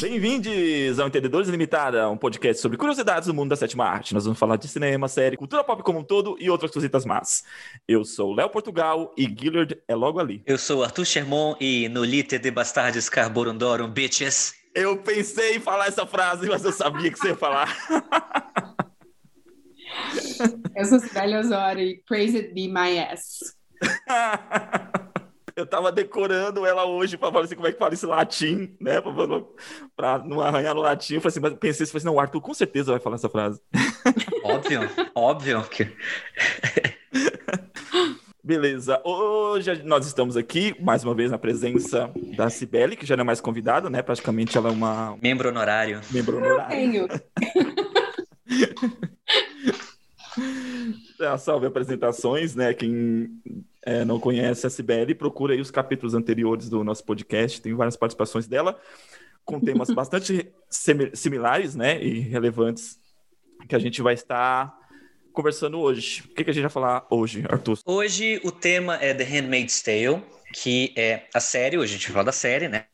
Bem-vindos ao Entendedores Limitada, um podcast sobre curiosidades do mundo da sétima arte. Nós vamos falar de cinema, série, cultura pop como um todo e outras cositas más. Eu sou Léo Portugal e Gillard é logo ali. Eu sou Arthur Sherman e no Lite de Bastardes Carborundorum, bitches. Eu pensei em falar essa frase, mas eu sabia que você ia falar. eu sou Sibeli Osório praise it be my ass. Eu tava decorando ela hoje para falar assim, como é que fala esse latim, né? Para não arranhar no latim. Eu falei assim, mas pensei assim, não, o Arthur com certeza vai falar essa frase. Óbvio, óbvio que. Beleza. Hoje nós estamos aqui, mais uma vez, na presença da Cibele, que já não é mais convidada, né? Praticamente ela é uma. Membro honorário. Membro honorário. Eu tenho. Salve apresentações, né? Quem é, não conhece a Sibeli, procura aí os capítulos anteriores do nosso podcast, tem várias participações dela, com temas bastante similares, né, e relevantes, que a gente vai estar conversando hoje. O que, que a gente vai falar hoje, Arthur? Hoje o tema é The Handmaid's Tale, que é a série, hoje a gente vai falar da série, né,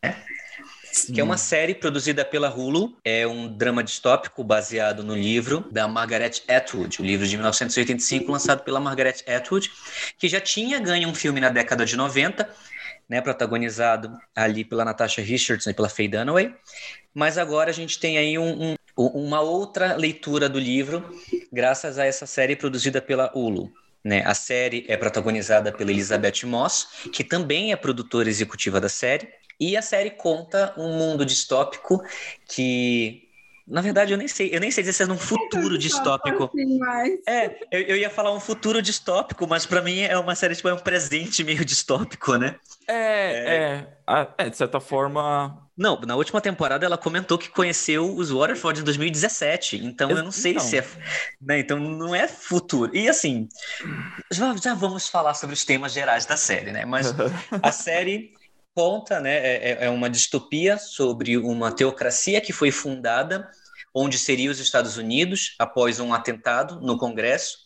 Sim. que é uma série produzida pela Hulu. É um drama distópico baseado no livro da Margaret Atwood, o livro de 1985 lançado pela Margaret Atwood, que já tinha ganho um filme na década de 90, né, protagonizado ali pela Natasha Richardson e pela Faye Dunaway. Mas agora a gente tem aí um, um, uma outra leitura do livro, graças a essa série produzida pela Hulu. Né? A série é protagonizada pela Elizabeth Moss, que também é produtora executiva da série, e a série conta um mundo distópico que na verdade, eu nem sei, eu nem sei dizer se é um futuro distópico. Assim. É, eu, eu, ia falar um futuro distópico, mas para mim é uma série, tipo, é um presente meio distópico, né? É, é, é, de certa forma. Não, na última temporada ela comentou que conheceu os Waterford em 2017, então eu não sei então. se é. Né, então não é futuro. E assim, já, já vamos falar sobre os temas gerais da série, né? Mas a série conta, né, é, é, é uma distopia sobre uma teocracia que foi fundada onde seria os Estados Unidos após um atentado no Congresso.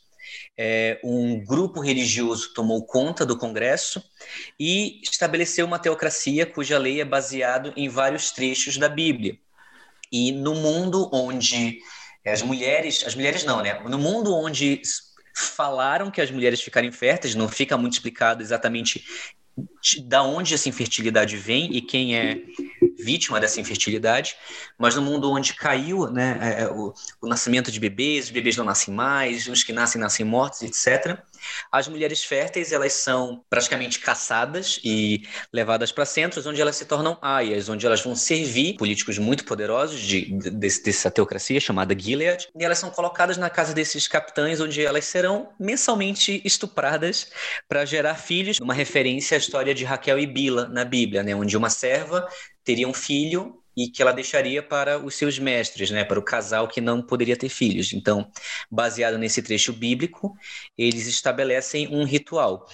É, um grupo religioso tomou conta do Congresso e estabeleceu uma teocracia cuja lei é baseado em vários trechos da Bíblia. E no mundo onde as mulheres, as mulheres não, né? No mundo onde falaram que as mulheres ficarem férteis, não fica muito explicado exatamente da onde essa infertilidade vem e quem é vítima dessa infertilidade, mas no mundo onde caiu né, é, é, o, o, nascimento de bebês, os bebês não nascem mais, os que nascem nascem mortos, etc. As mulheres férteis elas são praticamente caçadas e levadas para centros onde elas se tornam aias, onde elas vão servir políticos muito poderosos de, de, dessa teocracia chamada Gilead, e elas são colocadas na casa desses capitães, onde elas serão mensalmente estupradas para gerar filhos, uma referência à história de Raquel e Bila na Bíblia, né, onde uma serva teria um filho e que ela deixaria para os seus mestres, né, para o casal que não poderia ter filhos. Então, baseado nesse trecho bíblico, eles estabelecem um ritual.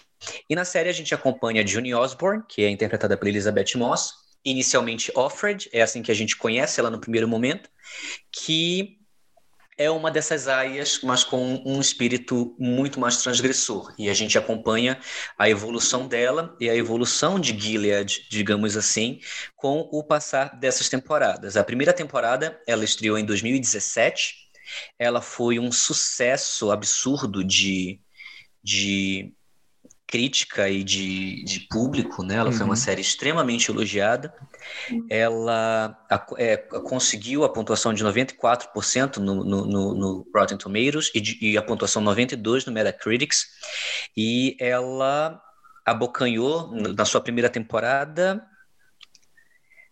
E na série a gente acompanha Junie Osborne, que é interpretada por Elizabeth Moss, inicialmente Offred, é assim que a gente conhece ela no primeiro momento, que é uma dessas aias, mas com um espírito muito mais transgressor. E a gente acompanha a evolução dela e a evolução de Gilead, digamos assim, com o passar dessas temporadas. A primeira temporada, ela estreou em 2017. Ela foi um sucesso absurdo de, de crítica e de, de público, né? Ela uhum. foi uma uhum. série extremamente elogiada. Ela a, é, conseguiu a pontuação de 94% no, no, no, no Rotten Tomatoes e, de, e a pontuação 92% no Metacritics. E ela abocanhou na sua primeira temporada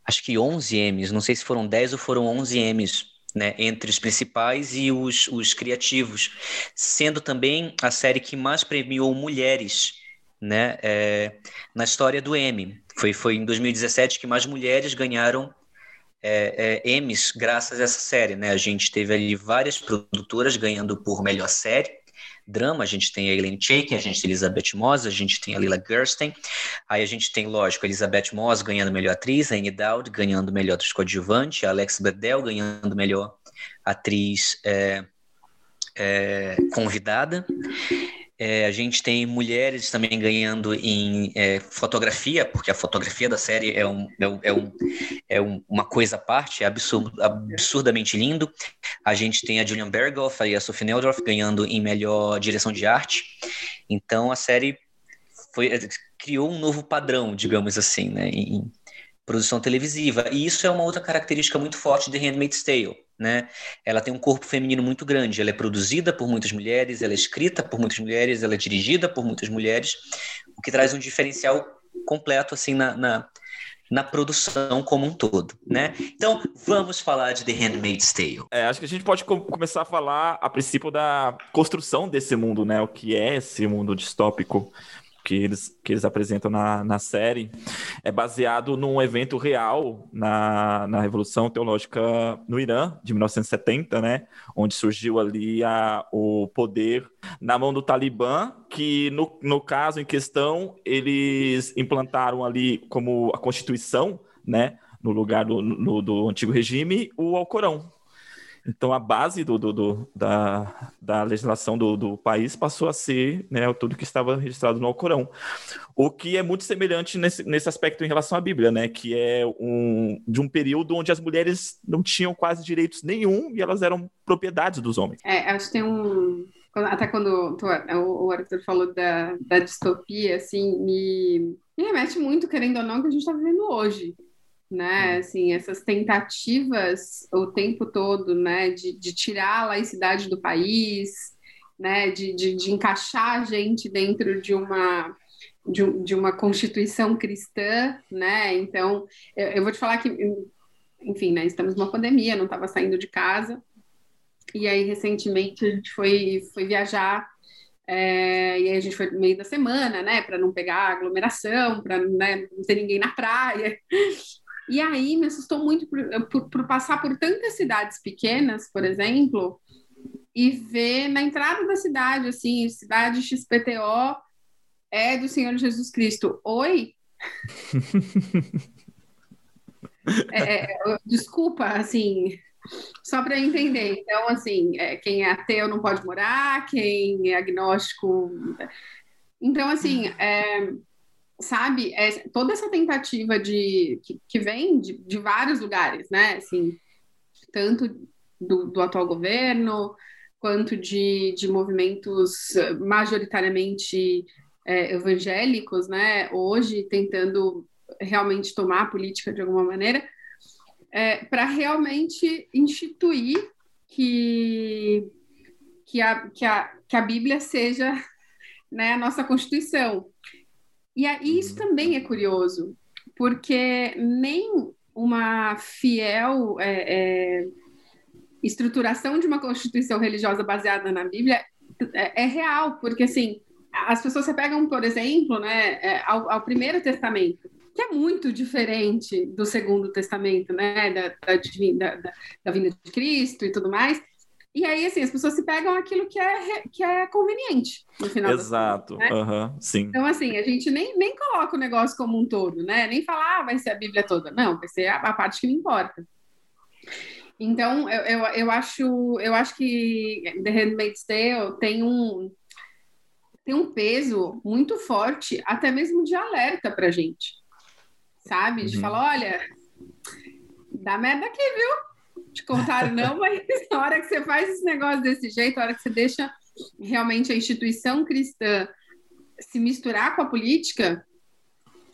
acho que 11 M's, não sei se foram 10 ou foram 11 M's né, entre os principais e os, os criativos, sendo também a série que mais premiou mulheres né, é, na história do M. Foi, foi em 2017 que mais mulheres ganharam é, é, Emmys graças a essa série. Né? A gente teve ali várias produtoras ganhando por melhor série. Drama, a gente tem a Elaine Chaikin, a gente tem a Elizabeth Moss, a gente tem a Lila Gerstein, aí a gente tem, lógico, a Elizabeth Moss ganhando melhor atriz, a Annie Dowd ganhando melhor atriz coadjuvante, a Alex Bedell ganhando melhor atriz é, é, convidada, É, a gente tem mulheres também ganhando em é, fotografia, porque a fotografia da série é, um, é, um, é, um, é uma coisa à parte, é absurd, absurdamente lindo. A gente tem a Julian Berghoff e a Sophie Neldorf ganhando em melhor direção de arte. Então a série foi, criou um novo padrão, digamos assim, né, em produção televisiva. E isso é uma outra característica muito forte de Handmaid's Tale né? Ela tem um corpo feminino muito grande, ela é produzida por muitas mulheres, ela é escrita por muitas mulheres, ela é dirigida por muitas mulheres, o que traz um diferencial completo assim na, na, na produção como um todo, né? Então, vamos falar de The Handmaid's Tale. É, acho que a gente pode com começar a falar a princípio da construção desse mundo, né? O que é esse mundo distópico que eles, que eles apresentam na, na série é baseado num evento real na, na Revolução Teológica no Irã, de 1970, né? Onde surgiu ali a, o poder na mão do Talibã, que no, no caso em questão, eles implantaram ali como a Constituição, né? No lugar do, no, do antigo regime, o Alcorão, então, a base do, do, do da, da legislação do, do, país passou a ser né, tudo que estava registrado no Alcorão. O que é muito semelhante nesse, nesse aspecto em relação à Bíblia, né? Que é um, de um período onde as mulheres não tinham quase direitos nenhum e elas eram propriedades dos homens. É, acho que tem um. Até quando o Arthur falou da, da distopia, assim, me, me remete muito, querendo ou não, que a gente está vivendo hoje né? Assim, essas tentativas o tempo todo, né, de, de tirar a laicidade do país, né, de, de, de encaixar a gente dentro de uma de, de, uma constituição cristã, né? Então, eu, eu, vou te falar que, enfim, né, estamos numa pandemia, não estava saindo de casa, e aí recentemente a gente foi, foi viajar é, e aí a gente foi no meio da semana, né, para não pegar aglomeração, para né, não ter ninguém na praia. E aí me assustou muito por, por, por, passar por tantas cidades pequenas, por exemplo, e ver na entrada da cidade, assim, cidade XPTO é do Senhor Jesus Cristo. Oi? é, é, desculpa, assim, só para entender. Então, assim, é, quem é ateu não pode morar, quem é agnóstico. Então, assim, é, sabe, é, toda essa tentativa de que, que vem de, de, vários lugares, né? Assim, tanto do, do atual governo quanto de, de movimentos majoritariamente é, evangélicos, né? Hoje tentando realmente tomar a política de alguma maneira, é, para realmente instituir que, que, a, que, a, que a Bíblia seja né, a nossa Constituição. E aí, isso uhum. também é curioso, porque nem uma fiel é, é, estruturação de uma constituição religiosa baseada na Bíblia é, é real, porque assim as pessoas se pegam, por exemplo, né, é, ao, ao, Primeiro Testamento, que é muito diferente do Segundo Testamento, né, da, da, da, da vinda de Cristo e tudo mais. E aí, assim, as pessoas se pegam aquilo que é, que é conveniente, no final Exato, né? uhum, sim. Então, assim, a gente nem, nem coloca o negócio como um todo, né? Nem falar, ah, vai ser a Bíblia toda. Não, vai ser a, a parte que me importa. Então, eu, eu, eu, acho, eu acho que The Handmaid's Tale tem um, tem um peso muito forte, até mesmo de alerta pra gente, sabe? De uhum. falar, olha, dá merda aqui, viu? Te contaram, não, mas na hora que você faz esse negócio desse jeito, na hora que você deixa realmente a instituição cristã se misturar com a política,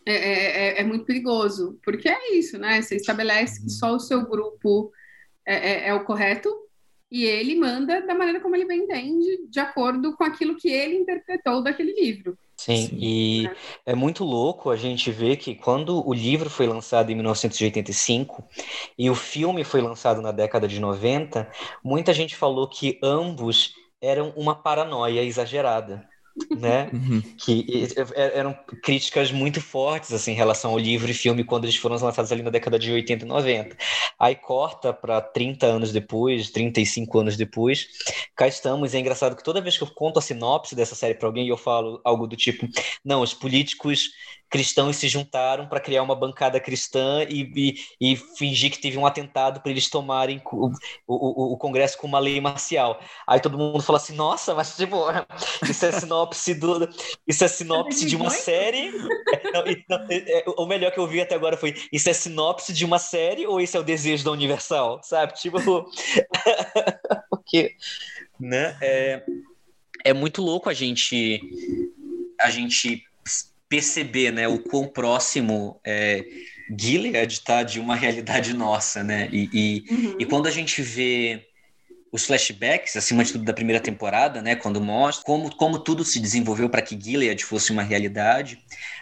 é, é, é, é muito perigoso, porque é isso, né? Você estabelece que só o seu grupo é, é, é o correto e ele manda da maneira como ele bem entende, de acordo com aquilo que ele interpretou daquele livro. Sim, Sim, e é. é muito louco a gente ver que quando o livro foi lançado em 1985 e o filme foi lançado na década de 90, muita gente falou que ambos eram uma paranoia exagerada né? Uhum. Que eram críticas muito fortes assim, em relação ao livro e filme quando eles foram lançados ali na década de 80 e 90. Aí corta para 30 anos depois, 35 anos depois, cá estamos. E é engraçado que toda vez que eu conto a sinopse dessa série para alguém, eu falo algo do tipo: não, os políticos cristãos se juntaram para criar uma bancada cristã e, e, e, fingir que teve um atentado para eles tomarem o, o, o, Congresso com uma lei marcial. Aí todo mundo fala assim: nossa, mas tipo, isso é sinopse do. Isso é sinopse de uma série. Não, não, é, o melhor que eu vi até agora foi: isso é sinopse de uma série ou isso é o desejo da Universal? Sabe? Tipo. Porque. Né? É, é muito louco a gente. A gente perceber né, o quão próximo é, Gilead está de uma realidade nossa, né? E, e, uhum. e quando a gente vê os flashbacks, acima de tudo, da primeira temporada, né, quando mostra como, como tudo se desenvolveu para que Gilead fosse uma realidade,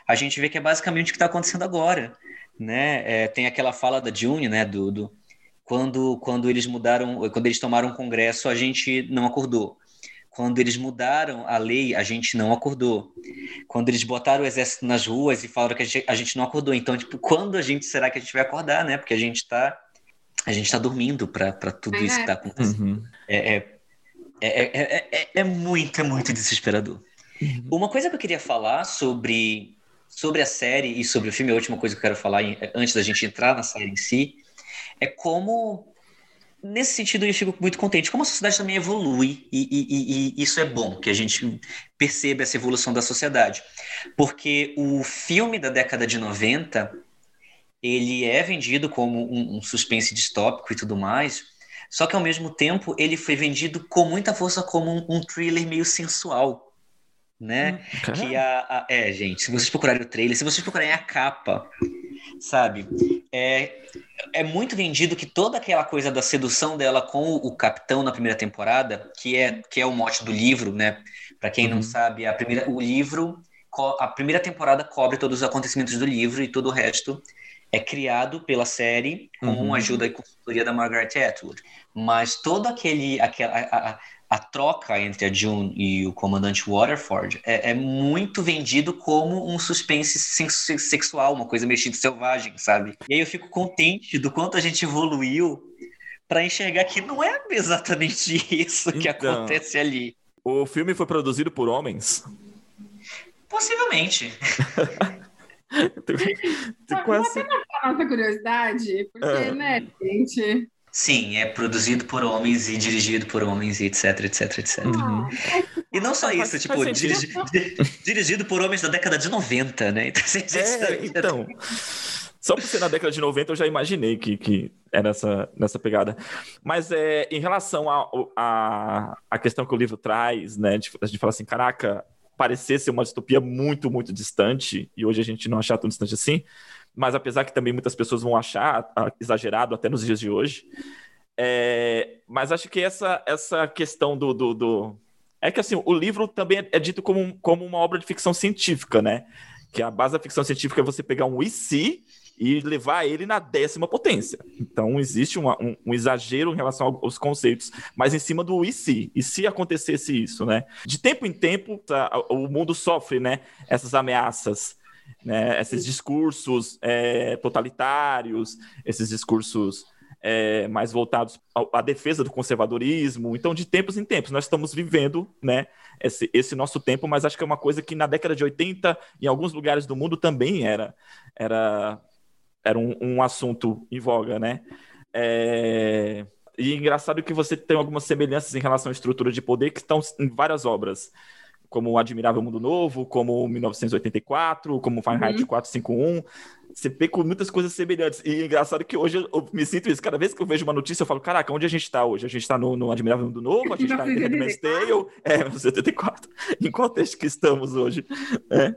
a gente vê que é basicamente o que está acontecendo agora. Né? É, tem aquela fala da June, né, do, do, quando, quando eles mudaram, quando eles tomaram o Congresso, a gente não acordou. Quando eles mudaram a lei, a gente não acordou. Quando eles botaram o exército nas ruas e falaram que a gente, a gente não acordou. Então, tipo, quando a gente será que a gente vai acordar, né? Porque a gente está a gente está dormindo para tudo isso que está acontecendo. Uhum. É, é, é, é, é, muito, é muito desesperador. Uhum. Uma coisa que eu queria falar sobre, sobre a série e sobre o filme, a última coisa que eu quero falar antes da gente entrar na série em si, é como, nesse sentido, eu fico muito contente, como a sociedade também evolui, e, e, e isso é bom, que a gente perceba essa evolução da sociedade. Porque o filme da década de 90 ele é vendido como um, um, suspense distópico e tudo mais, só que ao mesmo tempo ele foi vendido com muita força como um, um thriller meio sensual, né? Hum, que a, a, é, gente, se vocês procurarem o trailer, se vocês procurarem a capa, sabe, é, é muito vendido que toda aquela coisa da sedução dela com o, capitão na primeira temporada, que é que é o mote do livro, né? Para quem uhum. não sabe, a primeira, o livro a primeira temporada cobre todos os acontecimentos do livro e todo o resto é criado pela série com uhum. ajuda e consultoria da Margaret Atwood. Mas todo aquele aquela a, a, a, troca entre a June e o comandante Waterford é, é muito vendido como um suspense sexual, uma coisa mexida selvagem, sabe? E aí eu fico contente do quanto a gente evoluiu para enxergar que não é exatamente isso que então, acontece ali. O filme foi produzido por homens? Possivelmente. Tem quase... a nossa curiosidade, porque, é. né, gente... Sim, é produzido por homens e dirigido por homens e etc, etc, etc. Uhum. E não só isso, tipo, dirigi dirigido por homens da década de 90, né? Então, assim, é, então só por ser na década de 90 eu já imaginei que, que era essa, nessa pegada. Mas é, em relação à a, a, a, questão que o livro traz, né, de, de falar assim, caraca, parecer ser uma distopia muito, muito distante, e hoje a gente não achar tão distante assim, mas apesar que também muitas pessoas vão achar ah, exagerado até nos dias de hoje. É, mas acho que essa, essa questão do, do, do, É que assim, o livro também é dito como, como uma obra de ficção científica, né? Que a base da ficção científica é você pegar um e se e levar ele na décima potência. Então, existe uma, um, um, exagero em relação aos conceitos, mas em cima do e se? E se acontecesse isso, né? De tempo em tempo, tá, o mundo sofre, né? Essas ameaças, né? Esses discursos é, totalitários, esses discursos é, mais voltados à defesa do conservadorismo. Então, de tempos em tempos, nós estamos vivendo né, esse, esse, nosso tempo, mas acho que é uma coisa que na década de 80, em alguns lugares do mundo, também era, era era um, um assunto em voga, né? É... E é engraçado que você tem algumas semelhanças em relação à estrutura de poder que estão em várias obras, como O Admirável Mundo Novo, como 1984, como Fahrenheit uhum. 451. Você vê com muitas coisas semelhantes. E é engraçado que hoje eu me sinto isso. Cada vez que eu vejo uma notícia, eu falo: caraca, onde a gente está hoje? A gente está no, no, Admirável Mundo Novo? A gente está em Handmaid's Tale? É, no 74. Em qual texto que estamos hoje? É.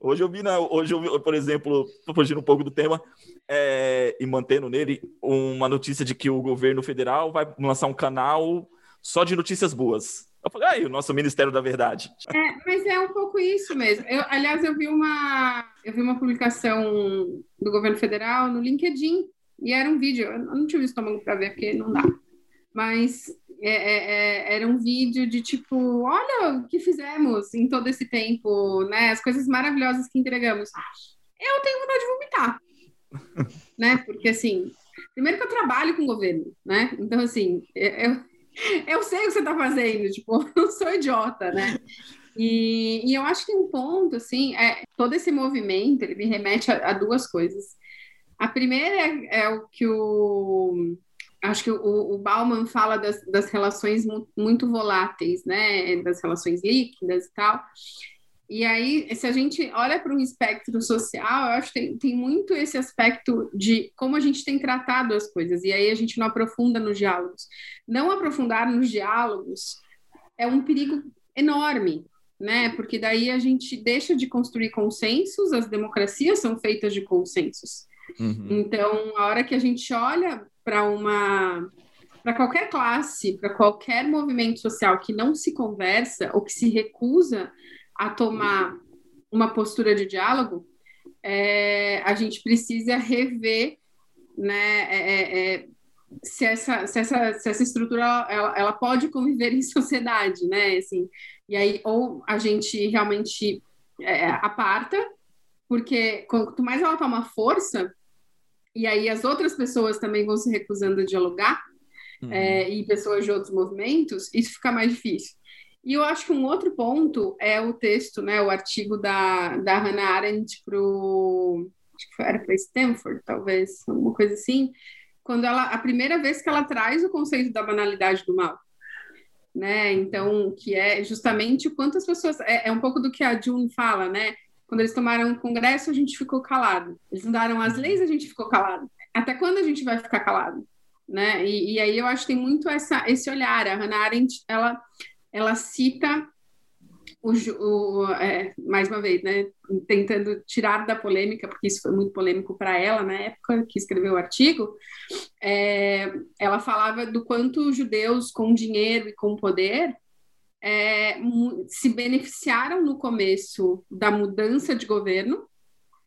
Hoje eu vi, na, hoje eu vi, por exemplo, fugindo um pouco do tema é, e mantendo nele uma notícia de que o governo federal vai lançar um canal só de notícias boas. Eu falei, aí, o nosso Ministério da Verdade. É, mas é um pouco isso mesmo. Eu, aliás, eu vi uma, eu vi uma publicação do governo federal no LinkedIn e era um vídeo. Eu não tive estômago para ver porque não dá. Mas é, é, é, era um vídeo de tipo, olha o que fizemos em todo esse tempo, né? As coisas maravilhosas que entregamos. Eu tenho vontade de vomitar, né? Porque assim, primeiro que eu trabalho com o governo, né? Então assim, eu, eu sei o que você está fazendo, tipo, eu não sou idiota, né? E, e, eu acho que um ponto, assim, é todo esse movimento, ele me remete a, a duas coisas. A primeira é, é o que o acho que o, o Bauman fala das, das relações muito voláteis, né? Das relações líquidas e tal. E aí, se a gente olha para um espectro social, eu acho que tem, tem muito esse aspecto de como a gente tem tratado as coisas, e aí a gente não aprofunda nos diálogos. Não aprofundar nos diálogos é um perigo enorme, né? Porque daí a gente deixa de construir consensos, as democracias são feitas de consensos. Uhum. Então, a hora que a gente olha para uma para qualquer classe, para qualquer movimento social que não se conversa ou que se recusa a tomar uma postura de diálogo, é, a gente precisa rever né, é, é, é se, essa, se, essa, se essa estrutura ela, ela pode conviver em sociedade, né? Assim, e aí, ou a gente realmente é, aparta, porque quanto mais ela toma força, e aí as outras pessoas também vão se recusando a dialogar, uhum. é, e pessoas de outros movimentos, isso fica mais difícil. E eu acho que um outro ponto é o texto, né, o artigo da, da Hannah Arendt para era para Stanford, talvez, alguma coisa assim, quando ela. A primeira vez que ela traz o conceito da banalidade do mal. Né? Então, que é justamente o quanto as pessoas. É, é um pouco do que a June fala, né? Quando eles tomaram o Congresso, a gente ficou calado. Eles mudaram as leis, a gente ficou calado. Até quando a gente vai ficar calado? Né? E, e aí eu acho que tem muito essa, esse olhar. A Hannah Arendt, ela, ela cita o, o é, mais uma vez, né, tentando tirar da polêmica, porque isso foi muito polêmico para ela na época que escreveu o artigo, é, ela falava do quanto os judeus com dinheiro e com poder é, se beneficiaram no começo da mudança de governo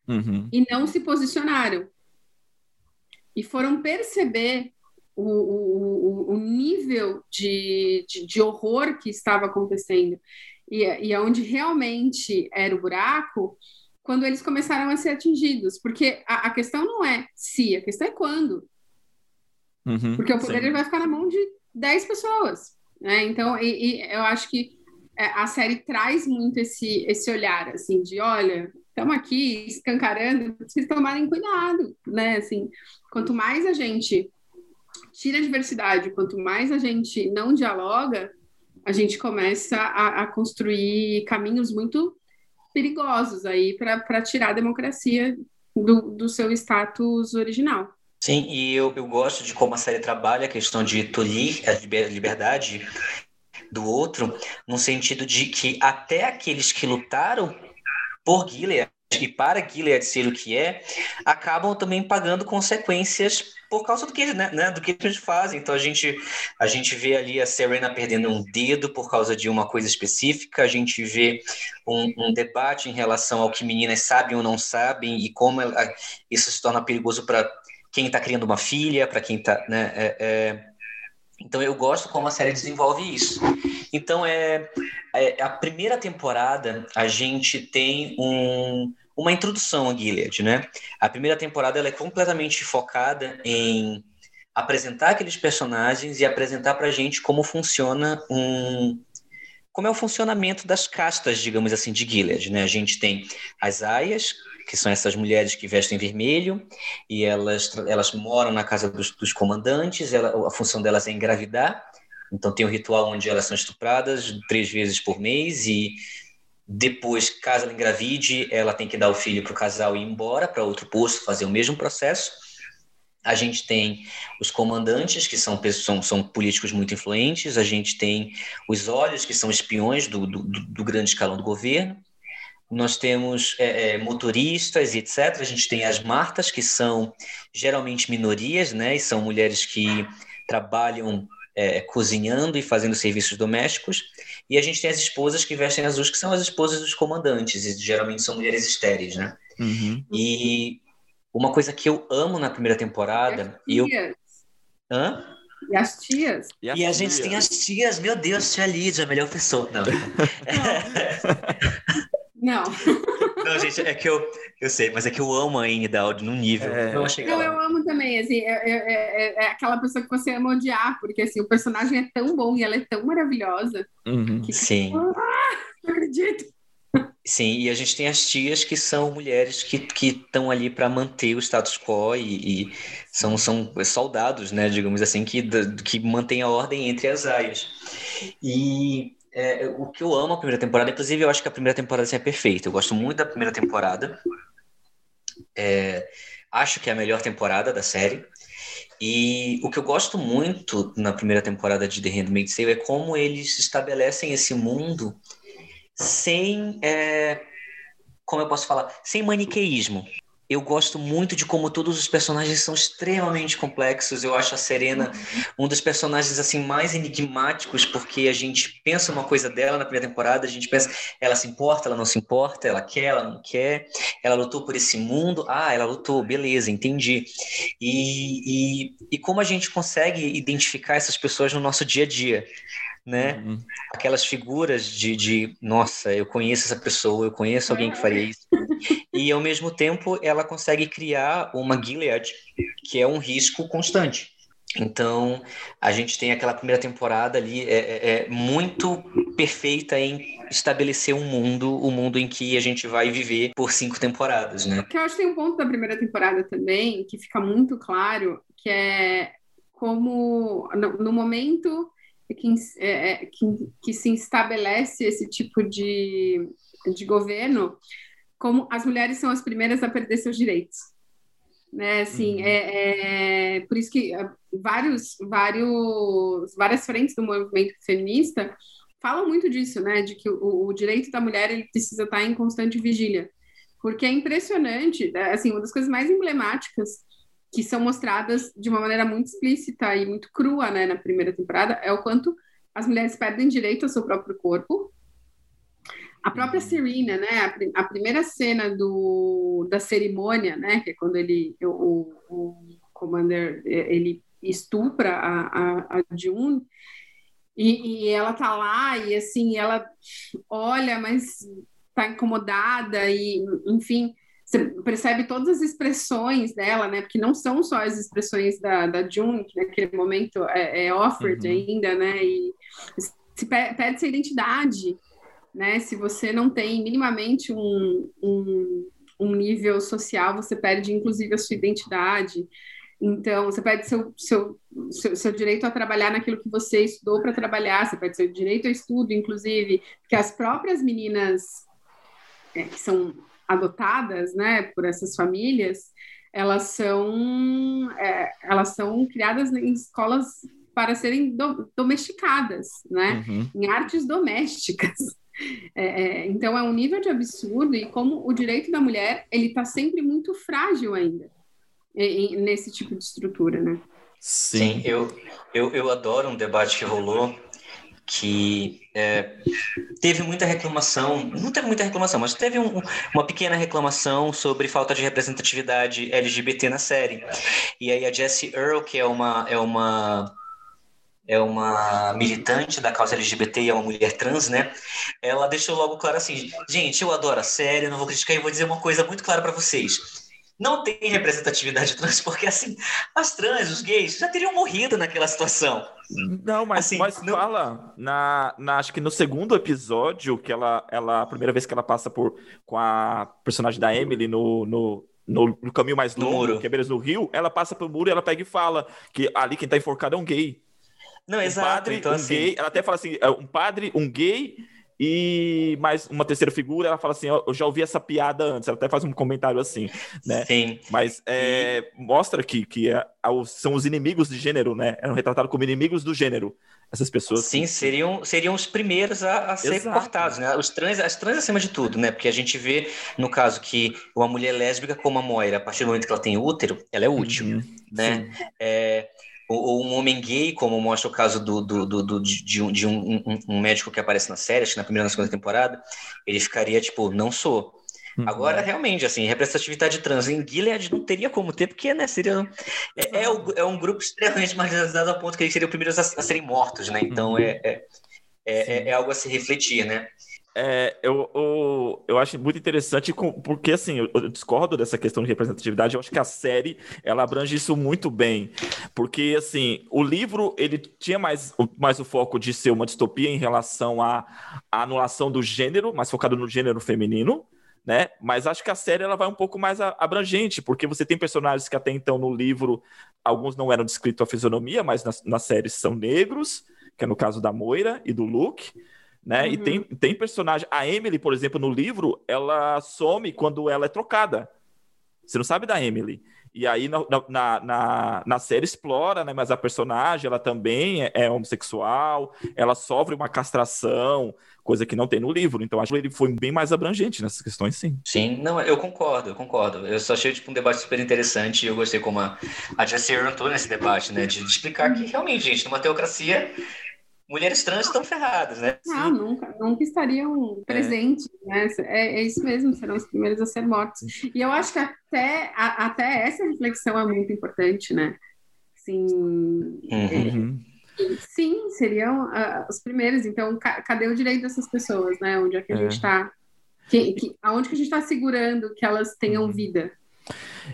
uhum. e não se posicionaram. E foram perceber o, o, o nível de, de, de, horror que estava acontecendo e, e onde realmente era o buraco, quando eles começaram a ser atingidos. Porque a, a questão não é se, a questão é quando. Uhum, porque o poder vai ficar na mão de 10 pessoas. Né? Então, e, e eu acho que é, a série traz muito esse, esse olhar, assim, de olha, estamos aqui escancarando, vocês tomarem cuidado, né? Assim, quanto mais a gente tira a diversidade, quanto mais a gente não dialoga, a gente começa a, a construir caminhos muito perigosos aí para tirar a democracia do, do seu status original. Sim, e eu, eu gosto de como a série trabalha a questão de tolir a liberdade do outro, no sentido de que até aqueles que lutaram por Gilead e para Gilead ser o que é, acabam também pagando consequências por causa do que, né, né, do que eles fazem. Então a gente, a gente vê ali a Serena perdendo um dedo por causa de uma coisa específica, a gente vê um, um debate em relação ao que meninas sabem ou não sabem e como ela, isso se torna perigoso para quem está criando uma filha, para quem está. Né, é, é... Então eu gosto como a série desenvolve isso. Então é, é, a primeira temporada a gente tem um, uma introdução a Gilead, né? A primeira temporada ela é completamente focada em apresentar aqueles personagens e apresentar para a gente como funciona um como é o funcionamento das castas, digamos assim, de Gilead, né? A gente tem as aias, que são essas mulheres que vestem vermelho, e elas, elas moram na casa dos, dos comandantes, ela, a função delas é engravidar, então tem um ritual onde elas são estupradas três vezes por mês, e depois, caso ela engravide, ela tem que dar o filho para o casal e ir embora para outro posto, fazer o mesmo processo. A gente tem os comandantes, que são, são, são políticos muito influentes, a gente tem os olhos, que são espiões do, do, do grande escalão do governo, nós temos é, é, motoristas etc. A gente tem as martas, que são geralmente minorias, né? E são mulheres que trabalham é, cozinhando e fazendo serviços domésticos. E a gente tem as esposas que vestem azuis, que são as esposas dos comandantes, e geralmente são mulheres estéreis, né? Uhum. E uma coisa que eu amo na primeira temporada. E eu... Hã? E as tias. E, e a tias. gente tem as tias, meu Deus, tia Lídia, a melhor pessoa. Não. Não. Não. Não, gente, é que eu, eu sei, mas é que eu amo a Anne Dowd num nível. É... Não, não eu amo também, assim, é, é, é, é, aquela pessoa que você ama odiar, porque assim, o personagem é tão bom e ela é tão maravilhosa. Uhum. Que, Sim. Ah, não acredito. Sim, e a gente tem as tias que são mulheres que estão ali para manter o status quo e, e, são, são soldados, né, digamos assim, que, que mantêm a ordem entre as aias. E é, o que eu amo a primeira temporada, inclusive eu acho que a primeira temporada assim, é perfeita. Eu gosto muito da primeira temporada. É, acho que é a melhor temporada da série. E o que eu gosto muito na primeira temporada de The Handmaid's Tale é como eles estabelecem esse mundo sem, é, como eu posso falar, sem maniqueísmo eu gosto muito de como todos os personagens são extremamente complexos. Eu acho a Serena um dos personagens assim mais enigmáticos, porque a gente pensa uma coisa dela na primeira temporada, a gente pensa, ela se importa, ela não se importa, ela quer, ela não quer, ela lutou por esse mundo, ah, ela lutou, beleza, entendi. E, e, e como a gente consegue identificar essas pessoas no nosso dia a dia né? Uhum. Aquelas figuras de, de, nossa, eu conheço essa pessoa, eu conheço alguém que faria isso. e ao mesmo tempo ela consegue criar uma Gilead, que é um risco constante. Então, a gente tem aquela primeira temporada ali é, é, é muito perfeita em estabelecer um mundo, o um mundo em que a gente vai viver por cinco temporadas, né? Que eu acho que tem um ponto da primeira temporada também que fica muito claro, que é como no, no momento que, é, é, que, que, se estabelece esse tipo de, de governo, como as mulheres são as primeiras a perder seus direitos. Né, assim, uhum. é, é, por isso que ah, vários, vários, várias frentes do movimento feminista falam muito disso, né, de que o, o direito da mulher ele precisa estar em constante vigília, porque é impressionante, né, assim, uma das coisas mais emblemáticas que são mostradas de uma maneira muito explícita e muito crua, né, na primeira temporada, é o quanto as mulheres perdem direito ao seu próprio corpo. A própria uhum. Serena, né, a, a primeira cena do, da cerimônia, né, que é quando ele, o, o Commander, ele estupra a, a, a June, e, e, ela tá lá, e assim, ela olha, mas tá incomodada, e enfim, você percebe todas as expressões dela, né? Porque não são só as expressões da, da June, que naquele momento é, é offered uhum. ainda, né? E se perde essa identidade, né? Se você não tem minimamente um, um, um nível social, você perde inclusive a sua identidade. Então, você perde seu, seu, seu, seu, direito a trabalhar naquilo que você estudou para trabalhar, você perde seu direito ao estudo, inclusive, porque as próprias meninas é, que são adotadas, né, por essas famílias, elas são, é, elas são criadas em escolas para serem do, domesticadas, né, uhum. em artes domésticas. É, é, então é um nível de absurdo e como o direito da mulher ele está sempre muito frágil ainda em, nesse tipo de estrutura, né? Sim, Sim eu, eu, eu adoro um debate que rolou que é, teve muita reclamação, não teve muita reclamação, mas teve um, uma pequena reclamação sobre falta de representatividade LGBT na série. E aí a Jessie Earl, que é uma, é uma é uma militante da causa LGBT e é uma mulher trans, né? Ela deixou logo claro assim: gente, eu adoro a série, não vou criticar e vou dizer uma coisa muito clara para vocês não tem representatividade trans, porque assim, as trans, os gays, já teriam morrido naquela situação. Não, mas, assim, mas não... fala, na, na, acho que no segundo episódio, que ela, ela, a primeira vez que ela passa por, com a personagem da Emily no, no, no, no caminho mais longo, que é no Rio, ela passa pelo muro e ela pega e fala que ali quem tá enforcado é um gay. Não, um exato. Padre, então, um assim... gay, ela até fala assim, é um padre, um gay e mais uma terceira figura, ela fala assim: Eu já ouvi essa piada antes, ela até faz um comentário assim, né? Sim. Mas é, e... mostra que, que é, são os inimigos de gênero, né? Eram retratados como inimigos do gênero, essas pessoas. Sim, que... seriam, seriam os primeiros a, a ser Exato. cortados, né? Os trans, as trans acima de tudo, né? Porque a gente vê, no caso, que uma mulher lésbica como a Moira, a partir do momento que ela tem útero, ela é útil, uhum. né? É, ou, um homem gay, como mostra o caso do, do, do, do de, um, de um, um, um, médico que aparece na série, acho que na primeira e na segunda temporada, ele ficaria tipo, não sou. Uhum. Agora, realmente, assim, representatividade trans em Gilead não teria como ter, porque, né, seria... É, é, é um grupo extremamente marginalizado ao ponto que eles seriam os primeiros a, a serem mortos, né? Então, uhum. é, é, é, é, algo a se refletir, né? É, eu, eu, eu acho muito interessante porque, assim, eu, discordo dessa questão de representatividade. Eu acho que a série, ela abrange isso muito bem. Porque, assim, o livro, ele tinha mais, mais o foco de ser uma distopia em relação à, à anulação do gênero, mais focado no gênero feminino, né? Mas acho que a série, ela vai um pouco mais abrangente, porque você tem personagens que até então no livro, alguns não eram descritos a fisionomia, mas na, na série são negros, que é no caso da Moira e do Luke, né? Uhum. E tem, tem personagem. A Emily, por exemplo, no livro, ela some quando ela é trocada. Você não sabe da Emily. E aí na, na, na, na, série explora, né? Mas a personagem, ela também é, é, homossexual, ela sofre uma castração, coisa que não tem no livro. Então acho que ele foi bem mais abrangente nessas questões, sim. Sim, não, eu concordo, eu concordo. Eu só achei tipo, um debate super interessante e eu gostei como a, a Jessie entrou nesse debate, né? De, de explicar que realmente, gente, numa teocracia mulheres trans estão ferradas, né? Ah, nunca, nunca estariam é. presentes, né? É, é, isso mesmo, serão os primeiros a ser mortos. E eu acho que até, a, até essa reflexão é muito importante, né? Sim, uhum. é, sim, seriam uh, os primeiros. Então, ca cadê o direito dessas pessoas, né? Onde é que a gente está? É. Que, que, aonde que a gente está segurando que elas tenham uhum. vida?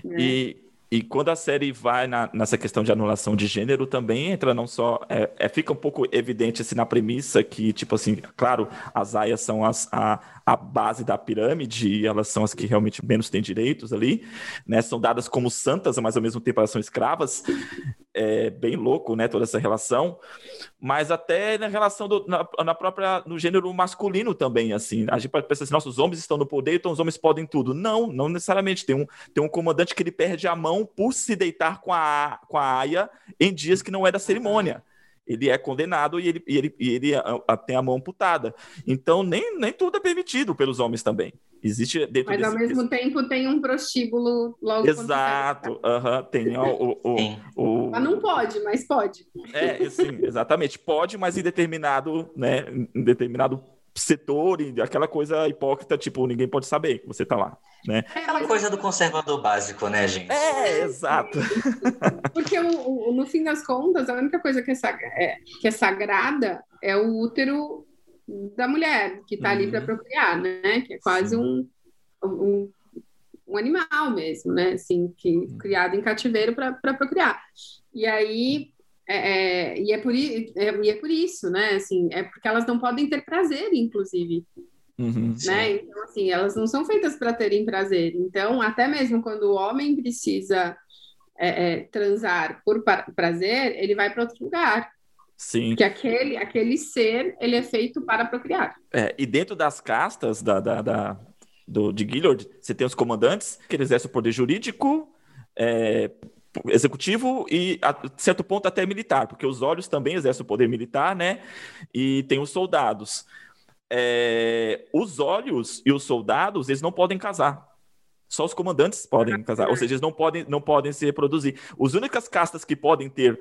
Né? E e quando a série vai na, nessa questão de anulação de gênero, também entra não só. É, é, fica um pouco evidente assim, na premissa que, tipo assim, claro, as aias são as, a, a base da pirâmide e elas são as que realmente menos têm direitos ali, né? São dadas como santas, mas ao mesmo tempo elas são escravas. É bem louco, né? Toda essa relação. Mas até na relação do, na, na, própria no gênero masculino também, assim. A gente pode pensar assim, nossos homens estão no poder, então os homens podem tudo. Não, não necessariamente. Tem um, tem um comandante que ele perde a mão por se deitar com a, com a aia em dias que não é da cerimônia ele é condenado e ele, e ele, e ele a, a, tem a mão amputada. Então, nem, nem tudo é permitido pelos homens também. Existe dentro Mas, desse, ao mesmo desse... tempo, tem um prostíbulo logo Exato, uh -huh, tem o, o, o, o, Mas não pode, mas pode. É, sim, exatamente. Pode, mas em determinado, né, em determinado setor e aquela coisa hipócrita, tipo, ninguém pode saber que você tá lá, né? É aquela coisa do conservador básico, né, gente? É, exato. Porque o, o, no fim das contas, a única coisa que é, é, que é sagrada é o útero da mulher, que tá uhum. ali para procriar, né? Que é quase um, um, um, animal mesmo, né? Assim, que uhum. criado em cativeiro para procriar. E aí é, é, e, é por, é, e é por isso, né? Assim, é porque elas não podem ter prazer, inclusive. Uhum, né? Então, assim, elas não são feitas para terem prazer. Então, até mesmo quando o homem precisa é, é transar por prazer, ele vai para outro lugar. Sim. Porque aquele, aquele ser, ele é feito para procriar. É, e dentro das castas da, da, da do, de Gillard, você tem os comandantes que exercem o poder jurídico, é, executivo e, a certo ponto, até militar, porque os olhos também exercem o poder militar, né? E tem os soldados. É, os olhos e os soldados, eles não podem casar. Só os comandantes podem casar, ou seja, eles não podem, não podem se reproduzir. As únicas castas que podem ter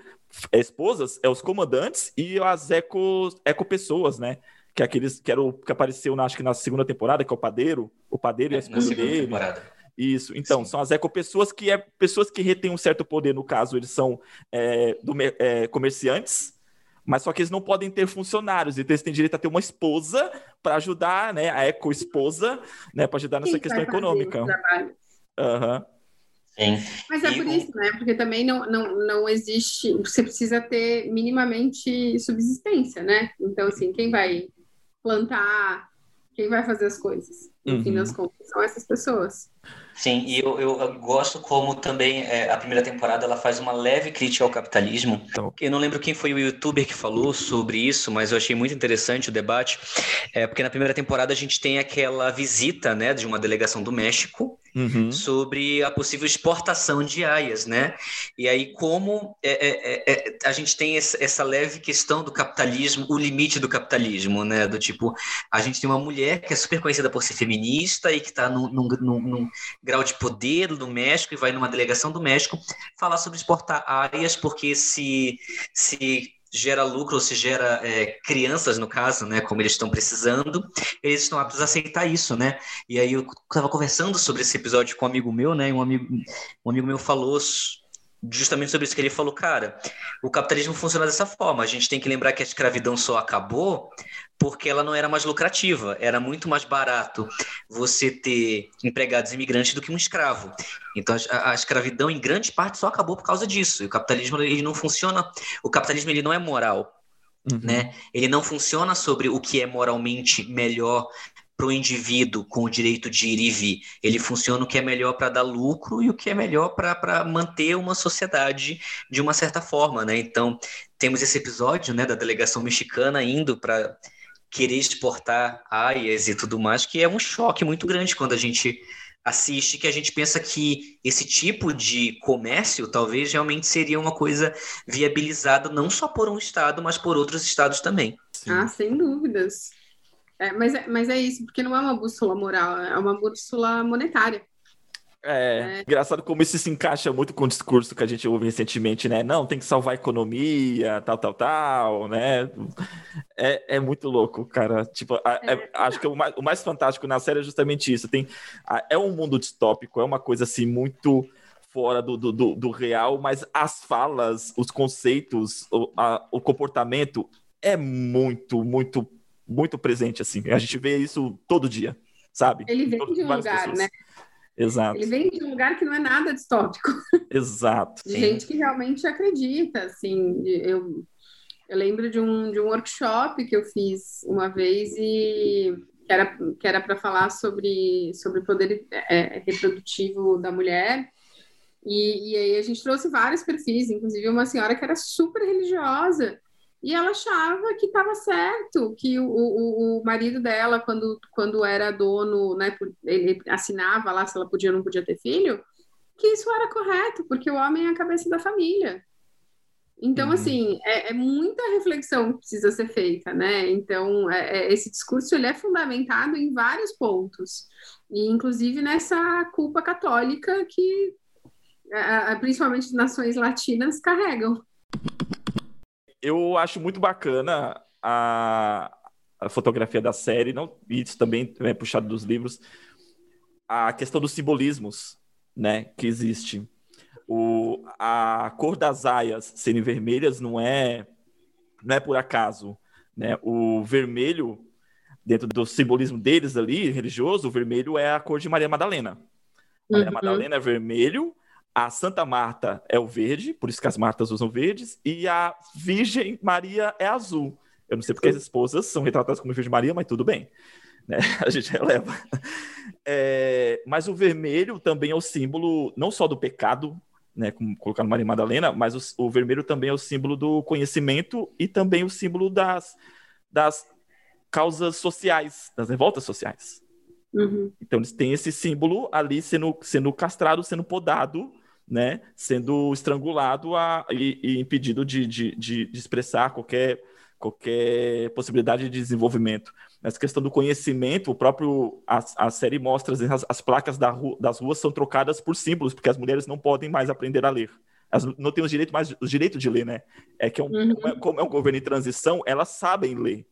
esposas é os comandantes e as eco, eco pessoas, né? Que é aqueles que, era o, que apareceu, na, acho que na segunda temporada, que é o padeiro, o padeiro e a esposa dele. Temporada. Isso, então, Sim. são as ecopessoas que é pessoas que retêm um certo poder, no caso, eles são é, do, é, comerciantes, mas só que eles não podem ter funcionários, então eles têm direito a ter uma esposa para ajudar, né, a eco-esposa, né, para ajudar nessa Sim, questão econômica. Uhum. Sim. Mas é por isso, né? Porque também não, não, não existe. Você precisa ter minimamente subsistência, né? Então, assim, quem vai plantar, quem vai fazer as coisas? No uhum. fim das contas, são essas pessoas. Sim, e eu, eu gosto como também é, a primeira temporada ela faz uma leve crítica ao capitalismo. Então. Eu não lembro quem foi o youtuber que falou sobre isso, mas eu achei muito interessante o debate, é, porque na primeira temporada a gente tem aquela visita né, de uma delegação do México uhum. sobre a possível exportação de aias, né? E aí como é, é, é, é a gente tem essa leve questão do capitalismo, o limite do capitalismo, né? Do tipo, a gente tem uma mulher que é super conhecida por ser feminista e que está num, num, num, num grau de poder do México e vai numa delegação do México falar sobre exportar áreas, porque se, se gera lucro ou se gera é, crianças, no caso, né, como eles estão precisando, eles estão aptos a aceitar isso, né? E aí eu estava conversando sobre esse episódio com um amigo meu, né, e um amigo, um amigo meu falou justamente sobre isso que ele falou, cara, o capitalismo funciona dessa forma. A gente tem que lembrar que a escravidão só acabou porque ela não era mais lucrativa, era muito mais barato você ter empregados imigrantes do que um escravo. Então a, a, escravidão em grande parte só acabou por causa disso. E o capitalismo ele não funciona, o capitalismo ele não é moral, uhum. né? Ele não funciona sobre o que é moralmente melhor para o indivíduo com o direito de ir e vir. Ele funciona o que é melhor para dar lucro e o que é melhor para manter uma sociedade de uma certa forma, né? Então, temos esse episódio, né, da delegação mexicana indo para querer exportar aias e tudo mais, que é um choque muito grande quando a gente assiste, que a gente pensa que esse tipo de comércio talvez realmente seria uma coisa viabilizada não só por um estado, mas por outros estados também. Sim. Ah, sem dúvidas. É, mas, é, mas é isso, porque não é uma bússola moral, é uma bússola monetária. É, é, engraçado como isso se encaixa muito com o discurso que a gente ouve recentemente, né? Não, tem que salvar a economia, tal, tal, tal, né? É, é muito louco, cara. Tipo, é, é acho que o mais, o mais, fantástico na série é justamente isso. Tem, é um mundo distópico, é uma coisa assim muito fora do, do, do, do real, mas as falas, os conceitos, o, a, o comportamento é muito, muito, muito presente, assim. A gente vê isso todo dia, sabe? Ele vem de um lugar, pessoas. né? Exato. Ele vem de um lugar que não é nada distópico. Exato. De gente que realmente acredita, assim. Eu, eu lembro de um, de um workshop que eu fiz uma vez e que era que era para falar sobre sobre o poder é, reprodutivo da mulher e, e aí a gente trouxe vários perfis, inclusive uma senhora que era super religiosa e ela achava que estava certo, que o, o, o, marido dela, quando, quando era dono, né, ele assinava lá se ela podia ou não podia ter filho, que isso era correto, porque o homem é a cabeça da família. Então, uhum. assim, é, é, muita reflexão que precisa ser feita, né? Então, é, é, esse discurso ele é fundamentado em vários pontos, e inclusive nessa culpa católica que, principalmente nações latinas, carregam eu acho muito bacana a, a fotografia da série, não, isso também é puxado dos livros, a questão dos simbolismos, né, que existe. O, a cor das aias serem vermelhas não é não é por acaso, né? O vermelho dentro do simbolismo deles ali religioso, o vermelho é a cor de Maria Madalena. Maria uhum. Madalena é vermelho a Santa Marta é o verde, por isso que as Martas usam verdes, e a Virgem Maria é azul. Eu não sei porque as esposas são retratadas como Virgem Maria, mas tudo bem. Né? A gente releva. É, mas o vermelho também é o símbolo não só do pecado, né, como colocar no Maria Madalena, mas o, o, vermelho também é o símbolo do conhecimento e também o símbolo das, das causas sociais, das revoltas sociais. Uhum. Então eles têm esse símbolo ali sendo, sendo castrado, sendo podado né, sendo estrangulado a, e, e impedido de, de, de, expressar qualquer, qualquer possibilidade de desenvolvimento. Nessa questão do conhecimento, o próprio a, a série mostra as, as placas da ru, das ruas são trocadas por símbolos, porque as mulheres não podem mais aprender a ler. Elas não têm o direito mais o direito de ler, né? É que é um, uhum. como, é, como é um governo em transição, elas sabem ler.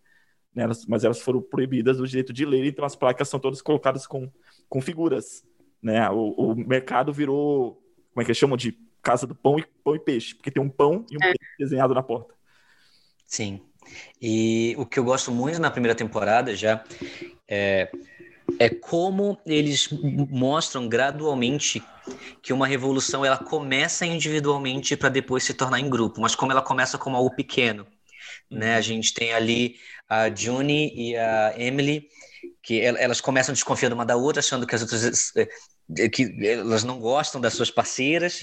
Né? Elas, mas elas foram proibidas do direito de ler, então as placas são todas colocadas com, com figuras. Né? O, o mercado virou como é que eles chamam de casa do pão e pão e peixe, porque tem um pão e um é. peixe desenhado na porta. Sim. E o que eu gosto muito na primeira temporada já é, é como eles mostram gradualmente que uma revolução ela começa individualmente para depois se tornar em grupo, mas como ela começa como algo pequeno. Né? A gente tem ali a Juni e a Emily, que elas começam desconfiando uma da outra, achando que as outras que elas não gostam das suas parceiras.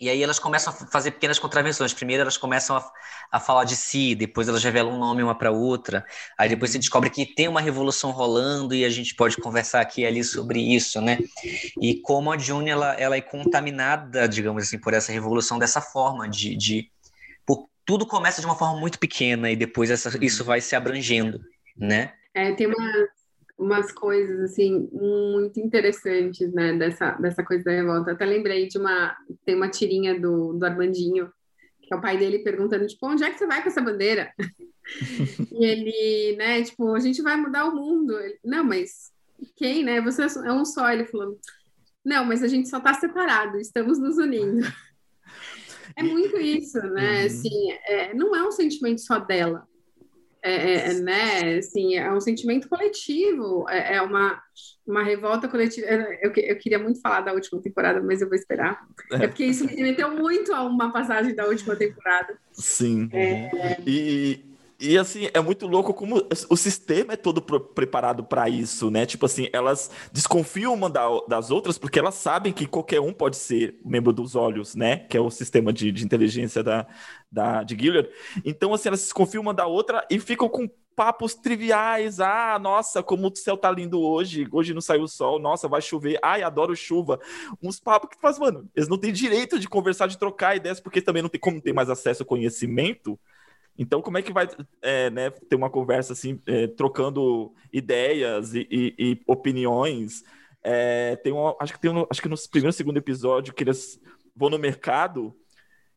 E aí elas começam a fazer pequenas contravenções. Primeiro elas começam a, a falar de si, depois elas revelam um nome uma para outra. Aí depois se descobre que tem uma revolução rolando e a gente pode conversar aqui e ali sobre isso, né? E como a June ela, ela é contaminada, digamos assim, por essa revolução dessa forma de, de por, tudo começa de uma forma muito pequena e depois essa, isso vai se abrangendo, né? É, tem uma umas coisas assim muito interessantes, né, dessa, dessa coisa da revolta. até lembrei de uma tem uma tirinha do, do Armandinho, que é o pai dele perguntando tipo, onde é que você vai com essa bandeira? e ele, né, tipo, a gente vai mudar o mundo. Ele, não, mas quem, né? Você é um só, ele falou. Não, mas a gente só está separado, estamos nos unindo. É muito isso, né? Uhum. Assim, é, não é um sentimento só dela é, é, né? Assim, é um sentimento coletivo, é, é uma, uma revolta coletiva. Eu, eu, queria muito falar da última temporada, mas eu vou esperar. É, é porque isso me remeteu muito a uma passagem da última temporada. Sim. É... E, e assim, é muito louco como o sistema é todo preparado para isso, né? Tipo assim, elas desconfiam uma da, das outras porque elas sabem que qualquer um pode ser membro dos olhos, né? Que é o sistema de, de inteligência da, da, de Gilead. Então, assim, elas desconfiam uma da outra e ficam com papos triviais. Ah, nossa, como o céu tá lindo hoje. Hoje não saiu o sol. Nossa, vai chover. Ai, adoro chuva. Uns papos que faz, mano, eles não têm direito de conversar, de trocar ideias, porque também não tem como ter mais acesso ao conhecimento. Então, como é que vai é, né, ter uma conversa assim, é, trocando ideias e, e, e opiniões? É, tem acho que tem um, acho que no primeiro segundo episódio que eles vão no mercado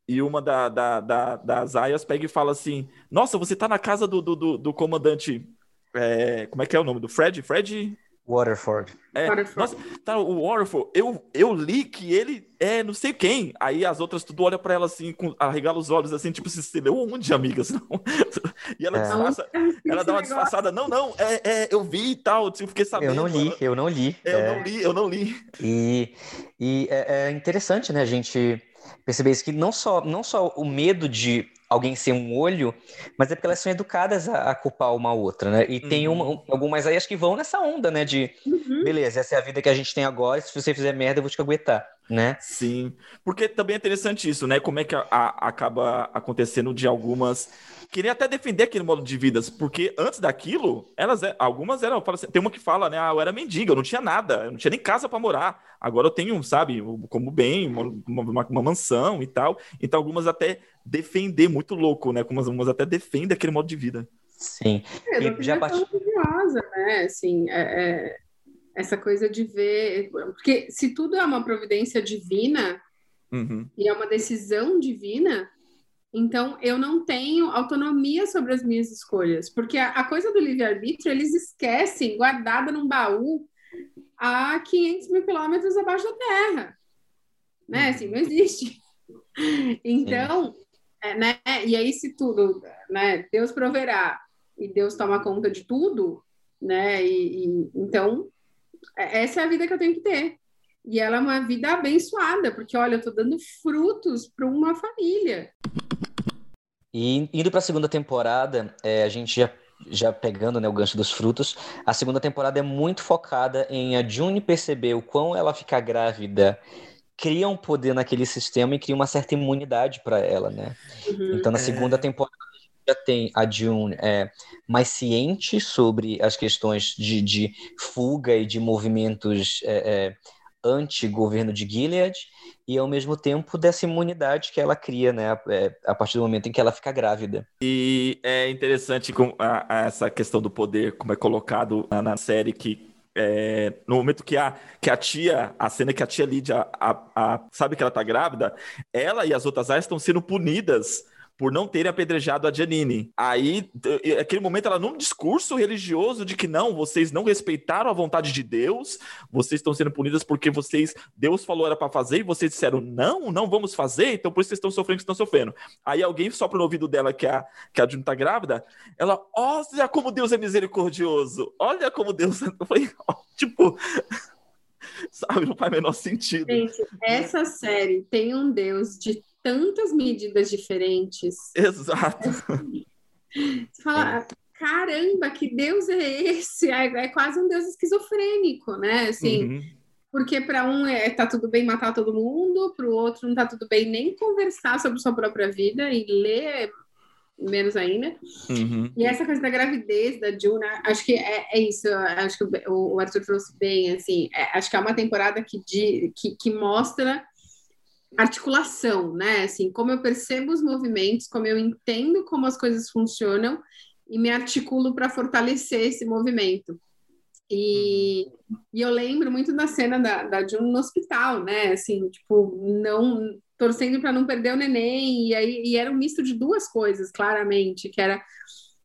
e uma da, da, da, das aias pega e fala assim: Nossa, você tá na casa do, do, do comandante. É, como é que é o nome do Fred? Fred. Waterford. É, Waterford. Nossa, tá, o Waterford, eu, eu li que ele é não sei quem. Aí as outras tudo olham pra ela assim, com, arregala os olhos assim, tipo, você leu onde, amigas? e ela é. disfarça, ela dá uma disfarçada, não, não, é, é, eu vi e tal, eu fiquei sabendo. Eu não li, eu não li. É, eu não li, eu não li. E, e é, é interessante, né, a gente perceber isso, que não só, não só o medo de alguém ser um olho, mas é porque elas são educadas a, a culpar uma outra, né? E uhum. tem uma, um, algumas aí acho que vão nessa onda, né? De, uhum. beleza, essa é a vida que a gente tem agora, se você fizer merda, eu vou te aguentar, né? Sim, porque também é interessante isso, né? Como é que a, a, acaba acontecendo de algumas queria até defender aquele modo de vida, porque antes daquilo, elas é, algumas eram, assim, tem uma que fala, né, ah, eu era mendiga, eu não tinha nada, eu não tinha nem casa para morar. Agora eu tenho, sabe, como bem, uma, uma, uma, mansão e tal. Então algumas até defender muito louco, né, como algumas até defendem aquele modo de vida. Sim. É, e já part... curiosa, né? Assim, é, é, essa coisa de ver, porque se tudo é uma providência divina uhum. e é uma decisão divina, então, eu não tenho autonomia sobre as minhas escolhas, porque a, a coisa do livre-arbítrio eles esquecem guardada num baú a 500 mil quilômetros abaixo da terra. Né? Assim, não existe. Então, é, né? E aí, se tudo, né? Deus proverá e Deus toma conta de tudo, né? E, e, então, essa é a vida que eu tenho que ter. E ela é uma vida abençoada, porque olha, eu estou dando frutos para uma família. E indo para a segunda temporada, é, a gente já, já pegando né, o gancho dos frutos, a segunda temporada é muito focada em a June perceber o quão ela fica grávida cria um poder naquele sistema e cria uma certa imunidade para ela, né? Uhum, então, na segunda é... temporada, já tem a June é, mais ciente sobre as questões de, de fuga e de movimentos é, é, anti-governo de Gilead e ao mesmo tempo dessa imunidade que ela cria, né, é, a partir do momento em que ela fica grávida. E é interessante com a, a essa questão do poder, como é colocado na, na série que é, no momento que a, que a tia, a cena que a tia Lídia a, a, sabe que ela tá grávida, ela e as outras áreas estão sendo punidas por não terem apedrejado a Janine. Aí, aquele momento, ela num discurso religioso de que não, vocês não respeitaram a vontade de Deus, vocês estão sendo punidas porque vocês, Deus falou era para fazer e vocês disseram não, não vamos fazer, então por isso vocês estão sofrendo, estão sofrendo. Aí alguém sopra no ouvido dela que a, que a June tá grávida, ela, olha como Deus é misericordioso, olha como Deus. Eu falei, tipo. Sabe, não faz o menor sentido. Gente, essa série tem um Deus de tantas medidas diferentes. Exato. Você fala, é. caramba, que Deus é esse? É, é, quase um Deus esquizofrênico, né? Assim, uhum. porque para um é tá tudo bem matar todo mundo, para o outro não tá tudo bem nem conversar sobre sua própria vida e ler menos ainda. Uhum. E essa coisa da gravidez da Juna, acho que é, é isso. Acho que o, Arthur trouxe bem, assim. É, acho que é uma temporada que, de, que, que mostra articulação, né? Assim, como eu percebo os movimentos, como eu entendo como as coisas funcionam e me articulo para fortalecer esse movimento. E, e, eu lembro muito da cena da, da June no hospital, né? Assim, tipo, não torcendo para não perder o neném, e aí e era um misto de duas coisas, claramente, que era,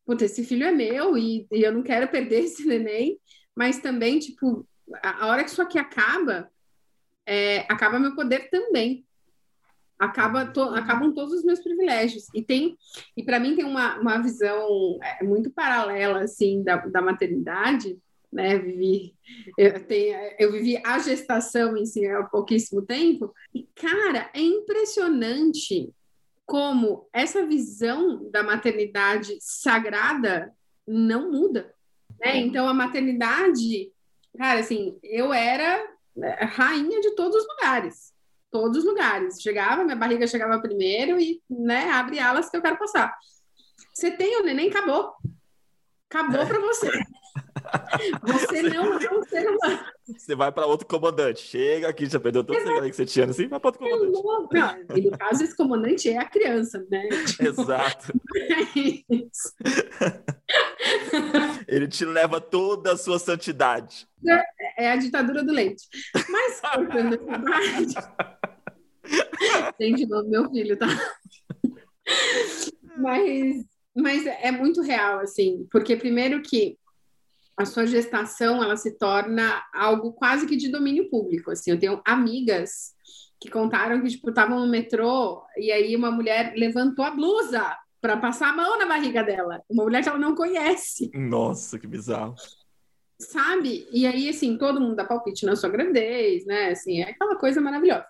puta, esse filho é meu e, e eu não quero perder esse neném, mas também, tipo, a, a hora que isso aqui acaba, é, acaba meu poder também acaba to, acabam todos os meus privilégios. E tem e para mim tem uma, uma visão é, muito paralela assim da, da maternidade, né? Vivi eu, tenho, eu vivi a gestação em si há pouquíssimo tempo e cara, é impressionante como essa visão da maternidade sagrada não muda. Né? Então, a maternidade, cara, assim, eu era né, rainha de todos os lugares. Todos os lugares. Chegava, minha barriga chegava primeiro e, né, abre alas que eu quero passar. Você tem o neném, acabou. Acabou para você. Você não é um ser humano. Você vai para outro comandante. Chega aqui, já perdeu todo o que você tinha, assim, vai para outro comandante. Não, e no caso, esse comandante é a criança, né? Exato. Ele te leva toda a sua santidade. É, é a ditadura do leite. Mas, cortando essa parte... Tem de novo meu filho, tá? Mas, mas é muito real, assim, porque primeiro que a sua gestação ela se torna algo quase que de domínio público. Assim, eu tenho amigas que contaram que tipo estavam no metrô e aí uma mulher levantou a blusa para passar a mão na barriga dela, uma mulher que ela não conhece. Nossa, que bizarro. Sabe? E aí assim, todo mundo dá palpite na sua gravidez, né? Assim, é aquela coisa maravilhosa.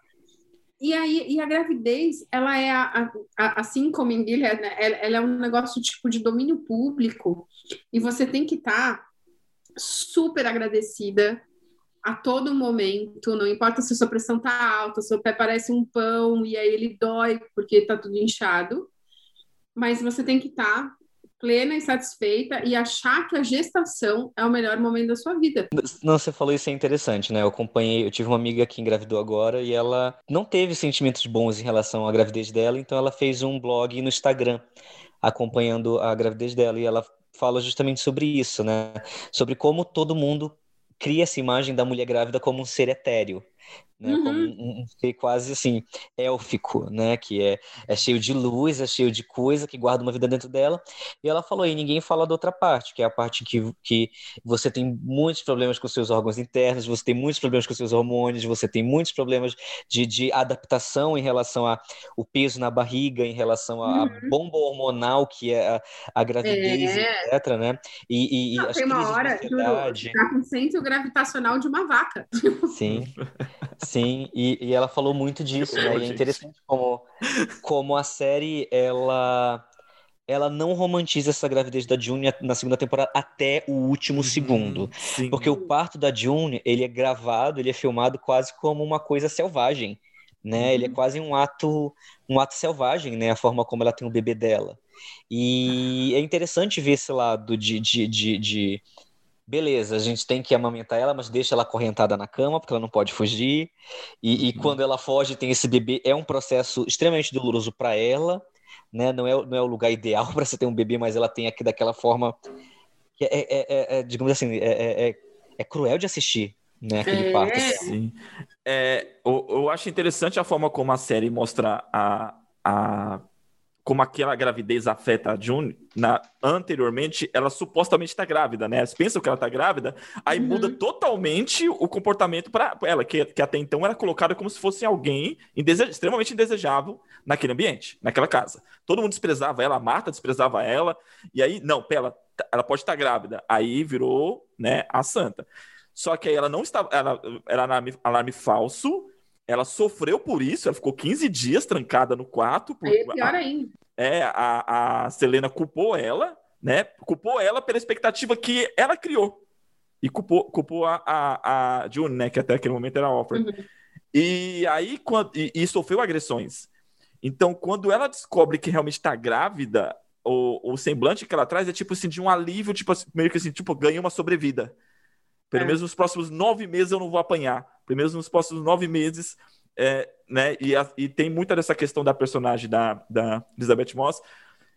E aí, e a gravidez, ela é a, a, assim como em Gilead, né? ela, ela, é um negócio tipo de domínio público e você tem que estar tá super agradecida a todo momento, não importa se a sua pressão tá alta, seu pé parece um pão e aí ele dói porque tá tudo inchado, mas você tem que estar tá plena e satisfeita e achar que a gestação é o melhor momento da sua vida. Não, você falou isso é interessante, né? Eu acompanhei, eu tive uma amiga que engravidou agora e ela não teve sentimentos bons em relação à gravidez dela, então ela fez um blog no Instagram acompanhando a gravidez dela e ela fala justamente sobre isso, né? Sobre como todo mundo cria essa imagem da mulher grávida como um ser etéreo né? Uhum. Como um, ser quase assim, élfico, né? Que é, é cheio de luz, é cheio de coisa, que guarda uma vida dentro dela. E ela falou, e ninguém fala da outra parte, que é a parte que, que você tem muitos problemas com seus órgãos internos, você tem muitos problemas com seus hormônios, você tem muitos problemas de, de adaptação em relação ao peso na barriga, em relação à uhum. bomba hormonal, que é a, a gravidez, é. etc, né? E, e, Não, tem uma hora, juro, tá com centro gravitacional de uma vaca. Sim. Sim, e, e ela falou muito disso, né? E é interessante como, como a série, ela ela não romantiza essa gravidez da June na segunda temporada até o último uhum, segundo. Sim. Porque o parto da June, ele é gravado, ele é filmado quase como uma coisa selvagem, né? Uhum. Ele é quase um ato, um ato selvagem, né? A forma como ela tem o bebê dela. E é interessante ver esse lado de, de, de, de beleza, a gente tem que amamentar ela, mas deixa ela acorrentada na cama, porque ela não pode fugir. E, e uhum. quando ela foge, tem esse bebê, é um processo extremamente doloroso para ela, né? Não é, não é o lugar ideal para você ter um bebê, mas ela tem aqui daquela forma que é, é, é, é digamos assim, é, é, é, cruel de assistir. Né, aquele parto. Sim. eu, eu acho interessante a forma como a série mostra a, a como aquela gravidez afeta a June, na, anteriormente ela supostamente está grávida, né? Eles pensam que ela está grávida, aí uhum. muda totalmente o comportamento para ela, que, que, até então era colocada como se fosse alguém indese extremamente indesejável naquele ambiente, naquela casa. Todo mundo desprezava ela, a Marta desprezava ela, e aí, não, ela, ela pode estar tá grávida. Aí virou né, a santa. Só que aí ela não estava, ela era alarme, alarme falso, ela sofreu por isso, ela ficou 15 dias trancada no quarto. Por, é pior ainda. É, a, a Selena culpou ela, né? Culpou ela pela expectativa que ela criou. E culpou, culpou a, a, a June, né? Que até aquele momento era a Alfred. Uhum. E aí, quando, e, e sofreu agressões. Então, quando ela descobre que realmente está grávida, o, o semblante que ela traz é tipo assim, de um alívio, tipo assim, meio que assim, tipo, ganhei uma sobrevida. Pelo é. menos nos próximos nove meses eu não vou apanhar. Pelo menos nos próximos nove meses, é, né? E, a, e, tem muita dessa questão da personagem da, da Elizabeth Moss,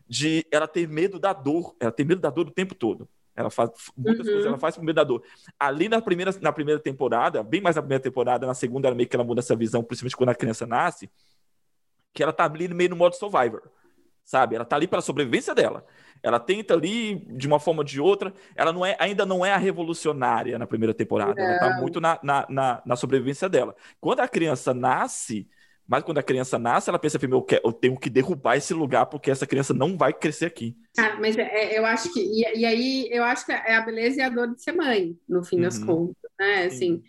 de ela ter medo da dor. Ela tem medo da dor o tempo todo. Ela faz muitas uhum. coisas, ela faz com medo da dor. Ali na primeira, na primeira temporada, bem mais na primeira temporada, na segunda, ela meio que ela muda essa visão, principalmente quando a criança nasce, que ela tá ali meio no modo survivor sabe? Ela tá ali pela sobrevivência dela. Ela tenta ali de uma forma ou de outra. Ela não é, ainda não é a revolucionária na primeira temporada. Não. Ela tá muito na, na, na, na, sobrevivência dela. Quando a criança nasce, Mas quando a criança nasce, ela pensa, meu, eu tenho que derrubar esse lugar porque essa criança não vai crescer aqui. Cara, mas é, é, eu acho que. E, e, aí, eu acho que é a beleza e a dor de ser mãe, no fim uhum. das contas, né? Assim,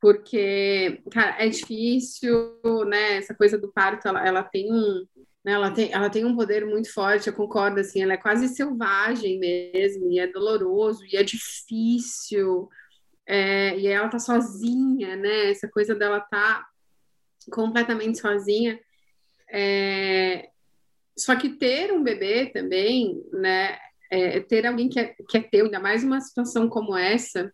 porque, cara, é difícil, né? Essa coisa do parto, ela, ela tem um. Né, ela, tem, ela tem um poder muito forte, eu concordo, assim, ela é quase selvagem mesmo, e é doloroso, e é difícil, é, e ela tá sozinha, né? Essa coisa dela tá completamente sozinha. É... Só que ter um bebê também, né? É, ter alguém que é, que é teu, ainda mais uma situação como essa,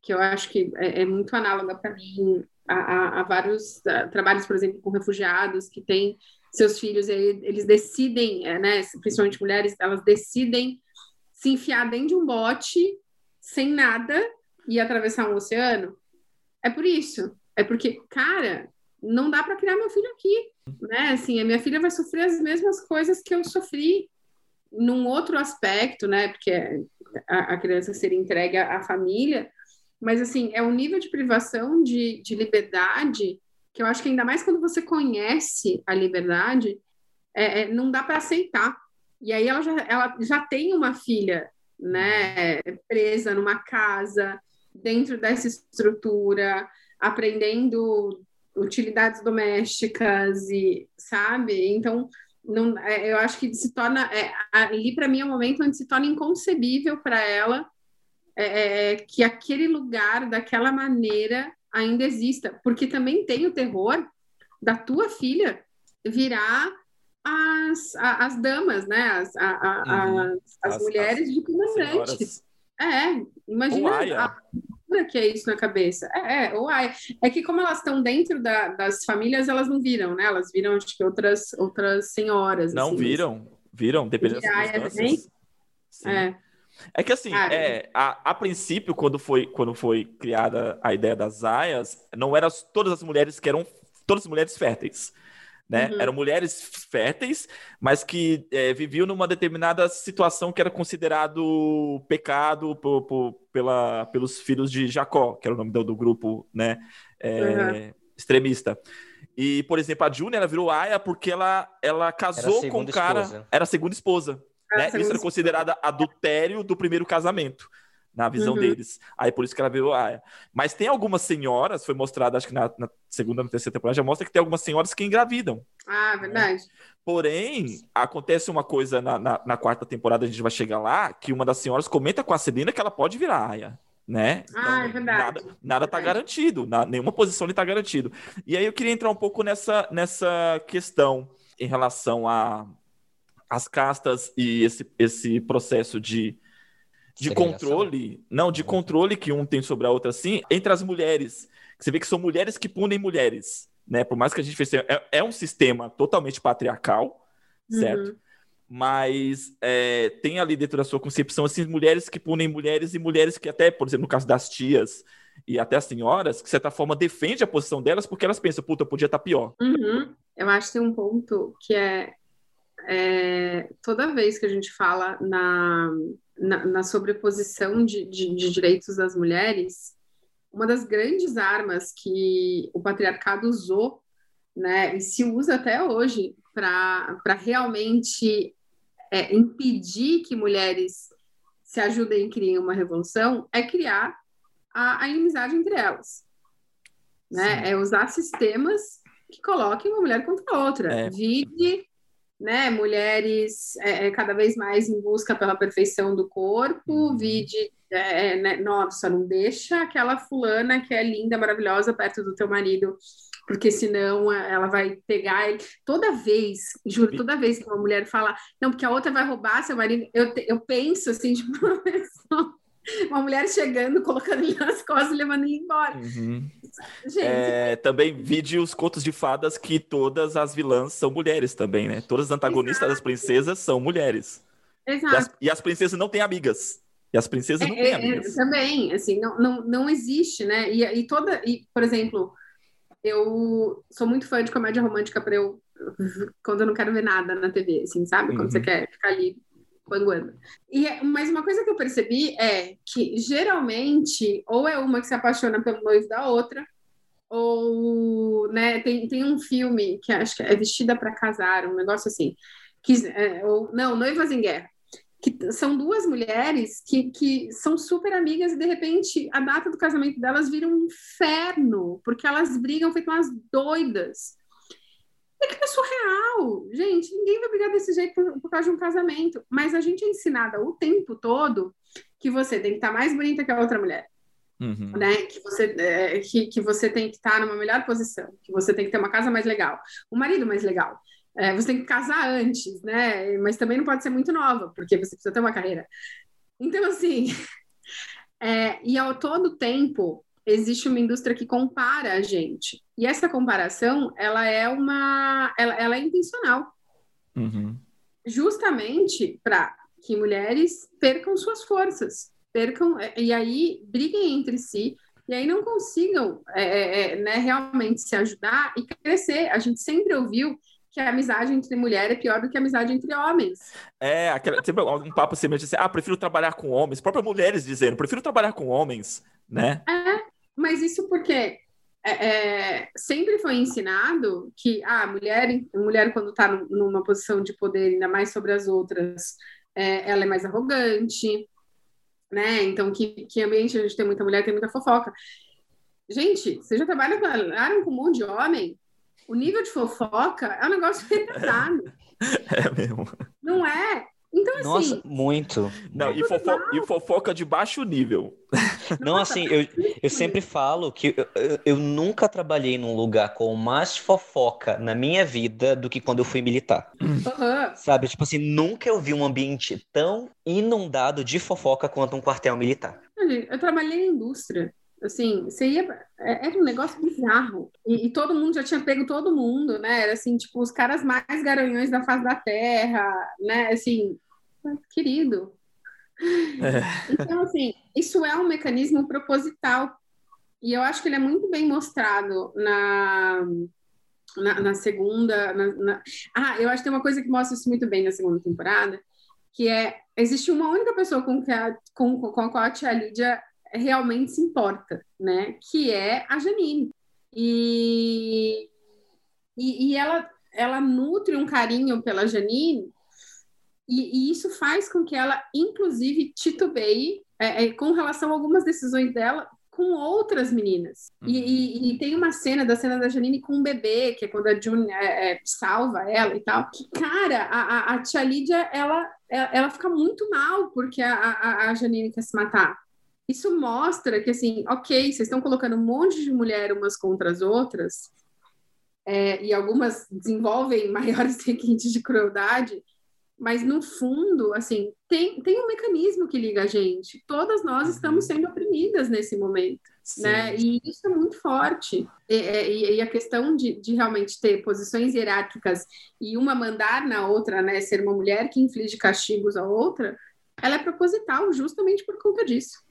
que eu acho que é, é muito análoga para mim a, a, a vários a, trabalhos, por exemplo, com refugiados que têm seus filhos, eles decidem, é, né, principalmente mulheres, elas decidem se enfiar dentro de um bote sem nada e atravessar um oceano. É por isso. É porque, cara, não dá para criar meu filho aqui, né? Assim, a minha filha vai sofrer as mesmas coisas que eu sofri num outro aspecto, né? Porque a, a criança ser entregue à família, mas assim, é um nível de privação de, de liberdade que eu acho que ainda mais quando você conhece a liberdade, é, é, não dá para aceitar. E aí ela já, ela já tem uma filha, né, presa numa casa, dentro dessa estrutura, aprendendo utilidades domésticas e sabe então não é, eu acho que se torna é, ali para mim é um momento onde se torna inconcebível para ela é, é, que aquele lugar daquela maneira ainda exista porque também tem o terror da tua filha virar as, as damas né as, a, a, uhum. as, as, as, mulheres as, de comandante é imagina a, que é isso na cabeça. É, é, ou é, é que como elas estão dentro da, das famílias, elas não viram, né? Elas viram, acho que outras, outras senhoras. Não assim, viram, viram, dependendo das circunstâncias. É. É que assim, ah, é, a, a, princípio, quando foi, quando foi criada a ideia das aias, não eram todas as mulheres que eram todas as mulheres férteis né? Uhum. Eram mulheres férteis, mas que é, viviam numa determinada situação que era considerado pecado por, por, pela, pelos filhos de Jacó, que era o nome do, do grupo, né? É, uhum. Extremista. E, por exemplo, a June, ela virou Aya porque ela, ela casou com um cara... Esposa. Era a segunda esposa. Né? Isso era considerado adultério do primeiro casamento na visão uhum. deles. Aí por isso que ela virou Aya. Mas tem algumas senhoras, foi mostrado, acho que na, na segunda, na terceira temporada, já mostra que tem algumas senhoras que engravidam. Ah, né? verdade. Né? Porém, acontece uma coisa na, na, na, quarta temporada, a gente vai chegar lá, que uma das senhoras comenta com a Celina que ela pode virar Aya. Né? Então, ah, é verdade. Nada, nada tá garantido, na, nenhuma posição está garantido. E aí eu queria entrar um pouco nessa, nessa questão em relação a as castas e esse, esse processo de de controle, não, de controle que um tem sobre a outra, assim, entre as mulheres. Você vê que são mulheres que punem mulheres, né? Por mais que a gente fez, é, é um sistema totalmente patriarcal, certo? Uhum. Mas é, tem ali dentro da sua concepção, assim, mulheres que punem mulheres e mulheres que até, por exemplo, no caso das tias e até as senhoras, que de certa forma defende a posição delas porque elas pensam, puta, eu podia estar tá pior. Uhum. Eu acho que tem um ponto que é, é toda vez que a gente fala na na, na sobreposição de, de, de direitos das mulheres, uma das grandes armas que o patriarcado usou, né, e se usa até hoje para realmente é, impedir que mulheres se ajudem e criem uma revolução, é criar a, a inimizade entre elas. Né? É usar sistemas que coloquem uma mulher contra a outra. É. Vide né, mulheres é, é, cada vez mais em busca pela perfeição do corpo, uhum. vide, é, né, nossa, não deixa aquela fulana que é linda, maravilhosa perto do teu marido, porque senão é, ela vai pegar ele. Toda vez, juro, toda vez que uma mulher fala, não, porque a outra vai roubar seu marido, eu, eu penso assim, tipo, uma mulher chegando, colocando ele nas costas e levando ele embora. Uhum. Gente, é, também vi os contos de fadas que todas as vilãs são mulheres também, né? Todas as antagonistas Exato. das princesas são mulheres. Exato. E as, e as princesas não têm amigas. E as princesas não é, têm é, amigas. também, assim, não, não, não existe, né? E, e toda, e, por exemplo, eu sou muito fã de comédia romântica para eu quando eu não quero ver nada na TV, assim, sabe? Quando uhum. você quer ficar ali panguando. E, é, mas uma coisa que eu percebi é que geralmente ou é uma que se apaixona pelo noivo da outra, ou né, tem, tem um filme que acho que é Vestida para Casar, um negócio assim, que, é, ou, não, Noivas em Guerra, que são duas mulheres que, que são super amigas e de repente a data do casamento delas vira um inferno, porque elas brigam feito umas doidas. É que é surreal. Gente, ninguém vai brigar desse jeito por, por, causa de um casamento. Mas a gente é ensinada o tempo todo que você tem que estar mais bonita que a outra mulher. Uhum. Né? Que, você, é, que, que você tem que estar numa melhor posição, que você tem que ter uma casa mais legal, um marido mais legal. É, você tem que casar antes, né? Mas também não pode ser muito nova, porque você precisa ter uma carreira. Então, assim, é, e ao todo tempo existe uma indústria que compara a gente. E essa comparação, ela é uma, ela, ela é intencional. Uhum. Justamente para que mulheres percam suas forças, percam é, e aí briguem entre si e aí não consigam é, é, é, né, realmente se ajudar e crescer. A gente sempre ouviu que a amizade entre mulher é pior do que a amizade entre homens. É, aquela, sempre um papo semelhante assim, ah, prefiro trabalhar com homens, próprias mulheres dizendo, prefiro trabalhar com homens, né? É, mas isso porque é, é, sempre foi ensinado que ah, a mulher, mulher quando está numa posição de poder, ainda mais sobre as outras, é, ela é mais arrogante, né? Então, que, que ambiente a gente tem muita mulher, tem muita fofoca. Gente, vocês já trabalharam com um monte de homem? O nível de fofoca é um negócio retardado. É mesmo. Não é? Então, assim. Nossa, muito. Não, e, fofo e, fofoca de baixo nível. Não, assim, eu, eu sempre falo que eu, eu, eu, nunca trabalhei num lugar com mais fofoca na minha vida do que quando eu fui militar. Uhum. Sabe? Tipo assim, nunca eu vi um ambiente tão inundado de fofoca quanto um quartel militar. Eu trabalhei em indústria. Assim, você ia. É, era um negócio bizarro. E, e, todo mundo já tinha pego todo mundo, né? Era assim, tipo, os caras mais garanhões da face da terra, né? Assim, querido. É. Então, assim, isso é um mecanismo proposital. E eu acho que ele é muito bem mostrado na, na, na segunda. Na, na... Ah, eu acho que tem uma coisa que mostra isso muito bem na segunda temporada, que é existe uma única pessoa com, que a, com, com a qual a tia Lídia realmente se importa, né? Que é a Janine. E, e, e ela, ela nutre um carinho pela Janine e, e, isso faz com que ela, inclusive, titubeie é, é, com relação a algumas decisões dela com outras meninas. Uhum. E, e, tem uma cena da cena da Janine com um bebê, que é quando a June é, é, salva ela e tal. Que, cara, a, a, a tia Lídia, ela, ela fica muito mal porque a, a, a Janine quer se matar. Isso mostra que, assim, ok, vocês estão colocando um monte de mulher umas contra as outras, é, e algumas desenvolvem maiores requintes de crueldade, mas no fundo, assim, tem, tem um mecanismo que liga a gente. Todas nós uhum. estamos sendo oprimidas nesse momento, Sim. né? E isso é muito forte. E, e, e, a questão de, de realmente ter posições hierárquicas e uma mandar na outra, né? Ser uma mulher que inflige castigos à outra, ela é proposital justamente por conta disso.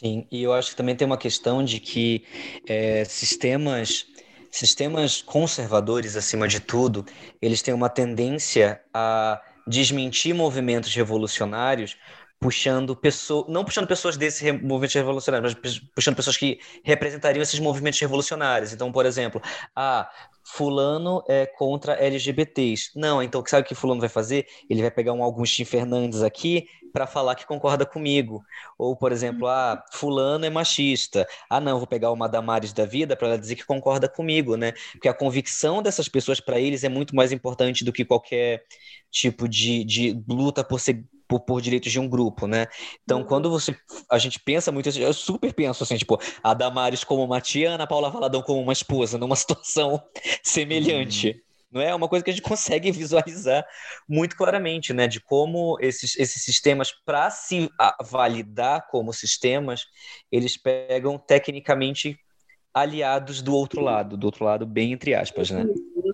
Sim, e eu acho que também tem uma questão de que é, sistemas sistemas conservadores, acima de tudo, eles têm uma tendência a desmentir movimentos revolucionários puxando pessoas, não puxando pessoas desses movimentos revolucionários, mas puxando pessoas que representariam esses movimentos revolucionários. Então, por exemplo, ah, fulano é contra LGBTs. Não, então sabe o que fulano vai fazer? Ele vai pegar um Augustin Fernandes aqui para falar que concorda comigo. Ou, por exemplo, ah, fulano é machista. Ah, não, vou pegar uma Damares da vida para ela dizer que concorda comigo, né? Porque a convicção dessas pessoas para eles é muito mais importante do que qualquer tipo de, de luta por ser por, por, direitos de um grupo, né? Então, uhum. quando você a gente pensa muito, eu super penso assim, tipo, a Damares como uma tia, Ana Paula Valadão como uma esposa, numa situação semelhante. Uhum. Não é uma coisa que a gente consegue visualizar muito claramente, né? De como esses, esses sistemas, para se validar como sistemas, eles pegam tecnicamente aliados do outro lado, do outro lado, bem entre aspas, né?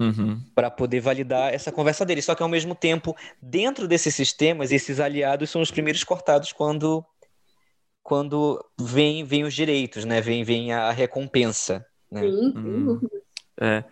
Uhum. Para poder validar essa conversa deles. Só que ao mesmo tempo, dentro desses sistemas, esses aliados são os primeiros cortados quando quando vem, vem os direitos, né? Vem, vem a recompensa. Né? Sim, uhum. É.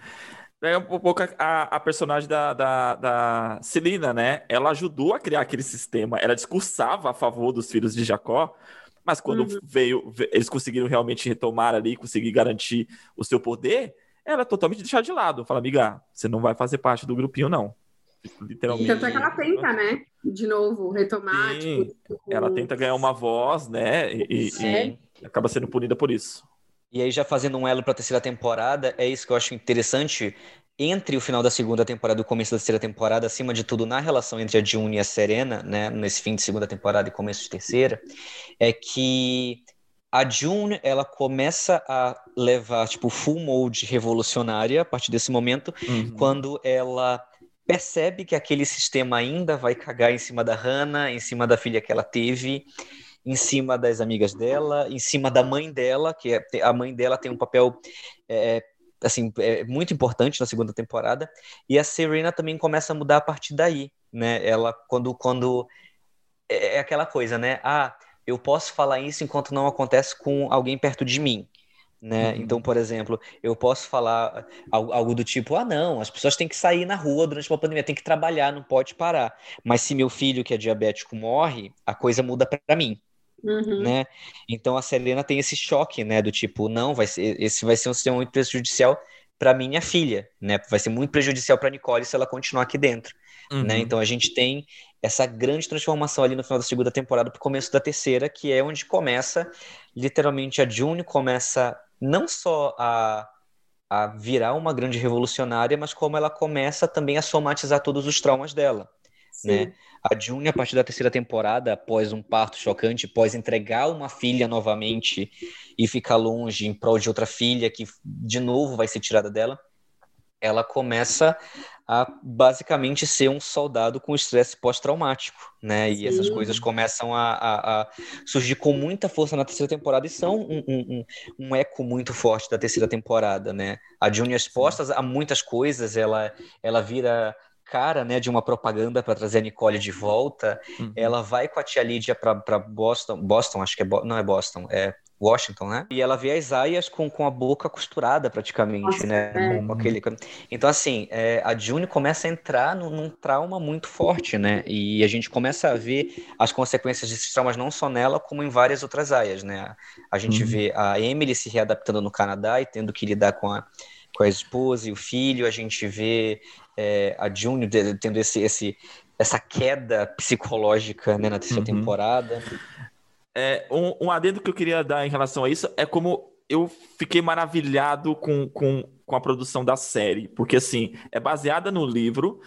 É um pouco a, a personagem da, da, da Celina, né? Ela ajudou a criar aquele sistema. Ela discursava a favor dos filhos de Jacó, Mas quando uhum. veio, eles conseguiram realmente retomar ali, conseguir garantir o seu poder, ela é totalmente deixada de lado. Fala, amiga, você não vai fazer parte do grupinho, não. Literalmente. Tanto é que ela tenta, né? De novo, retomar. Tipo, tipo, ela tenta ganhar uma voz, né? E, e, e acaba sendo punida por isso. E aí, já fazendo um elo para a terceira temporada, é isso que eu acho interessante entre o final da segunda temporada e o começo da terceira temporada, acima de tudo na relação entre a June e a Serena, né, nesse fim de segunda temporada e começo de terceira, é que a June, ela começa a levar, tipo, full mode revolucionária a partir desse momento, uhum. quando ela percebe que aquele sistema ainda vai cagar em cima da Hannah, em cima da filha que ela teve, em cima das amigas dela, em cima da mãe dela, que é, a mãe dela tem um papel é, assim é, muito importante na segunda temporada, e a Serena também começa a mudar a partir daí, né? Ela quando quando é, é aquela coisa, né? Ah, eu posso falar isso enquanto não acontece com alguém perto de mim. Né? Uhum. Então, por exemplo, eu posso falar algo do tipo: ah, não, as pessoas têm que sair na rua durante uma pandemia, tem que trabalhar, não pode parar. Mas se meu filho, que é diabético, morre, a coisa muda para mim. Uhum. Né? Então a Selena tem esse choque, né? Do tipo, não, vai ser, esse vai ser um sistema muito prejudicial para minha filha, né? Vai ser muito prejudicial para Nicole se ela continuar aqui dentro, né? uhum. né? Então a gente tem essa grande transformação ali no final da segunda temporada para o começo da terceira, que é onde começa literalmente a June começa não só a a virar uma grande revolucionária, mas como ela começa também a somatizar todos os traumas dela, né? A June, a partir da terceira temporada, após um parto chocante, após entregar uma filha novamente e ficar longe em prol de outra filha que de novo vai ser tirada dela, ela começa a basicamente ser um soldado com estresse pós-traumático, né? E Sim. essas coisas começam a, a, a, surgir com muita força na terceira temporada e são um, um, um, eco muito forte da terceira temporada, né? A Junior expostas a muitas coisas, ela, ela vira cara, né, de uma propaganda para trazer a Nicole de volta, uhum. ela vai com a tia Lídia para Boston, Boston, acho que é, não é Boston, é Washington, né? E ela vê as aias com, com a boca costurada praticamente, Nossa, né? É. Com aquele... Então, assim, é, a June começa a entrar num, num, trauma muito forte, né? E a gente começa a ver as consequências desses traumas não só nela, como em várias outras aias, né? A gente uhum. vê a Emily se readaptando no Canadá e tendo que lidar com a, com a esposa e o filho, a gente vê é, a June tendo esse, esse, essa queda psicológica né, na terceira uhum. temporada. É, um, um adendo que eu queria dar em relação a isso é como eu fiquei maravilhado com, com, com a produção da série, porque assim, é baseada no livro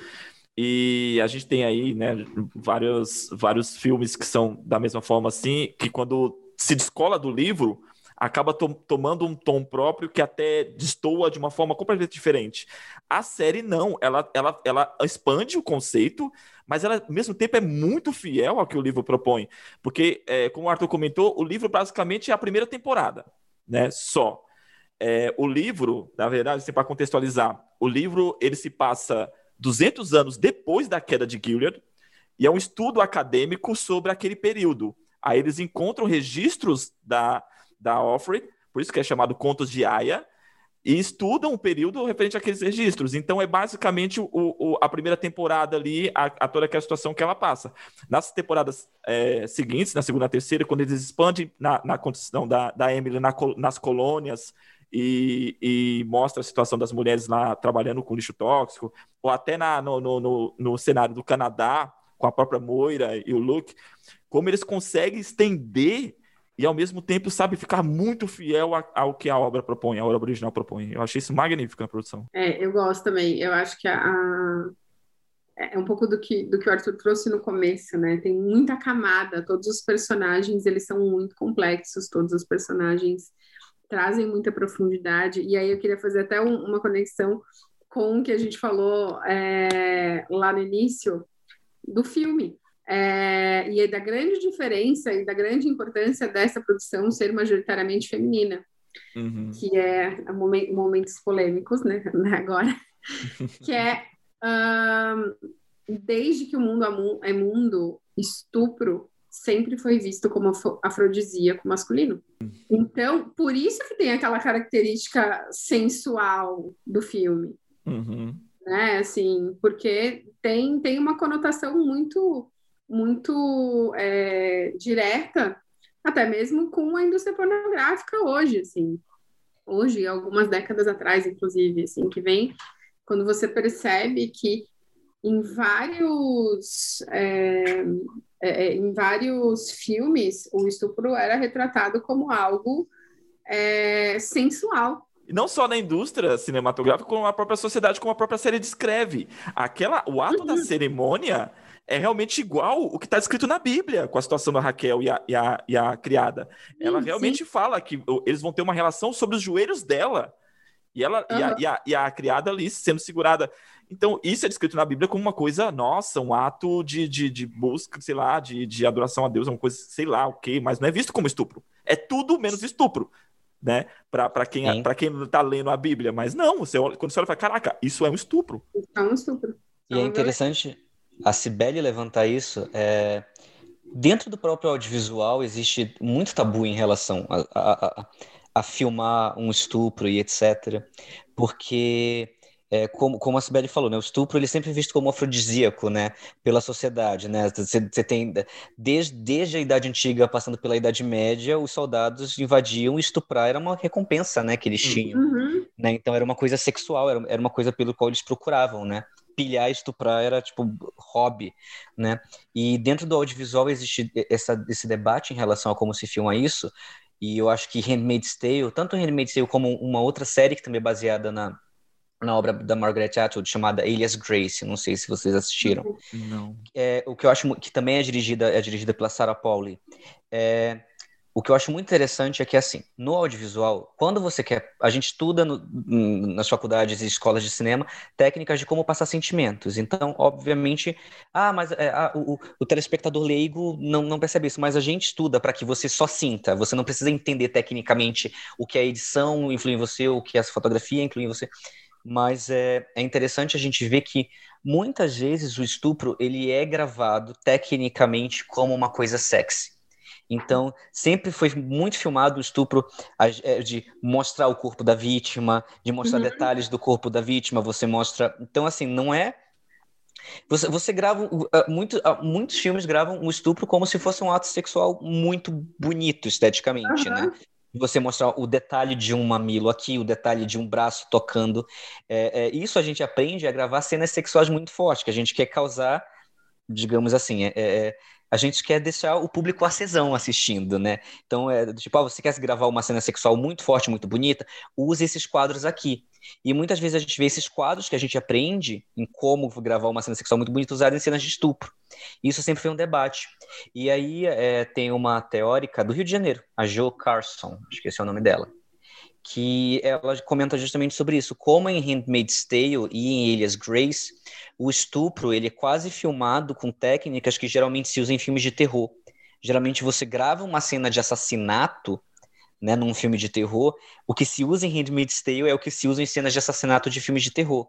e a gente tem aí, né, vários, vários filmes que são da mesma forma assim, que quando se descola do livro, acaba to tomando um tom próprio que até destoa de uma forma completamente diferente. A série não, ela, ela, ela expande o conceito, mas ela, ao mesmo tempo, é muito fiel ao que o livro propõe. Porque, é, como o Arthur comentou, o livro basicamente é a primeira temporada, né? Só. É, o livro, na verdade, assim, para contextualizar, o livro ele se passa 200 anos depois da queda de Gilead, e é um estudo acadêmico sobre aquele período. Aí eles encontram registros da, da Offred, por isso que é chamado Contos de Aya, e estudam o período referente àqueles registros. Então, é basicamente o, o a primeira temporada ali, a, a, toda aquela situação que ela passa. Nas temporadas é, seguintes, na segunda terceira, quando eles expandem na, na condição da, da Emily na, nas colônias e, e, mostra a situação das mulheres lá trabalhando com lixo tóxico, ou até na, no, no, no, no cenário do Canadá, com a própria Moira e o Luke, como eles conseguem estender e ao mesmo tempo sabe ficar muito fiel ao que a obra propõe, a obra original propõe. Eu achei isso magnífico na produção. É, eu gosto também. Eu acho que a, é um pouco do que, do que o Arthur trouxe no começo, né? Tem muita camada, todos os personagens, eles são muito complexos, todos os personagens trazem muita profundidade, e aí eu queria fazer até um, uma conexão com o que a gente falou é, lá no início do filme, é, e é da grande diferença e da grande importância dessa produção ser majoritariamente feminina, uhum. que é momentos polêmicos, né, Agora, que é um, desde que o mundo é mundo, estupro sempre foi visto como afrodisíaco masculino. Então, por isso que tem aquela característica sensual do filme. Uhum. Né, assim, porque tem, tem uma conotação muito muito é, direta até mesmo com a indústria pornográfica hoje, assim. Hoje, algumas décadas atrás, inclusive, assim, que vem quando você percebe que em vários é, é, em vários filmes o estupro era retratado como algo é, sensual não só na indústria cinematográfica, como a própria sociedade, como a própria série descreve. Aquela, o ato uhum. da cerimônia é realmente igual o que está escrito na Bíblia, com a situação da Raquel e a, e a, e a criada. Ela realmente sim. fala que eles vão ter uma relação sobre os joelhos dela. E, ela, uhum. e, a, e, a, e a criada ali sendo segurada. Então, isso é descrito na Bíblia como uma coisa, nossa, um ato de, de, de busca, sei lá, de, de adoração a Deus, uma coisa, sei lá, o okay, mas não é visto como estupro. É tudo menos estupro né? Para quem, quem está lendo a Bíblia. Mas não, você quando você olha e fala, caraca, isso é um estupro. É um estupro. E é interessante a Cibele levantar isso. É... Dentro do próprio audiovisual existe muito tabu em relação a, a, a, a filmar um estupro e etc. Porque é, como, como a Sibeli falou, né, o estupro ele é sempre visto como afrodisíaco, né, pela sociedade, né, você, você tem, desde, desde a Idade Antiga, passando pela Idade Média, os soldados invadiam e estuprar era uma recompensa, né, que eles uhum. tinham, uhum. né, então era uma coisa sexual, era, era uma coisa pelo qual eles procuravam, né, pilhar e estuprar era, tipo, hobby, né, e dentro do audiovisual existe essa, esse debate em relação a como se filma isso, e eu acho que Handmaid's Tale, tanto Handmaid's Tale como uma outra série que também é baseada na na obra da Margaret Atwood chamada Alias Grace, não sei se vocês assistiram. Não. É, o que eu acho que também é dirigida é dirigida pela Sarah Pauli. É, o que eu acho muito interessante é que assim, no audiovisual, quando você quer, a gente estuda no, nas faculdades e escolas de cinema técnicas de como passar sentimentos. Então, obviamente, ah, mas é, ah, o, o, telespectador leigo não, não percebe isso, mas a gente estuda para que você só sinta. Você não precisa entender tecnicamente o que a edição influi em você, o que a fotografia influi em você mas é, é interessante a gente ver que muitas vezes o estupro ele é gravado tecnicamente como uma coisa sexy. Então, sempre foi muito filmado o estupro é, de mostrar o corpo da vítima, de mostrar uhum. detalhes do corpo da vítima, você mostra. Então, assim, não é. Você, você grava. Muito, muitos filmes gravam o estupro como se fosse um ato sexual muito bonito esteticamente, uhum. né? você mostrar o detalhe de um mamilo aqui, o detalhe de um braço tocando. É, é, isso a gente aprende a gravar cenas sexuais muito fortes, que a gente quer causar, digamos assim, é, é a gente quer deixar o público acesão assistindo, né? Então, é tipo, ah, você quer gravar uma cena sexual muito forte, muito bonita, use esses quadros aqui. E muitas vezes a gente vê esses quadros que a gente aprende em como gravar uma cena sexual muito bonita usada em cenas de estupro. Isso sempre foi um debate. E aí é, tem uma teórica do Rio de Janeiro, a Jo Carson, esse é o nome dela, que ela comenta justamente sobre isso, como em Handmaid's Tale e em Elias Grace, o estupro ele é quase filmado com técnicas que geralmente se usam em filmes de terror. Geralmente você grava uma cena de assassinato né, num filme de terror, o que se usa em Handmaid's Tale é o que se usa em cenas de assassinato de filmes de terror.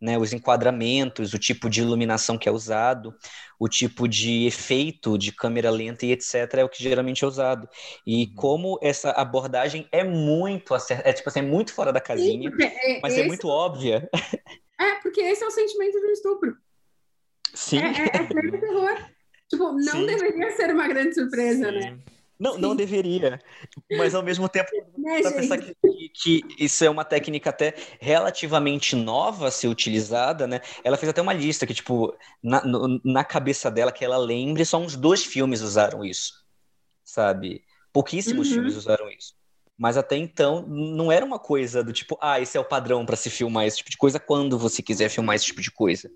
Né, os enquadramentos, o tipo de iluminação que é usado, o tipo de efeito de câmera lenta e etc. é o que geralmente é usado. E uhum. como essa abordagem é muito é tipo assim, é muito fora da casinha, Sim, é, mas é esse... é muito óbvia. É, porque esse é o sentimento do estupro. Sim. É, é, é terror. Tipo, não Sim. deveria ser uma grande surpresa? Sim. né? Não, não deveria. Mas ao mesmo tempo, né, pensar que, que, isso é uma técnica até relativamente nova a ser utilizada, né? Ela fez até uma lista que, tipo, na, no, na cabeça dela, que ela lembre, só uns dois filmes usaram isso, sabe? Pouquíssimos uhum. filmes usaram isso. Mas até então não era uma coisa do tipo, ah, esse é o padrão para se filmar esse tipo de coisa quando você quiser filmar esse tipo de coisa,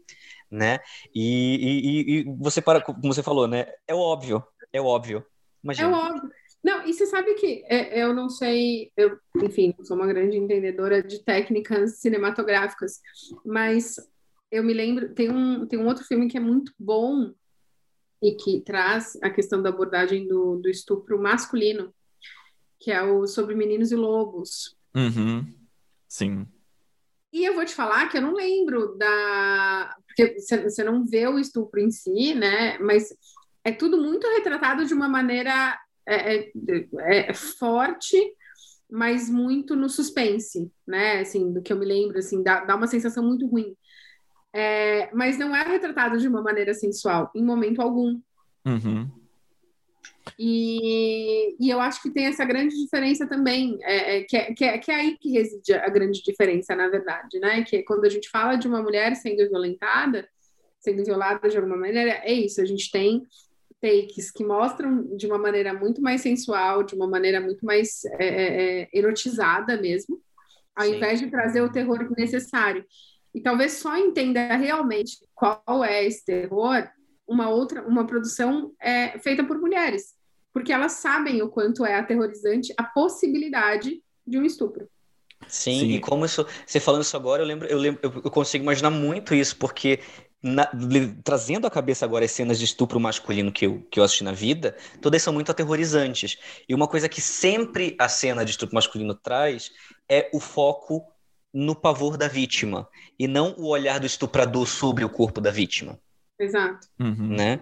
né? E, e, e você para, como você falou, né? É óbvio, é óbvio. Imagina. É óbvio. Não, e você sabe que é, eu não sei, eu, enfim, sou uma grande entendedora de técnicas cinematográficas, mas eu me lembro, tem um, tem um outro filme que é muito bom e que traz a questão da abordagem do, do estupro masculino, que é o Sobre Meninos e Lobos. Uhum. Sim. E eu vou te falar que eu não lembro da. Porque você não vê o estupro em si, né? Mas é tudo muito retratado de uma maneira é, é, é, forte, mas muito no suspense, né? Assim, do que eu me lembro, assim, dá, dá uma sensação muito ruim. É, mas não é retratado de uma maneira sensual, em momento algum. Uhum. E, e eu acho que tem essa grande diferença também, é, é, que, é, que, é, que é aí que reside a grande diferença, na verdade, né? Que é quando a gente fala de uma mulher sendo violentada, sendo violada de alguma maneira, é isso, a gente tem takes que mostram de uma maneira muito mais sensual, de uma maneira muito mais é, é, é erotizada mesmo, ao Sim. invés de trazer o terror necessário. E talvez só entenda realmente qual é esse terror uma outra, uma produção é, feita por mulheres, porque elas sabem o quanto é aterrorizante a possibilidade de um estupro. Sim, Sim. e como isso, você falando isso agora, eu lembro, eu lembro, eu consigo imaginar muito isso, porque na, trazendo à cabeça agora as cenas de estupro masculino que eu, que eu assisti na vida, todas são muito aterrorizantes. E uma coisa que sempre a cena de estupro masculino traz é o foco no pavor da vítima e não o olhar do estuprador sobre o corpo da vítima. Exato. Uhum. Né?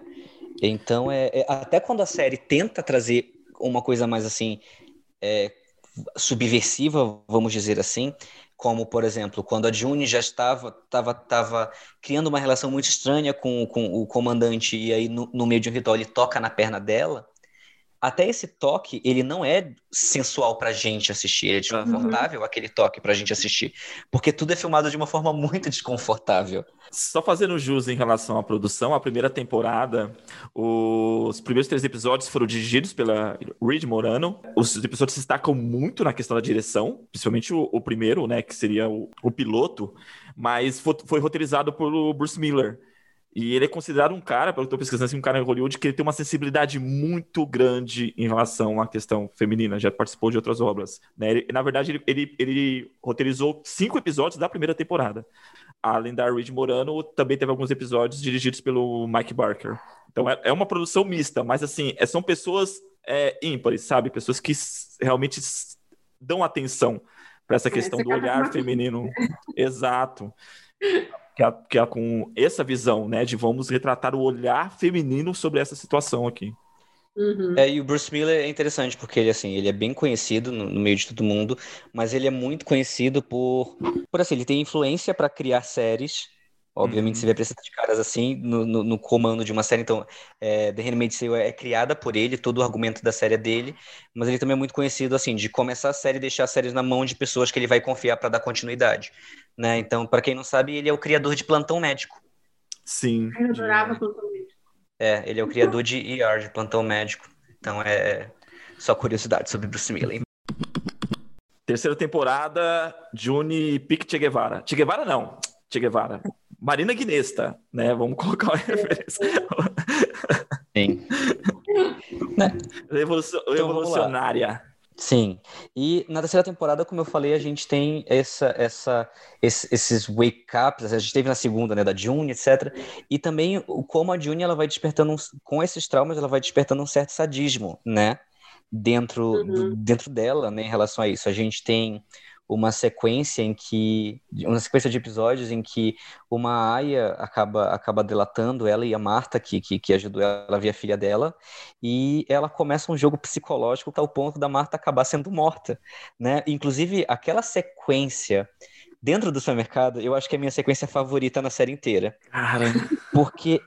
Então, é, é, até quando a série tenta trazer uma coisa mais assim, é, subversiva, vamos dizer assim, como, por exemplo, quando a June já estava, estava, estava criando uma relação muito estranha com, com o comandante, e aí no, no meio de um ritual ele toca na perna dela, até esse toque, ele não é sensual pra gente assistir, ele é desconfortável uhum. aquele toque pra gente assistir, porque tudo é filmado de uma forma muito desconfortável. Só fazendo jus em relação à produção, a primeira temporada, os primeiros três episódios foram dirigidos pela Reed Morano. Os episódios se destacam muito na questão da direção, principalmente o, o primeiro, né, que seria o, o piloto, mas foi, foi roteirizado por Bruce Miller e ele é considerado um cara, pelo que eu estou pesquisando, assim, um cara em Hollywood que ele tem uma sensibilidade muito grande em relação à questão feminina. Já participou de outras obras. Né? Ele, na verdade, ele, ele, ele, roteirizou cinco episódios da primeira temporada. Além da Reed Morano, também teve alguns episódios dirigidos pelo Mike Barker. Então é, é uma produção mista, mas assim, é, são pessoas é, ímpares, sabe? Pessoas que realmente dão atenção para essa é, questão do olhar feminino. Exato que é, que é com essa visão, né, de vamos retratar o olhar feminino sobre essa situação aqui. Uhum. É, e o Bruce Miller é interessante porque ele assim ele é bem conhecido no, no meio de todo mundo, mas ele é muito conhecido por por assim ele tem influência para criar séries Obviamente, uhum. você vê a presença de caras assim no, no, no, comando de uma série. Então, é, The Handmaid's Tale é, é criada por ele, todo o argumento da série é dele, mas ele também é muito conhecido assim de começar a série e deixar as séries na mão de pessoas que ele vai confiar para dar continuidade. Né? Então, para quem não sabe, ele é o criador de Plantão Médico. Sim. Eu adorava Plantão Médico. É, ele é o criador de ER, de Plantão Médico. Então, é só curiosidade sobre Bruce Miller. Terceira temporada, Juni Pique Che Guevara. Che Guevara não, Che Guevara. Marina Guinesta, né? Vamos colocar uma referência. Sim. né? Revolucion... Então, revolucionária. Sim. E na terceira temporada, como eu falei, a gente tem essa, essa, esses wake-ups, a gente teve na segunda, né, da June, etc. E também como a June, ela vai despertando, com esses traumas, ela vai despertando um certo sadismo, né? Dentro, uhum. do, dentro dela, né, em relação a isso. A gente tem uma sequência em que uma sequência de episódios em que uma aia acaba acaba delatando ela e a Marta que, que, que ajudou ela a ver a filha dela e ela começa um jogo psicológico ao ponto da Marta acabar sendo morta, né? Inclusive aquela sequência dentro do supermercado, eu acho que é a minha sequência favorita na série inteira. Cara, porque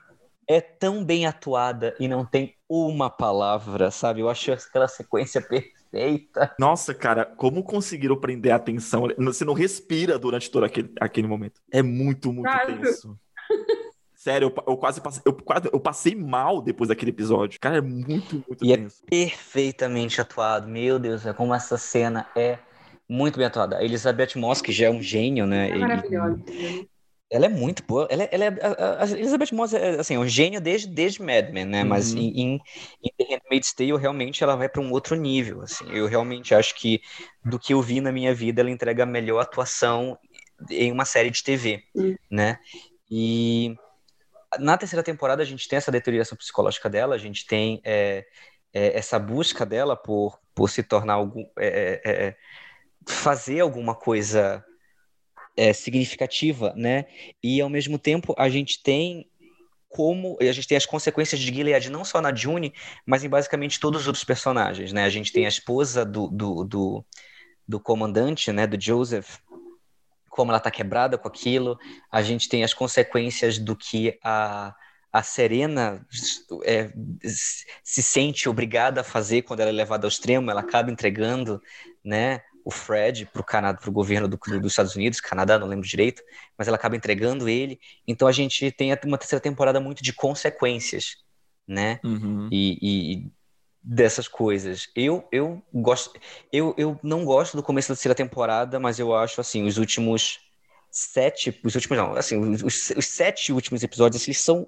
é tão bem atuada e não tem uma palavra, sabe? Eu acho aquela sequência perfeita perfeita. Nossa, cara, como conseguiram prender a atenção? Você não respira durante todo aquele, aquele momento. É muito, muito tenso. Sério, eu, eu, quase passei, eu quase eu passei mal depois daquele episódio. Cara, é muito, muito e é tenso. é perfeitamente atuado. Meu Deus, é como essa cena é muito bem atuada. A Elizabeth Moss, que já é um gênio, né? É maravilhosa. Ela é muito boa. Ela, ela é, a, a Elizabeth Moss é assim, um gênio desde, desde Mad Men, né? Uhum. Mas em, em, em The Handmaid's Tale, realmente ela vai para um outro nível. Assim. Eu realmente acho que do que eu vi na minha vida, ela entrega a melhor atuação em uma série de TV, uhum. né? E na terceira temporada a gente tem essa deterioração psicológica dela, a gente tem é, é, essa busca dela por, por se tornar algum, é, é, é fazer alguma coisa é, significativa, né? E ao mesmo tempo a gente tem como a gente tem as consequências de Gilead não só na June, mas em basicamente todos os outros personagens, né? A gente tem a esposa do, do, do, do comandante, né? Do Joseph, como ela está quebrada com aquilo. A gente tem as consequências do que a a Serena é, se sente obrigada a fazer quando ela é levada ao extremo, ela acaba entregando, né, o Fred para o Canadá, para o governo do, dos Estados Unidos, Canadá, não lembro direito, mas ela acaba entregando ele. Então a gente tem uma terceira temporada muito de consequências, né? Uhum. E, e, dessas coisas. Eu eu gosto, eu, eu não gosto do começo da terceira temporada, mas eu acho assim os últimos sete, os últimos não, assim os, os sete últimos episódios eles são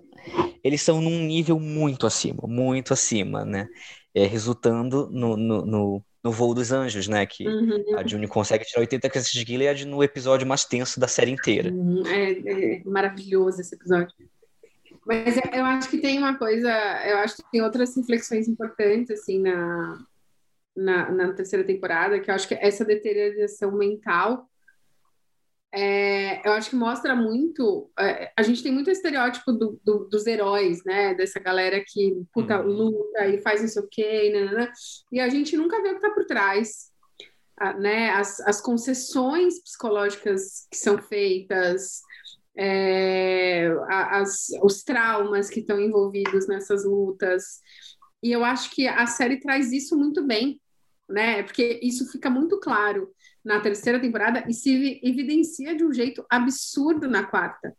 eles são num nível muito acima, muito acima, né? É, resultando no, no, no no Voo dos Anjos, né? Que uhum. a June consegue tirar 80 crianças de Gilead no episódio mais tenso da série inteira. Uhum. É, é, maravilhoso esse episódio. Mas eu acho que tem uma coisa, eu acho que tem outras reflexões importantes, assim, na, na, na terceira temporada, que eu acho que essa deterioração mental é, eu acho que mostra muito. É, a gente tem muito estereótipo do, do, dos heróis, né? Dessa galera que puta, uhum. luta e faz não sei o quê, né, né, né? e a gente nunca vê o que está por trás. né? As, as concessões psicológicas que são feitas, é, as, os traumas que estão envolvidos nessas lutas. E eu acho que a série traz isso muito bem, né? Porque isso fica muito claro na terceira temporada e se evidencia de um jeito absurdo na quarta.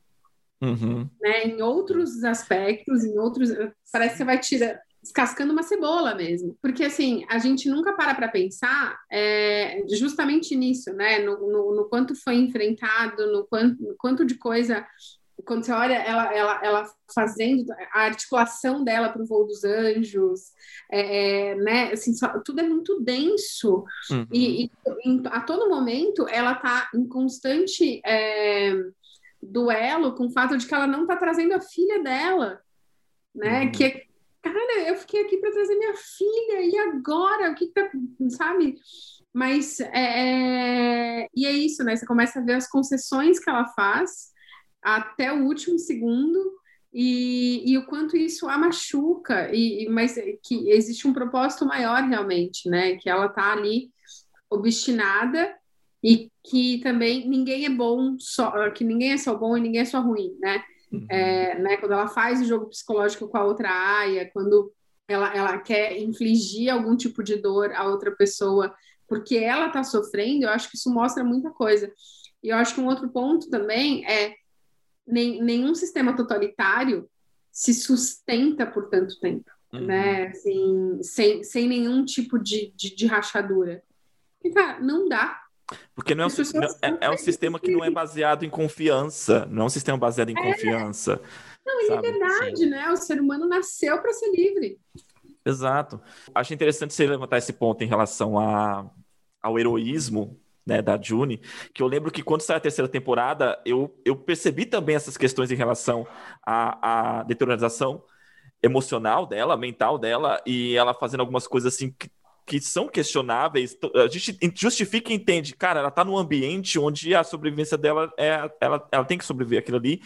Uhum. Né? Em outros aspectos, em outros. Parece que você vai tirar, descascando uma cebola mesmo. Porque, assim, a gente nunca para para pensar é, justamente nisso, né? No, no, no, quanto foi enfrentado, no quanto, no quanto de coisa quando você olha ela, ela, ela fazendo a articulação dela para o voo dos anjos, é, é, né, assim, só, tudo é muito denso uhum. e, e em, a todo momento ela está em constante é, duelo com o fato de que ela não está trazendo a filha dela, né, uhum. que é, cara, eu fiquei aqui para trazer minha filha e agora o que, que tá, sabe? Mas é, é, e é isso, né? Você começa a ver as concessões que ela faz até o último segundo e, e o quanto isso a machuca, e, mas que existe um propósito maior realmente, né? Que ela tá ali obstinada e que também ninguém é bom só, que ninguém é só bom e ninguém é só ruim, né? Uhum. É, né quando ela faz o jogo psicológico com a outra aia, quando ela, ela quer infligir algum tipo de dor a outra pessoa porque ela tá sofrendo, eu acho que isso mostra muita coisa. E eu acho que um outro ponto também é nem, nenhum sistema totalitário se sustenta por tanto tempo, uhum. né? Assim, sem, sem nenhum tipo de, de, de rachadura. E, cara, não dá. Porque não é, um, não, é, é, um sistema que não é baseado em confiança, não é um sistema baseado em é. confiança. Não, em liberdade, Sim. né? O ser humano nasceu para ser livre. Exato. Acho interessante você levantar esse ponto em relação a, ao heroísmo né, da June, que eu lembro que quando saiu a terceira temporada, eu, eu percebi também essas questões em relação à, à deteriorização emocional dela, mental dela, e ela fazendo algumas coisas assim que que são questionáveis, a gente justifica e entende, cara, ela tá num ambiente onde a sobrevivência dela é ela, ela tem que sobreviver aquilo ali,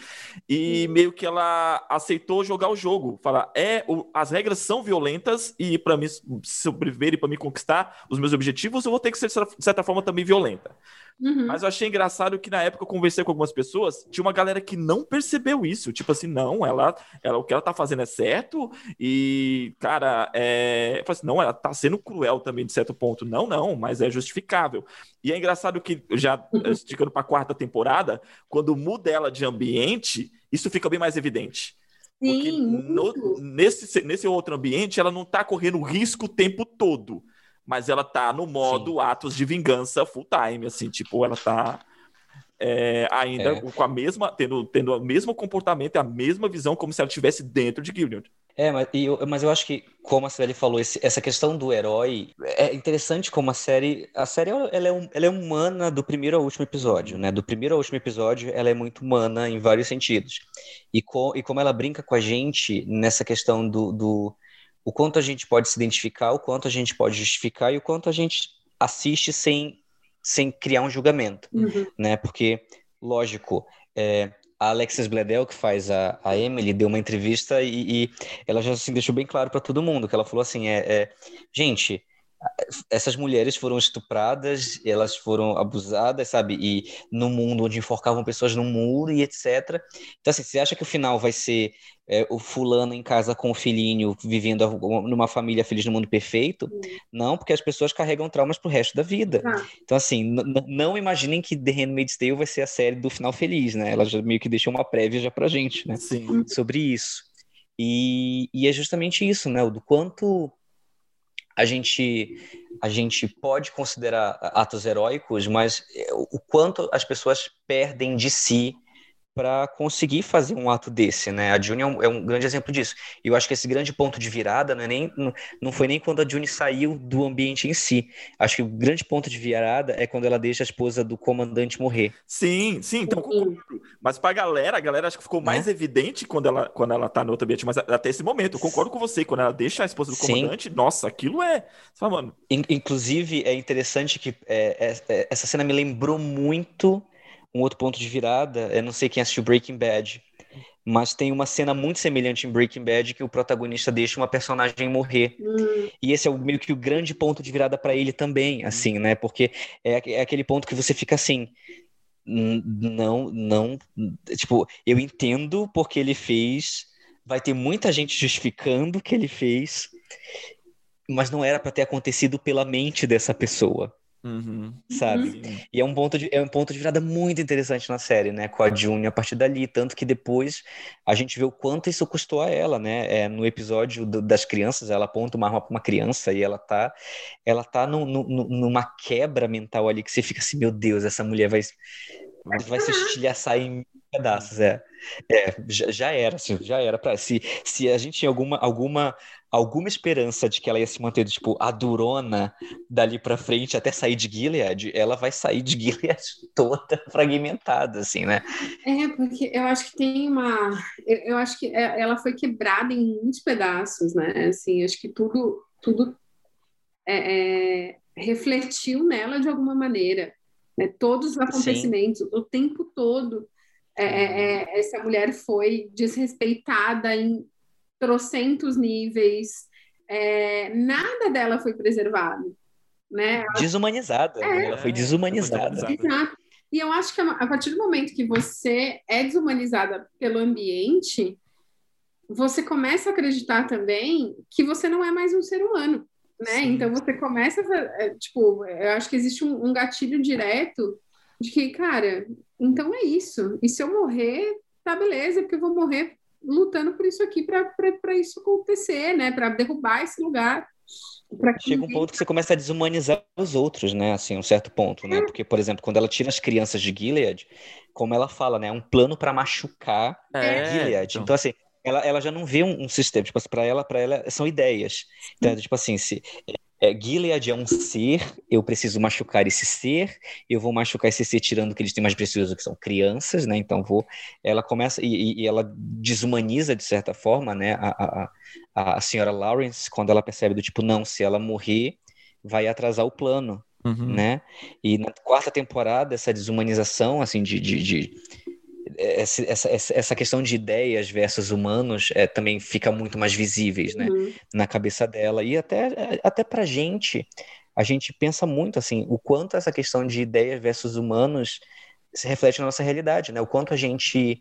e meio que ela aceitou jogar o jogo, falar, é, o, as regras são violentas e para mim sobreviver e para me conquistar os meus objetivos, eu vou ter que ser de certa forma também violenta. Uhum. Mas eu achei engraçado que na época eu conversei com algumas pessoas, tinha uma galera que não percebeu isso. Tipo assim, não, ela, ela o que ela tá fazendo é certo. E, cara, é... eu falei assim, não, ela tá sendo cruel também, de certo ponto. Não, não, mas é justificável. E é engraçado que, já esticando pra quarta temporada, quando muda ela de ambiente, isso fica bem mais evidente. Porque no, nesse, nesse outro ambiente, ela não tá correndo risco o tempo todo mas ela tá no modo Sim. atos de vingança full time, assim, tipo, ela tá é, ainda é. com a mesma, tendo, tendo o mesmo comportamento, a mesma visão, como se ela estivesse dentro de Gilead. É, mas eu, mas eu acho que, como a série falou, esse, essa questão do herói é interessante como a série. A série ela é, ela é humana do primeiro ao último episódio, né? Do primeiro ao último episódio, ela é muito humana em vários sentidos. E, co, e como ela brinca com a gente nessa questão do, do o quanto a gente pode se identificar, o quanto a gente pode justificar e o quanto a gente assiste sem, sem criar um julgamento, uhum. né? Porque, lógico, é, a Alexis Bledel, que faz a, a Emily, deu uma entrevista e, e ela já assim, deixou bem claro para todo mundo que ela falou assim, é, é gente, essas mulheres foram estupradas, elas foram abusadas, sabe? E no mundo onde enforcavam pessoas no muro e etc. Então, assim, você acha que o final vai ser é, o fulano em casa com o filhinho, vivendo numa família feliz no mundo perfeito? Não, porque as pessoas carregam traumas pro resto da vida. Ah. Então, assim, não imaginem que The Handmaid's Tale vai ser a série do final feliz, né? Ela já meio que deixou uma prévia já pra gente, né? Sim. Sobre isso. E, e é justamente isso, né? O do quanto a gente a gente pode considerar atos heróicos, mas o quanto as pessoas perdem de si para conseguir fazer um ato desse, né? A June é um, é um, grande exemplo disso. E eu acho que esse grande ponto de virada não, é nem, não, não foi nem quando a June saiu do ambiente em si. Acho que o grande ponto de virada é quando ela deixa a esposa do comandante morrer. Sim, sim, então concordo. Mas pra galera, a galera acho que ficou mais é? evidente quando ela, quando ela tá no outro ambiente. Mas até esse momento, eu concordo com você. Quando ela deixa a esposa do comandante, sim. nossa, aquilo é. Fala, mano. Inclusive, é interessante que é, é, é, essa cena me lembrou muito um outro ponto de virada, eu não sei quem assistiu Breaking Bad, mas tem uma cena muito semelhante em Breaking Bad que o protagonista deixa uma personagem morrer. Hum. E esse é o, meio que o grande ponto de virada para ele também, assim, né? Porque é, é aquele ponto que você fica assim, não, não, tipo, eu entendo porque ele fez, vai ter muita gente justificando o que ele fez, mas não era para ter acontecido pela mente dessa pessoa. Uhum. Sabe? Uhum. E é um, ponto de, é um ponto de virada muito interessante na série, né? Com a June a partir dali. Tanto que depois a gente vê o quanto isso custou a ela, né? É, no episódio do, das crianças, ela aponta uma arma pra uma criança e ela tá, ela tá no, no, numa quebra mental ali que você fica assim: meu Deus, essa mulher vai, vai se estilhaçar em pedaços, é. É, já, já era, assim, já era para se se a gente tinha alguma alguma alguma esperança de que ela ia se manter tipo a durona dali para frente até sair de Gilead, ela vai sair de Gilead toda fragmentada, assim, né? É, porque eu acho que tem uma, eu acho que é, ela foi quebrada em muitos pedaços, né? Assim, acho que tudo tudo é, é, refletiu nela de alguma maneira, né? Todos os acontecimentos, Sim. o tempo todo é, é, é, essa mulher foi desrespeitada em trocentos níveis, é, nada dela foi preservado. Né? Desumanizada, é, ela foi desumanizada. Exato. E eu acho que a partir do momento que você é desumanizada pelo ambiente, você começa a acreditar também que você não é mais um ser humano, né? Sim. Então você começa, a, tipo, eu acho que existe um, um gatilho direto de que, cara, então é isso. E se eu morrer, tá beleza, porque eu vou morrer lutando por isso aqui para isso acontecer, né? Para derrubar esse lugar. Chega um ponto que você começa a desumanizar os outros, né? Assim, um certo ponto, né? É. Porque, por exemplo, quando ela tira as crianças de Gilead, como ela fala, né? É um plano para machucar é. Gilead. Então, então assim, ela, ela já não vê um, um sistema, tipo, assim, para ela, para ela são ideias. Então, tipo assim, se é, Gilead é um ser, eu preciso machucar esse ser, eu vou machucar esse ser tirando o que eles têm mais precioso, que são crianças, né? Então vou. Ela começa e, e ela desumaniza, de certa forma, né? A, a, a senhora Lawrence, quando ela percebe do tipo, não, se ela morrer, vai atrasar o plano. Uhum. Né? E na quarta temporada, essa desumanização, assim, de, de, de essa, essa, essa questão de ideias versus humanos é, também fica muito mais visíveis, né? Uhum. Na cabeça dela. E até, até pra gente, a gente pensa muito, assim, o quanto essa questão de ideias versus humanos se reflete na nossa realidade, né? O quanto a gente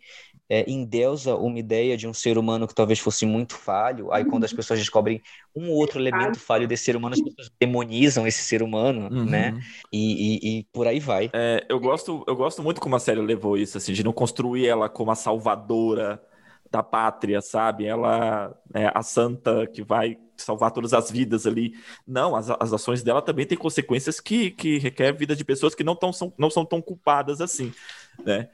é, endeusa uma ideia de um ser humano que talvez fosse muito falho, aí quando as uhum. pessoas descobrem um outro elemento falho desse ser humano, as pessoas demonizam esse ser humano, uhum. né? E, e, e, por aí vai. É, eu, gosto, eu gosto muito como a série levou isso, assim, de não construir ela como a salvadora da pátria, sabe? Ela é a santa que vai salvar todas as vidas ali. Não, as, as ações dela também têm consequências que, que requerem vida de pessoas que não, tão, são, não são tão culpadas assim, né?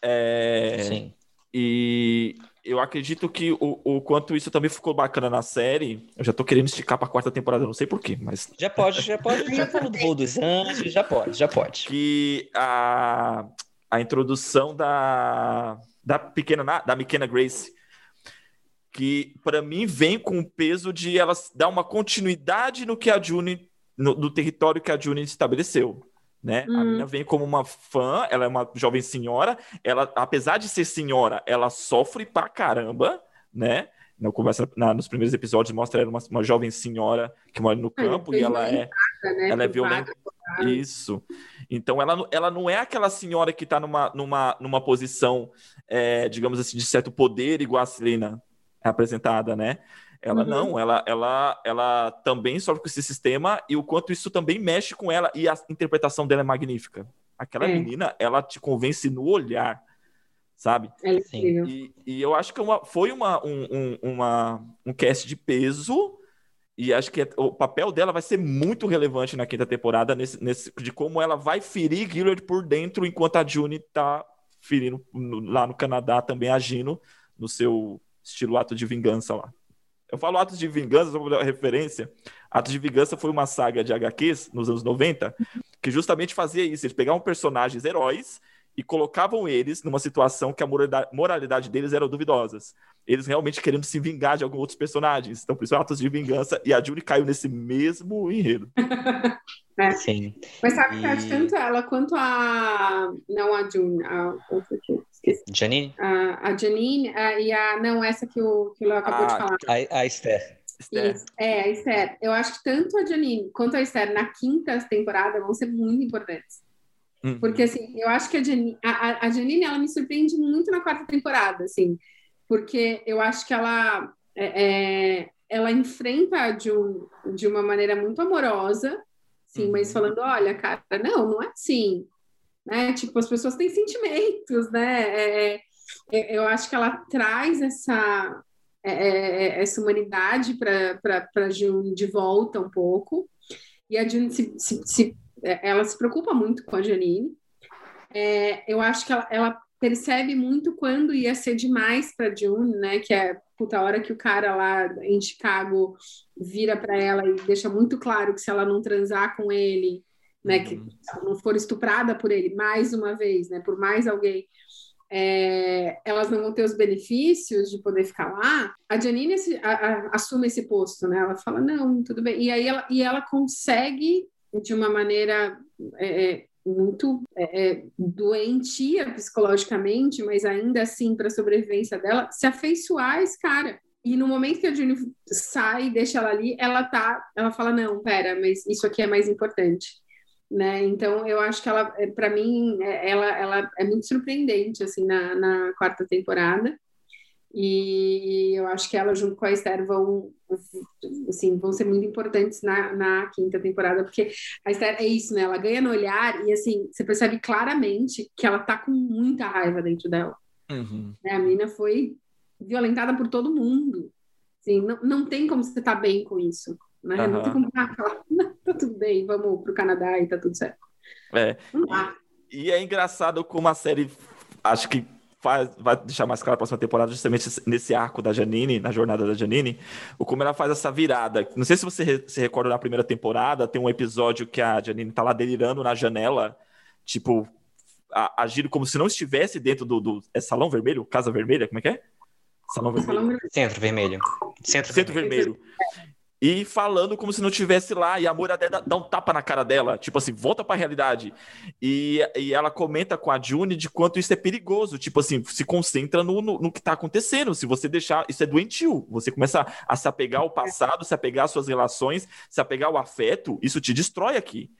É, Sim. E eu acredito que o, o quanto isso também ficou bacana na série. Eu já tô querendo esticar pra quarta temporada, não sei porquê, mas. Já pode, já pode. Já falou do voo dos anjos, já pode, já pode. Que a, a introdução da, da pequena da pequena Grace que para mim vem com o peso de ela dar uma continuidade no que a June no, no território que a June estabeleceu. Né? Hum. A menina vem como uma fã, ela é uma jovem senhora, ela, apesar de ser senhora, ela sofre pra caramba, né? Na conversa, na, nos primeiros episódios mostra ela uma, uma jovem senhora que mora no campo e ela é, né, ela é violenta. Isso. Então ela, ela não é aquela senhora que está numa, numa, numa posição, é, digamos assim, de certo poder igual a Celina é apresentada, né? Ela uhum. não, ela, ela, ela também sofre com esse sistema e o quanto isso também mexe com ela e a interpretação dela é magnífica. Aquela é. menina, ela te convence no olhar, sabe? É e, e, eu acho que uma, foi uma, um, um, uma, um cast de peso e acho que o papel dela vai ser muito relevante na quinta temporada, nesse, nesse, de como ela vai ferir Gillard por dentro, enquanto a June tá ferindo no, lá no Canadá, também agindo no seu estilo ato de vingança lá. Eu falo Atos de Vingança, só para referência. Atos de Vingança foi uma saga de HQs nos anos 90 que justamente fazia isso. Eles pegavam personagens heróis e colocavam eles numa situação que a moralidade deles era duvidosas. Eles realmente querendo se vingar de alguns outros personagens. Então, por isso, Atos de Vingança e a Julie caiu nesse mesmo enredo. é. Sim. Mas sabe e... que acho tanto ela quanto a. Não a June, a outra aqui. Janine? A, a Janine a, e a. Não, essa que o, que o Léo acabou de ah, falar. A, a Esther. Isso, é, a Esther. Eu acho que tanto a Janine quanto a Esther na quinta temporada vão ser muito importantes. Uhum. Porque, assim, eu acho que a Janine, a, a Janine, ela me surpreende muito na quarta temporada, assim, porque eu acho que ela, é, é ela enfrenta de, um, de uma maneira muito amorosa, sim, uhum. mas falando, olha, cara, não, não é assim, né? Tipo, as pessoas têm sentimentos, né? É, é, é eu acho que ela traz essa, é, é essa humanidade para June de volta um pouco. E a June se, se, se, ela se preocupa muito com a Janine. Eu acho que ela, ela, percebe muito quando ia ser demais para June, né? Que é puta hora que o cara lá em Chicago vira para ela e deixa muito claro que se ela não transar com ele, né, que uhum. não for estuprada por ele mais uma vez, né, por mais alguém, é, elas não vão ter os benefícios de poder ficar lá. A Janine a, a, assume esse posto, né? Ela fala não, tudo bem. E aí ela, e ela consegue de uma maneira é, é muito é, é, doentia psicologicamente, mas ainda assim para a sobrevivência dela, se afeiçoar a esse cara. E no momento que a Juni sai, deixa ela ali, ela tá, ela fala não, pera, mas isso aqui é mais importante né? Então eu acho que ela, é, para mim, é, ela, ela é muito surpreendente assim na, na, quarta temporada. E eu acho que ela junto com a Esther vão, assim, vão ser muito importantes na, na quinta temporada, porque a Esther é isso, né? Ela ganha no olhar e assim você percebe claramente que ela tá com muita raiva dentro dela. Uhum. Né? A menina foi violentada por todo mundo. Assim, não, não tem como você estar tá bem com isso. Né? Uhum. Não tem como falar, tá tudo bem, vamos pro Canadá e tá tudo certo. É. E, e, é engraçado como a série, acho que faz, vai deixar mais claro a próxima temporada, justamente nesse arco da Janine, na jornada da Janine, o como ela faz essa virada. Não sei se você se recorda na primeira temporada, tem um episódio que a Janine tá lá delirando na janela, tipo, agindo como se não estivesse dentro do, do é salão vermelho, casa vermelha, como é que é? Salão vermelho. Centro vermelho. Centro, Centro vermelho. vermelho e falando como se não tivesse lá, e a Moira dá, dá um tapa na cara dela, tipo assim, volta pra realidade. E, e ela comenta com a June de quanto isso é perigoso, tipo assim, se concentra no, no, no, que tá acontecendo, se você deixar, isso é doentio, você começa a se apegar ao passado, se apegar às suas relações, se apegar ao afeto, isso te destrói aqui.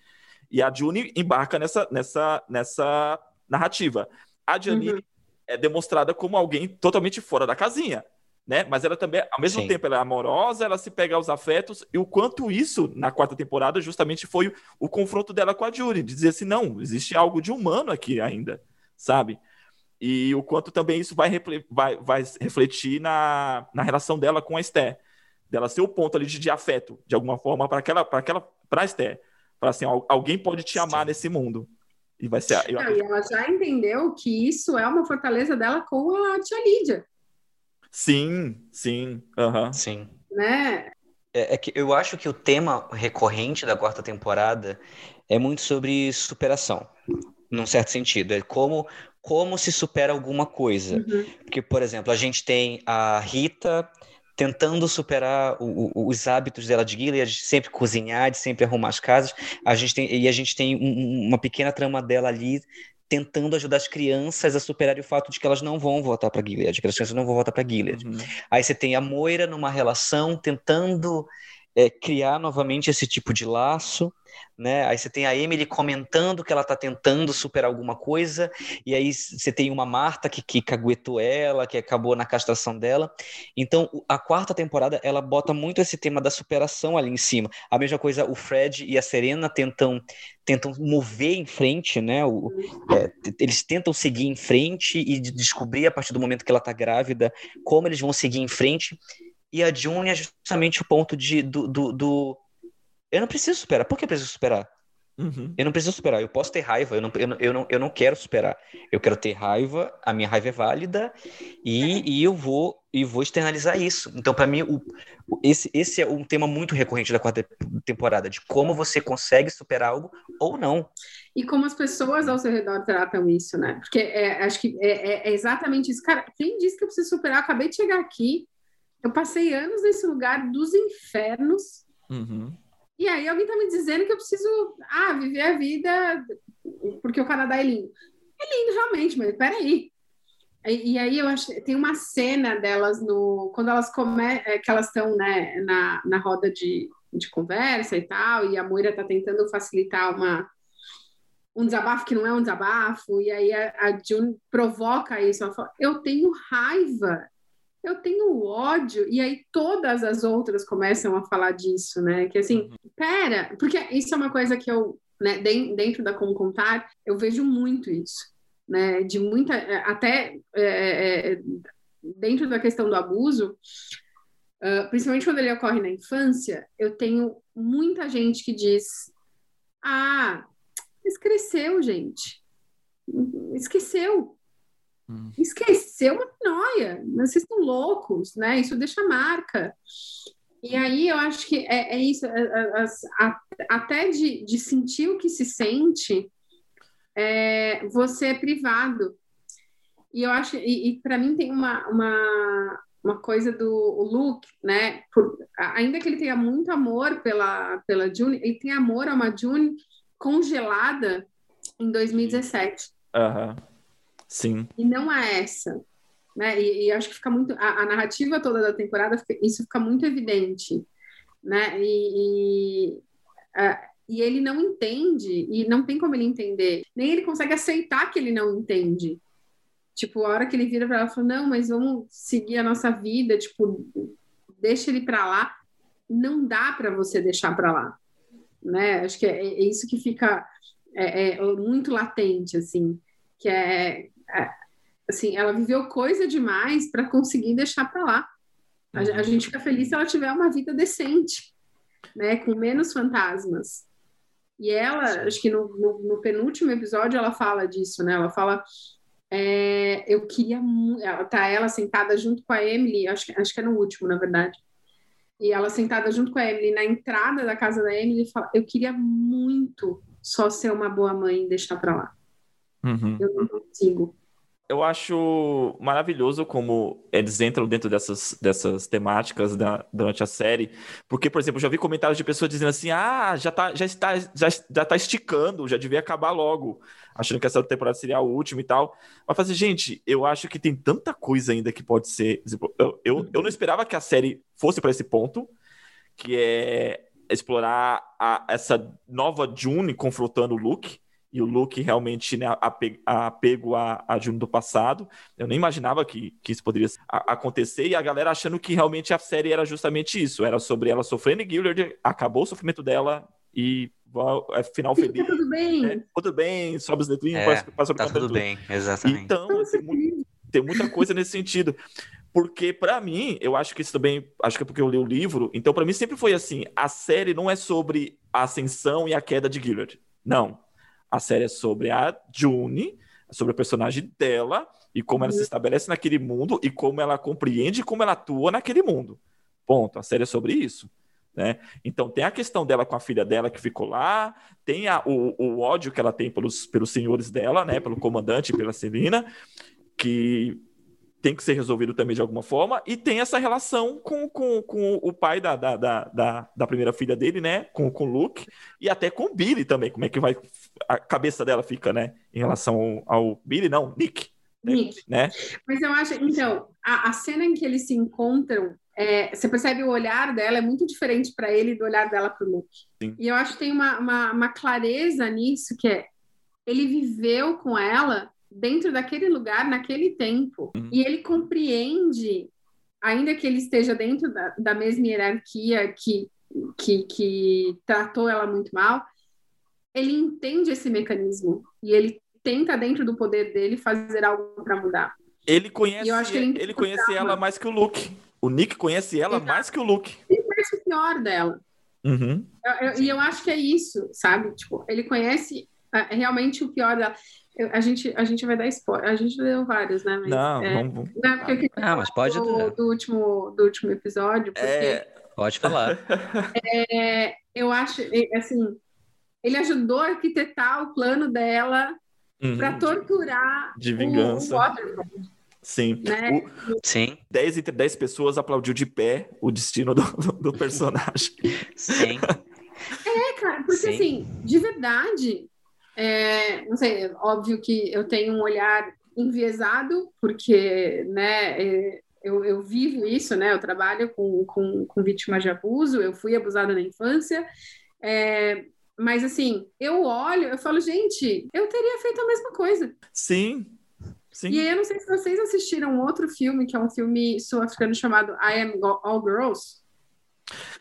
E a June embarca nessa, nessa, nessa narrativa. A Janine uhum. é demonstrada como alguém totalmente fora da casinha né? Mas ela também, ao mesmo Sim. tempo, ela é amorosa, ela se pega aos afetos, e o quanto isso, na quarta temporada, justamente foi o, o confronto dela com a Jury, de dizer assim, não, existe algo de humano aqui ainda, sabe? E o quanto também isso vai, vai, vai refletir na, na relação dela com a Esther, dela ser o ponto ali de, de afeto, de alguma forma, para aquela, para aquela, para Esther, para assim, alguém pode te amar Sim. nesse mundo. E vai ser. Eu... Não, e ela já entendeu que isso é uma fortaleza dela com a tia Lídia. Sim, sim. Uhum. Sim. Né? É, é, que eu acho que o tema recorrente da quarta temporada é muito sobre superação, num certo sentido. É como, como se supera alguma coisa. Uhum. Porque, por exemplo, a gente tem a Rita tentando superar o, o, os hábitos dela de Gilead, de sempre cozinhar, de sempre arrumar as casas. A gente tem, e a gente tem um, uma pequena trama dela ali tentando ajudar as crianças a superar o fato de que elas não vão voltar para Gilead, que as crianças não vão voltar para Gilead. Uhum. Aí você tem a Moira numa relação tentando é, criar novamente esse tipo de laço, né? Aí você tem a Emily comentando que ela está tentando superar alguma coisa, e aí você tem uma Marta que, que caguetou ela, que acabou na castração dela. Então, a quarta temporada, ela bota muito esse tema da superação ali em cima. A mesma coisa, o Fred e a Serena tentam tentam mover em frente, né? O, é, eles tentam seguir em frente e descobrir a partir do momento que ela está grávida como eles vão seguir em frente. E a June é justamente o ponto de, do, do, do... Eu não preciso superar. Por que eu preciso superar? Uhum. Eu não preciso superar. Eu posso ter raiva. Eu não, eu, não, eu, não, eu não quero superar. Eu quero ter raiva. A minha raiva é válida e, e eu vou e vou externalizar isso. Então, para mim, o, esse, esse é um tema muito recorrente da quarta temporada, de como você consegue superar algo ou não. E como as pessoas ao seu redor tratam isso, né? Porque é, acho que é, é, é exatamente isso. Cara, quem disse que eu preciso superar? Eu acabei de chegar aqui eu passei anos nesse lugar dos infernos. Uhum. E aí alguém tá me dizendo que eu preciso ah, viver a vida porque o Canadá é lindo. É lindo realmente, mas peraí. E, e aí eu acho tem uma cena delas no quando elas come, é, que elas estão né, na, na roda de, de conversa e tal, e a Moira tá tentando facilitar uma um desabafo que não é um desabafo, e aí a, a June provoca isso, ela fala, eu tenho raiva, eu tenho ódio, e aí todas as outras começam a falar disso, né? Que assim, uhum. pera, porque isso é uma coisa que eu, né, dentro da Como Contar, eu vejo muito isso, né? De muita, até é, é, dentro da questão do abuso, uh, principalmente quando ele ocorre na infância, eu tenho muita gente que diz: ah, esqueceu, gente. Esqueceu. Hum. Esqueceu uma noia, vocês estão loucos, né? Isso deixa marca. E aí eu acho que é, é isso, é, é, a, até de, de, sentir o que se sente, é, você é privado. E eu acho, e, e para mim tem uma, uma, uma coisa do Luke, né? Por, ainda que ele tenha muito amor pela, pela June, ele tem amor a uma June congelada em 2017. Aham. Uhum. Sim. E não a essa. Né? E, e acho que fica muito. A, a, narrativa toda da temporada, isso fica muito evidente. Né? E, e, e ele não entende, e não tem como ele entender. Nem ele consegue aceitar que ele não entende. Tipo, a hora que ele vira para ela e fala: Não, mas vamos seguir a nossa vida, tipo, deixa ele para lá. Não dá para você deixar para lá. Né? Acho que é, é isso que fica é, é muito latente, assim, que é é, assim, ela viveu coisa demais para conseguir deixar para lá. A, a, uhum. gente fica feliz se ela tiver uma vida decente, né, com menos fantasmas. E ela, acho que no, no, no penúltimo episódio ela fala disso, né? Ela fala, é, eu queria ela tá ela sentada junto com a Emily, acho, acho que é no último, na verdade. E ela sentada junto com a Emily na entrada da casa da Emily, fala, eu queria muito só ser uma boa mãe e deixar para lá. Uhum. Eu não consigo. Eu acho maravilhoso como eles entram dentro dessas, dessas temáticas da, durante a série, porque, por exemplo, eu já vi comentários de pessoas dizendo assim: ah, já, tá, já, está, já, já tá esticando, já devia acabar logo, achando que essa temporada seria a última e tal. Mas fazer, gente, eu acho que tem tanta coisa ainda que pode ser. Eu, eu, eu não esperava que a série fosse para esse ponto, que é explorar a, essa nova June confrontando o Luke e o Luke realmente né, apego a, a June do passado. Eu nem imaginava que, que isso poderia acontecer, e a galera achando que realmente a série era justamente isso, era sobre ela sofrendo em Gillard, acabou o sofrimento dela e é final feliz. Tá tudo bem. É, tudo bem, sobe os letrinhos, é, passa, passa tá tudo bem, exatamente. Então, tem, tem muita coisa nesse sentido. Porque, para mim, eu acho que isso também. Acho que é porque eu li o livro. Então, para mim, sempre foi assim: a série não é sobre a ascensão e a queda de Gillard. Não. A série é sobre a June, sobre a personagem dela e como ela se uhum. estabelece naquele mundo e como ela compreende como ela atua naquele mundo. Ponto. A série é sobre isso. Né? Então tem a questão dela com a filha dela que ficou lá, tem a, o, o ódio que ela tem pelos, pelos senhores dela, né? Pelo comandante, pela Celina, que tem que ser resolvido também de alguma forma, e tem essa relação com, com, com o pai da, da, da, da, primeira filha dele, né? Com, com o Luke, e até com o Billy também, como é que vai a cabeça dela fica, né? Em relação ao, ao Billy, não, Nick. Nick. Né? Mas eu acho, então, a, a cena em que eles se encontram, é, você percebe o olhar dela é muito diferente para ele do olhar dela para o Luke. Sim. E eu acho que tem uma, uma, uma clareza nisso, que é ele viveu com ela dentro daquele lugar, naquele tempo. Uhum. E ele compreende, ainda que ele esteja dentro da, da mesma hierarquia que, que, que tratou ela muito mal, ele entende esse mecanismo e ele tenta, dentro do poder dele, fazer algo para mudar. Ele conhece, ele, ele conhece ela mais que o Luke. O Nick conhece ela Exato. mais que o Luke. Ele conhece o pior dela. Uhum. E eu, eu, acho que é isso, sabe? Tipo, ele conhece é, realmente o pior dela. Eu, a, gente, a gente vai dar spoiler. A gente deu vários, né? Mas, não, é, vamos. Não, porque ah, mas pode. Do, do, último, do último episódio. Porque, é... Pode falar. É, eu acho, assim, ele ajudou a arquitetar o plano dela uhum. para torturar de vingança. O, o Sim. Né? O, Sim. 10 entre 10 pessoas aplaudiu de pé o destino do, do, do personagem. Sim. É, cara, porque Sim. assim, de verdade, é, não sei, óbvio que eu tenho um olhar enviesado, porque, né, é, eu, eu, vivo isso, né, eu trabalho com, com, com vítimas de abuso, eu fui abusada na infância, é, mas assim, eu olho, eu falo, gente, eu teria feito a mesma coisa. Sim, Sim. E aí, eu não sei se vocês assistiram outro filme, que é um filme sul-africano chamado I Am All Girls.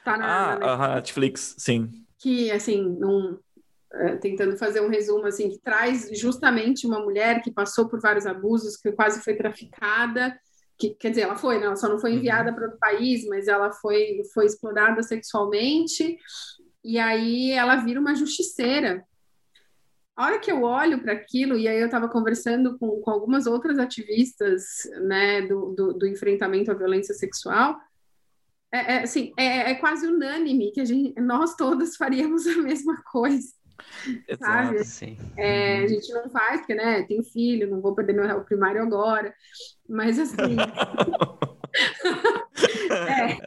Tá na, ah, na Netflix. Netflix, sim. Que, assim, é, tentando fazer um resumo assim que traz justamente uma mulher que passou por vários abusos, que quase foi traficada, que quer dizer, ela foi, né? ela só não foi uhum. enviada para outro país, mas ela foi foi explorada sexualmente e aí ela vira uma justiceira. A hora que eu olho para aquilo, e aí eu estava conversando com, com algumas outras ativistas né, do, do, do enfrentamento à violência sexual, é, é, assim, é, é, quase unânime que a gente, nós todas faríamos a mesma coisa. Exato, sim. É, a gente não faz, porque, né, tenho filho, não vou perder meu réu primário agora, mas assim... é,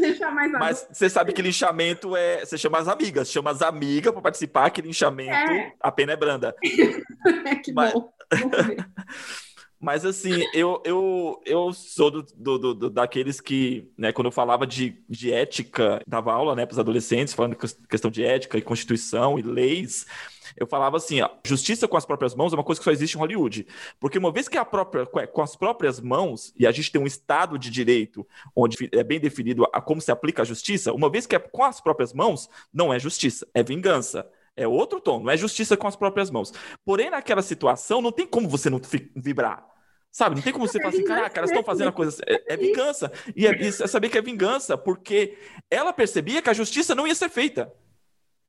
deixar mais Mas você sabe que linchamento é. Você chama as amigas, chama as amigas para participar, que linchamento é. a pena é branda. é que Mas... bom. Mas assim, eu, eu, eu sou do, do, do, daqueles que, né, quando eu falava de, de ética, dava aula né, para os adolescentes, falando questão de ética e constituição e leis, eu falava assim: ó, justiça com as próprias mãos é uma coisa que só existe em Hollywood. Porque uma vez que é a própria, com as próprias mãos, e a gente tem um Estado de direito onde é bem definido a como se aplica a justiça, uma vez que é com as próprias mãos, não é justiça, é vingança. É outro tom, não é justiça com as próprias mãos. Porém, naquela situação, não tem como você não vibrar. Sabe? Não tem como você é falar assim, caraca, elas estão fazendo a coisa. É, é vingança. E é, é saber que é vingança, porque ela percebia que a justiça não ia ser feita.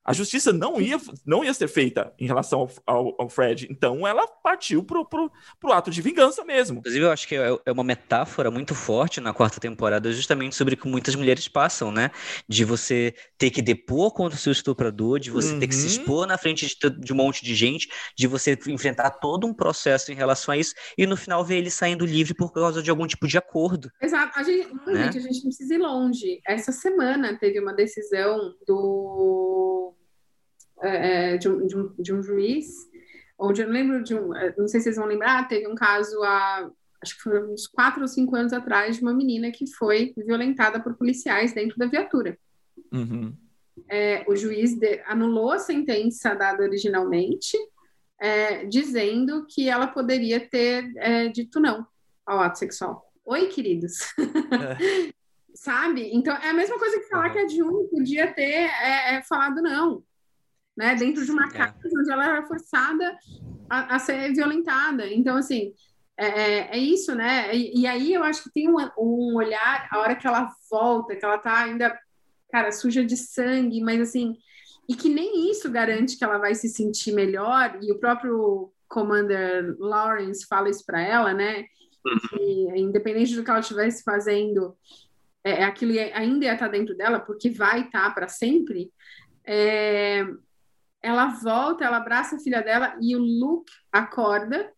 A justiça não ia, não ia ser feita em relação ao, ao, ao Fred. Então ela partiu pro, pro, pro, ato de vingança mesmo. Inclusive, eu acho que é, é uma metáfora muito forte na quarta temporada, justamente sobre o que muitas mulheres passam, né? De você ter que depor contra o seu estuprador, de você uhum. ter que se uhum. expor na frente de, de, um monte de gente, de você enfrentar todo um processo em relação a isso, e no final ver ele saindo livre por causa de algum tipo de acordo. Exato. A gente, né? gente, a gente não precisa ir longe. Essa semana teve uma decisão do é, é, de, um, de, um, de, um, juiz, onde eu não lembro de um, é, não sei se vocês vão lembrar, teve um caso há, acho que foi uns quatro ou cinco anos atrás, de uma menina que foi violentada por policiais dentro da viatura. Uhum. É, o juiz de, anulou a sentença dada originalmente, é, dizendo que ela poderia ter é, dito não ao ato sexual. Oi, queridos. Sabe? Então, é a mesma coisa que falar que a June podia ter falado não né? Dentro de uma é. casa onde ela era forçada a, a ser violentada. Então, assim, é, é, é isso, né? E, e, aí eu acho que tem um, um, olhar, a hora que ela volta, que ela tá ainda, cara, suja de sangue, mas assim, e que nem isso garante que ela vai se sentir melhor, e o próprio Commander Lawrence fala isso para ela, né? Que, independente do que ela estivesse fazendo, é, aquilo ainda ia estar tá dentro dela, porque vai estar tá para sempre. É, ela volta, ela abraça a filha dela e o Luke acorda,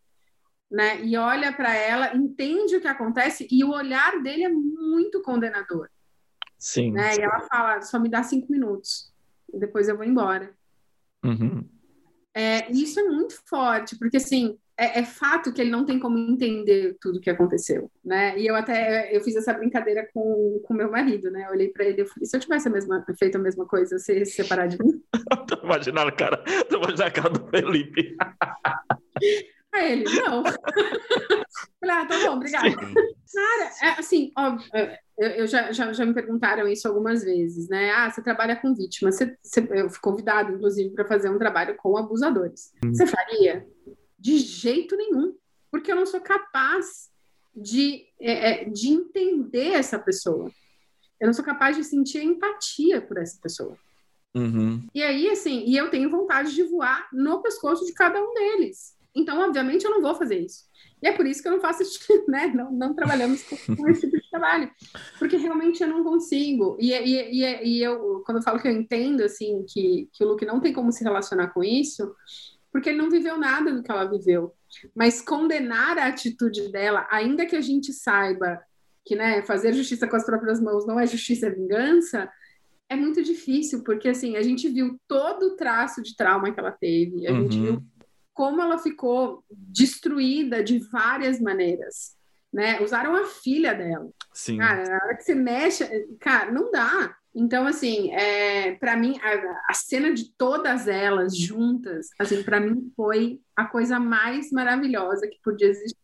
né? E olha para ela, entende o que acontece e o olhar dele é muito condenador. Sim. Né? E ela fala: só me dá cinco minutos, depois eu vou embora. Uhum. É, isso é muito forte, porque assim, é, é, fato que ele não tem como entender tudo o que aconteceu, né? E eu até eu fiz essa brincadeira com o meu marido, né? Eu olhei para ele e falei: se eu tivesse a mesma, feito a mesma coisa, você ia se separar de mim? tô imaginando, cara, tô imaginando a cara do Felipe. Aí ele, não. Falei, ah, tá bom, obrigada. Cara, é, assim, ó, é, eu, eu já, já, já, me perguntaram isso algumas vezes, né? Ah, você trabalha com vítimas, você, você, eu fui convidado, inclusive, para fazer um trabalho com abusadores. Hum. Você faria? De jeito nenhum, porque eu não sou capaz de, é, é, de entender essa pessoa. Eu não sou capaz de sentir empatia por essa pessoa. Uhum. E aí, assim, e eu tenho vontade de voar no pescoço de cada um deles. Então, obviamente, eu não vou fazer isso. E é por isso que eu não faço, né? Não, não trabalhamos com, com esse tipo de trabalho. Porque realmente eu não consigo. E, e, e, e, eu, quando eu falo que eu entendo, assim, que, que o Luke não tem como se relacionar com isso, porque ele não viveu nada do que ela viveu. Mas condenar a atitude dela, ainda que a gente saiba que né, fazer justiça com as próprias mãos não é justiça, é vingança, é muito difícil, porque assim, a gente viu todo o traço de trauma que ela teve, a uhum. gente viu como ela ficou destruída de várias maneiras. Né? Usaram a filha dela. Sim. Cara, na hora que você mexe, cara, não dá. Então, assim, é, para mim, a, a, cena de todas elas juntas, assim, para mim foi a coisa mais maravilhosa que podia existir.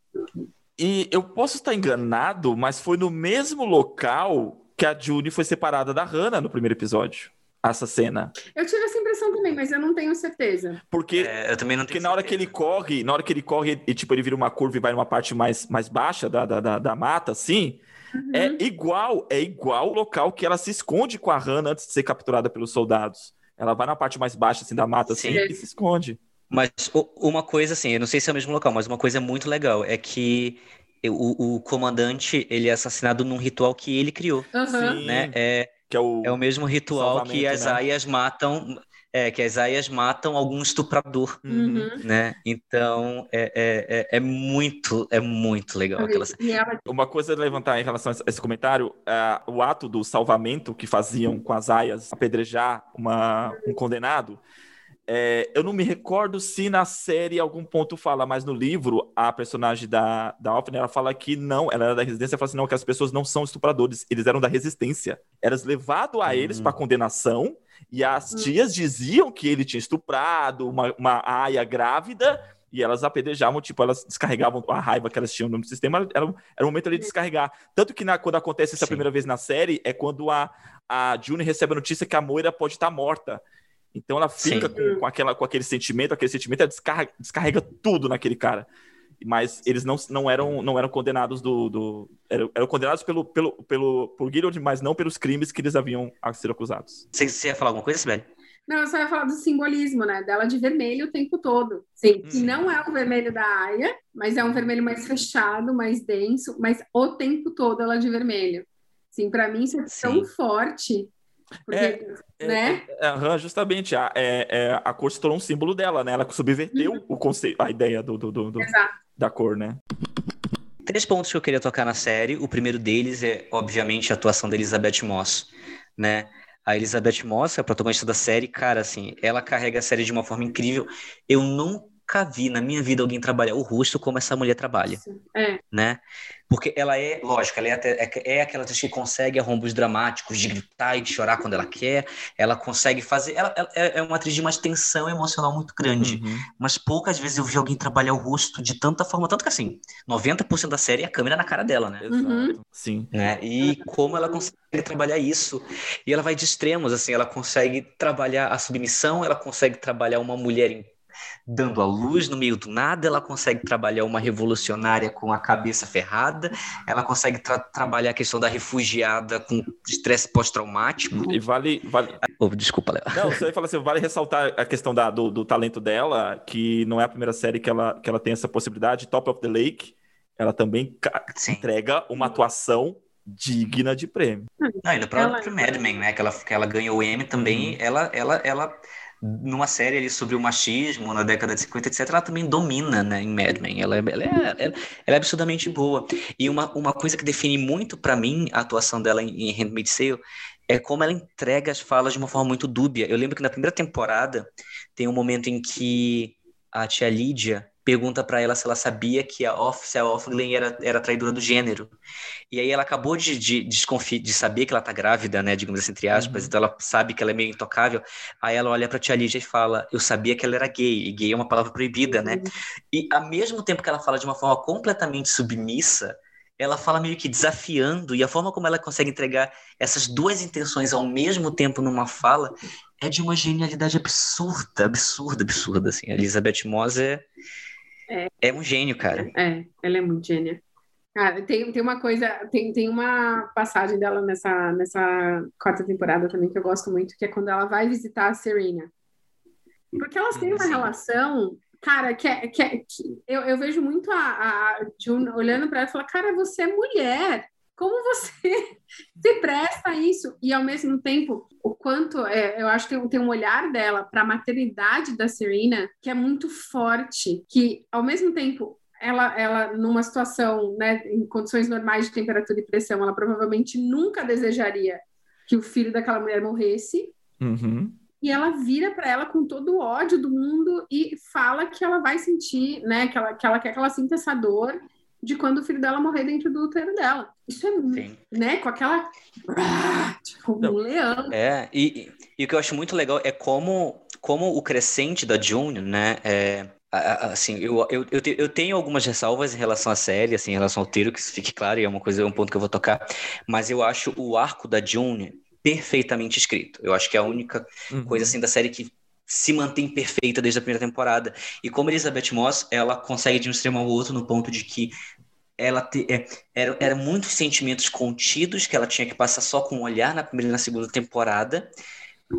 E eu posso estar enganado, mas foi no mesmo local que a June foi separada da Hannah no primeiro episódio. Essa cena. Eu tive essa impressão também, mas eu não tenho certeza. Porque, é, eu também não tenho porque na hora que ele corre, na hora que ele corre e tipo, ele vira uma curva e vai numa parte mais, mais baixa da, da, da, da mata, assim, Uhum. É igual, é igual o local que ela se esconde com a Hannah antes de ser capturada pelos soldados. Ela vai na parte mais baixa assim da mata assim, e se esconde. Mas uma coisa assim, eu não sei se é o mesmo local, mas uma coisa muito legal é que o, o comandante ele é assassinado num ritual que ele criou, uhum. né? É, que é o, é o mesmo ritual que as né? aias matam é, que as aias matam algum estuprador, uhum. né? Então é, é, é, é, muito é muito legal aquela ela... Uma coisa a levantar em relação a esse comentário, é, o ato do salvamento que faziam com as aias apedrejar uma, um condenado. É, eu não me recordo se na série algum ponto fala, mas no livro, a personagem da, da Alfred, ela fala que não, ela era da resistência, ela fala assim, não, que as pessoas não são estupradores, eles eram da resistência. Eras levado a uhum. eles para condenação, e as hum. tias diziam que ele tinha estuprado uma, uma aia grávida, e elas apedrejavam, tipo, elas descarregavam a raiva que elas tinham no sistema, era, era o momento ali de descarregar. Tanto que na, quando acontece essa Sim. primeira vez na série, é quando a, a June recebe a notícia que a Moira pode estar morta. Então ela fica com, com, aquela, com aquele sentimento, aquele sentimento, ela descarrega, descarrega tudo naquele cara. Mas eles não, não, eram, não eram condenados do. do eram, eram, condenados pelo, pelo, pelo, por Guild, mas não pelos crimes que eles haviam a ser acusados. Você, você ia falar alguma coisa, Sibeli? Não, eu só ia falar do simbolismo, né? Dela de vermelho o tempo todo. Sim, que não é o vermelho da Aya, mas é um vermelho mais fechado, mais denso, mas o tempo todo ela de vermelho. Sim, para mim isso é Sim. tão forte porque, é, é, né? É, é, justamente, a, é, é, a cor se tornou um símbolo dela, né? Ela subverteu uhum. o conceito, a ideia do, do, do, do da cor, né? Três pontos que eu queria tocar na série. O primeiro deles é, obviamente, a atuação da Elizabeth Moss, né? A Elizabeth Moss, a protagonista da série, cara, assim, ela carrega a série de uma forma incrível. Eu não nunca vi na minha vida alguém trabalhar o rosto como essa mulher trabalha. É. Né? Porque ela é, lógico, ela é, é, é, aquela atriz que consegue arrombos dramáticos de gritar e de chorar quando ela quer. Ela consegue fazer. Ela, ela é uma atriz de uma tensão emocional muito grande. Uhum. Mas poucas vezes eu vi alguém trabalhar o rosto de tanta forma. Tanto que assim, 90% da série é a câmera na cara dela, né? Uhum. Sim. Né? E como ela consegue trabalhar isso. E ela vai de extremos, assim, ela consegue trabalhar a submissão, ela consegue trabalhar uma mulher em dando a luz no meio do nada, ela consegue trabalhar uma revolucionária com a cabeça ferrada, ela consegue tra trabalhar a questão da refugiada com estresse pós-traumático. E vale. vale... Oh, desculpa, Léo. Não, você fala assim, vale ressaltar a questão da, do, do, talento dela, que não é a primeira série que ela, que ela tem essa possibilidade. Top of the Lake, ela também entrega uma atuação digna de prêmio. Não, e no próprio ela... Mad Men, né? Que ela, que ela ganhou o Emmy também, uhum. ela, ela, ela numa série ali sobre o machismo na década de 50, etc., ela também domina né, em Mad Men. Ela, é, ela, é, ela, é absurdamente boa. E uma, uma coisa que define muito para mim a atuação dela em, em Handmaid's Tale é como ela entrega as falas de uma forma muito dúbia. Eu lembro que na primeira temporada tem um momento em que a tia Lídia pergunta para ela se ela sabia que a Officer Offglen era, era traidora do gênero. E aí ela acabou de, de, de, de saber que ela tá grávida, né, digamos assim, entre aspas, uhum. então ela sabe que ela é meio intocável. Aí ela olha pra tia Lídia e fala, eu sabia que ela era gay, e gay é uma palavra proibida, né? Uhum. E ao mesmo tempo que ela fala de uma forma completamente submissa, ela fala meio que desafiando, e a forma como ela consegue entregar essas duas intenções ao mesmo tempo numa fala é de uma genialidade absurda, absurda, absurda, assim. A Elizabeth Moss é, é, é um gênio, cara. É, ela é muito gênia. Cara, tem, tem uma coisa, tem, tem uma passagem dela nessa, nessa quarta temporada também que eu gosto muito, que é quando ela vai visitar a Serena. Porque elas têm uma Sim. relação Cara, que, é, que, é, que eu, eu vejo muito a, a June olhando para ela e falar, cara, você é mulher. Como você se presta a isso? E ao mesmo tempo, o quanto é, eu acho que tem, um olhar dela para a maternidade da Serena que é muito forte, que ao mesmo tempo ela, ela numa situação, né, em condições normais de temperatura e pressão, ela provavelmente nunca desejaria que o filho daquela mulher morresse. Uhum e ela vira para ela com todo o ódio do mundo e fala que ela vai sentir, né, que ela, que ela quer que ela sinta essa dor de quando o filho dela morrer dentro do útero dela. Isso é, Sim. né, com aquela tipo um Não, leão. É, e, e, o que eu acho muito legal é como como o crescente da June, né, é, assim, eu, eu, eu, eu, tenho algumas ressalvas em relação à série, assim, em relação ao tiro, que isso fique claro, e é uma coisa, é um ponto que eu vou tocar, mas eu acho o arco da June perfeitamente escrito. Eu acho que é a única uhum. coisa assim da série que se mantém perfeita desde a primeira temporada. E como Elizabeth Moss, ela consegue de um extremo ao outro no ponto de que ela te, é, era, era muitos sentimentos contidos que ela tinha que passar só com um olhar na primeira e na segunda temporada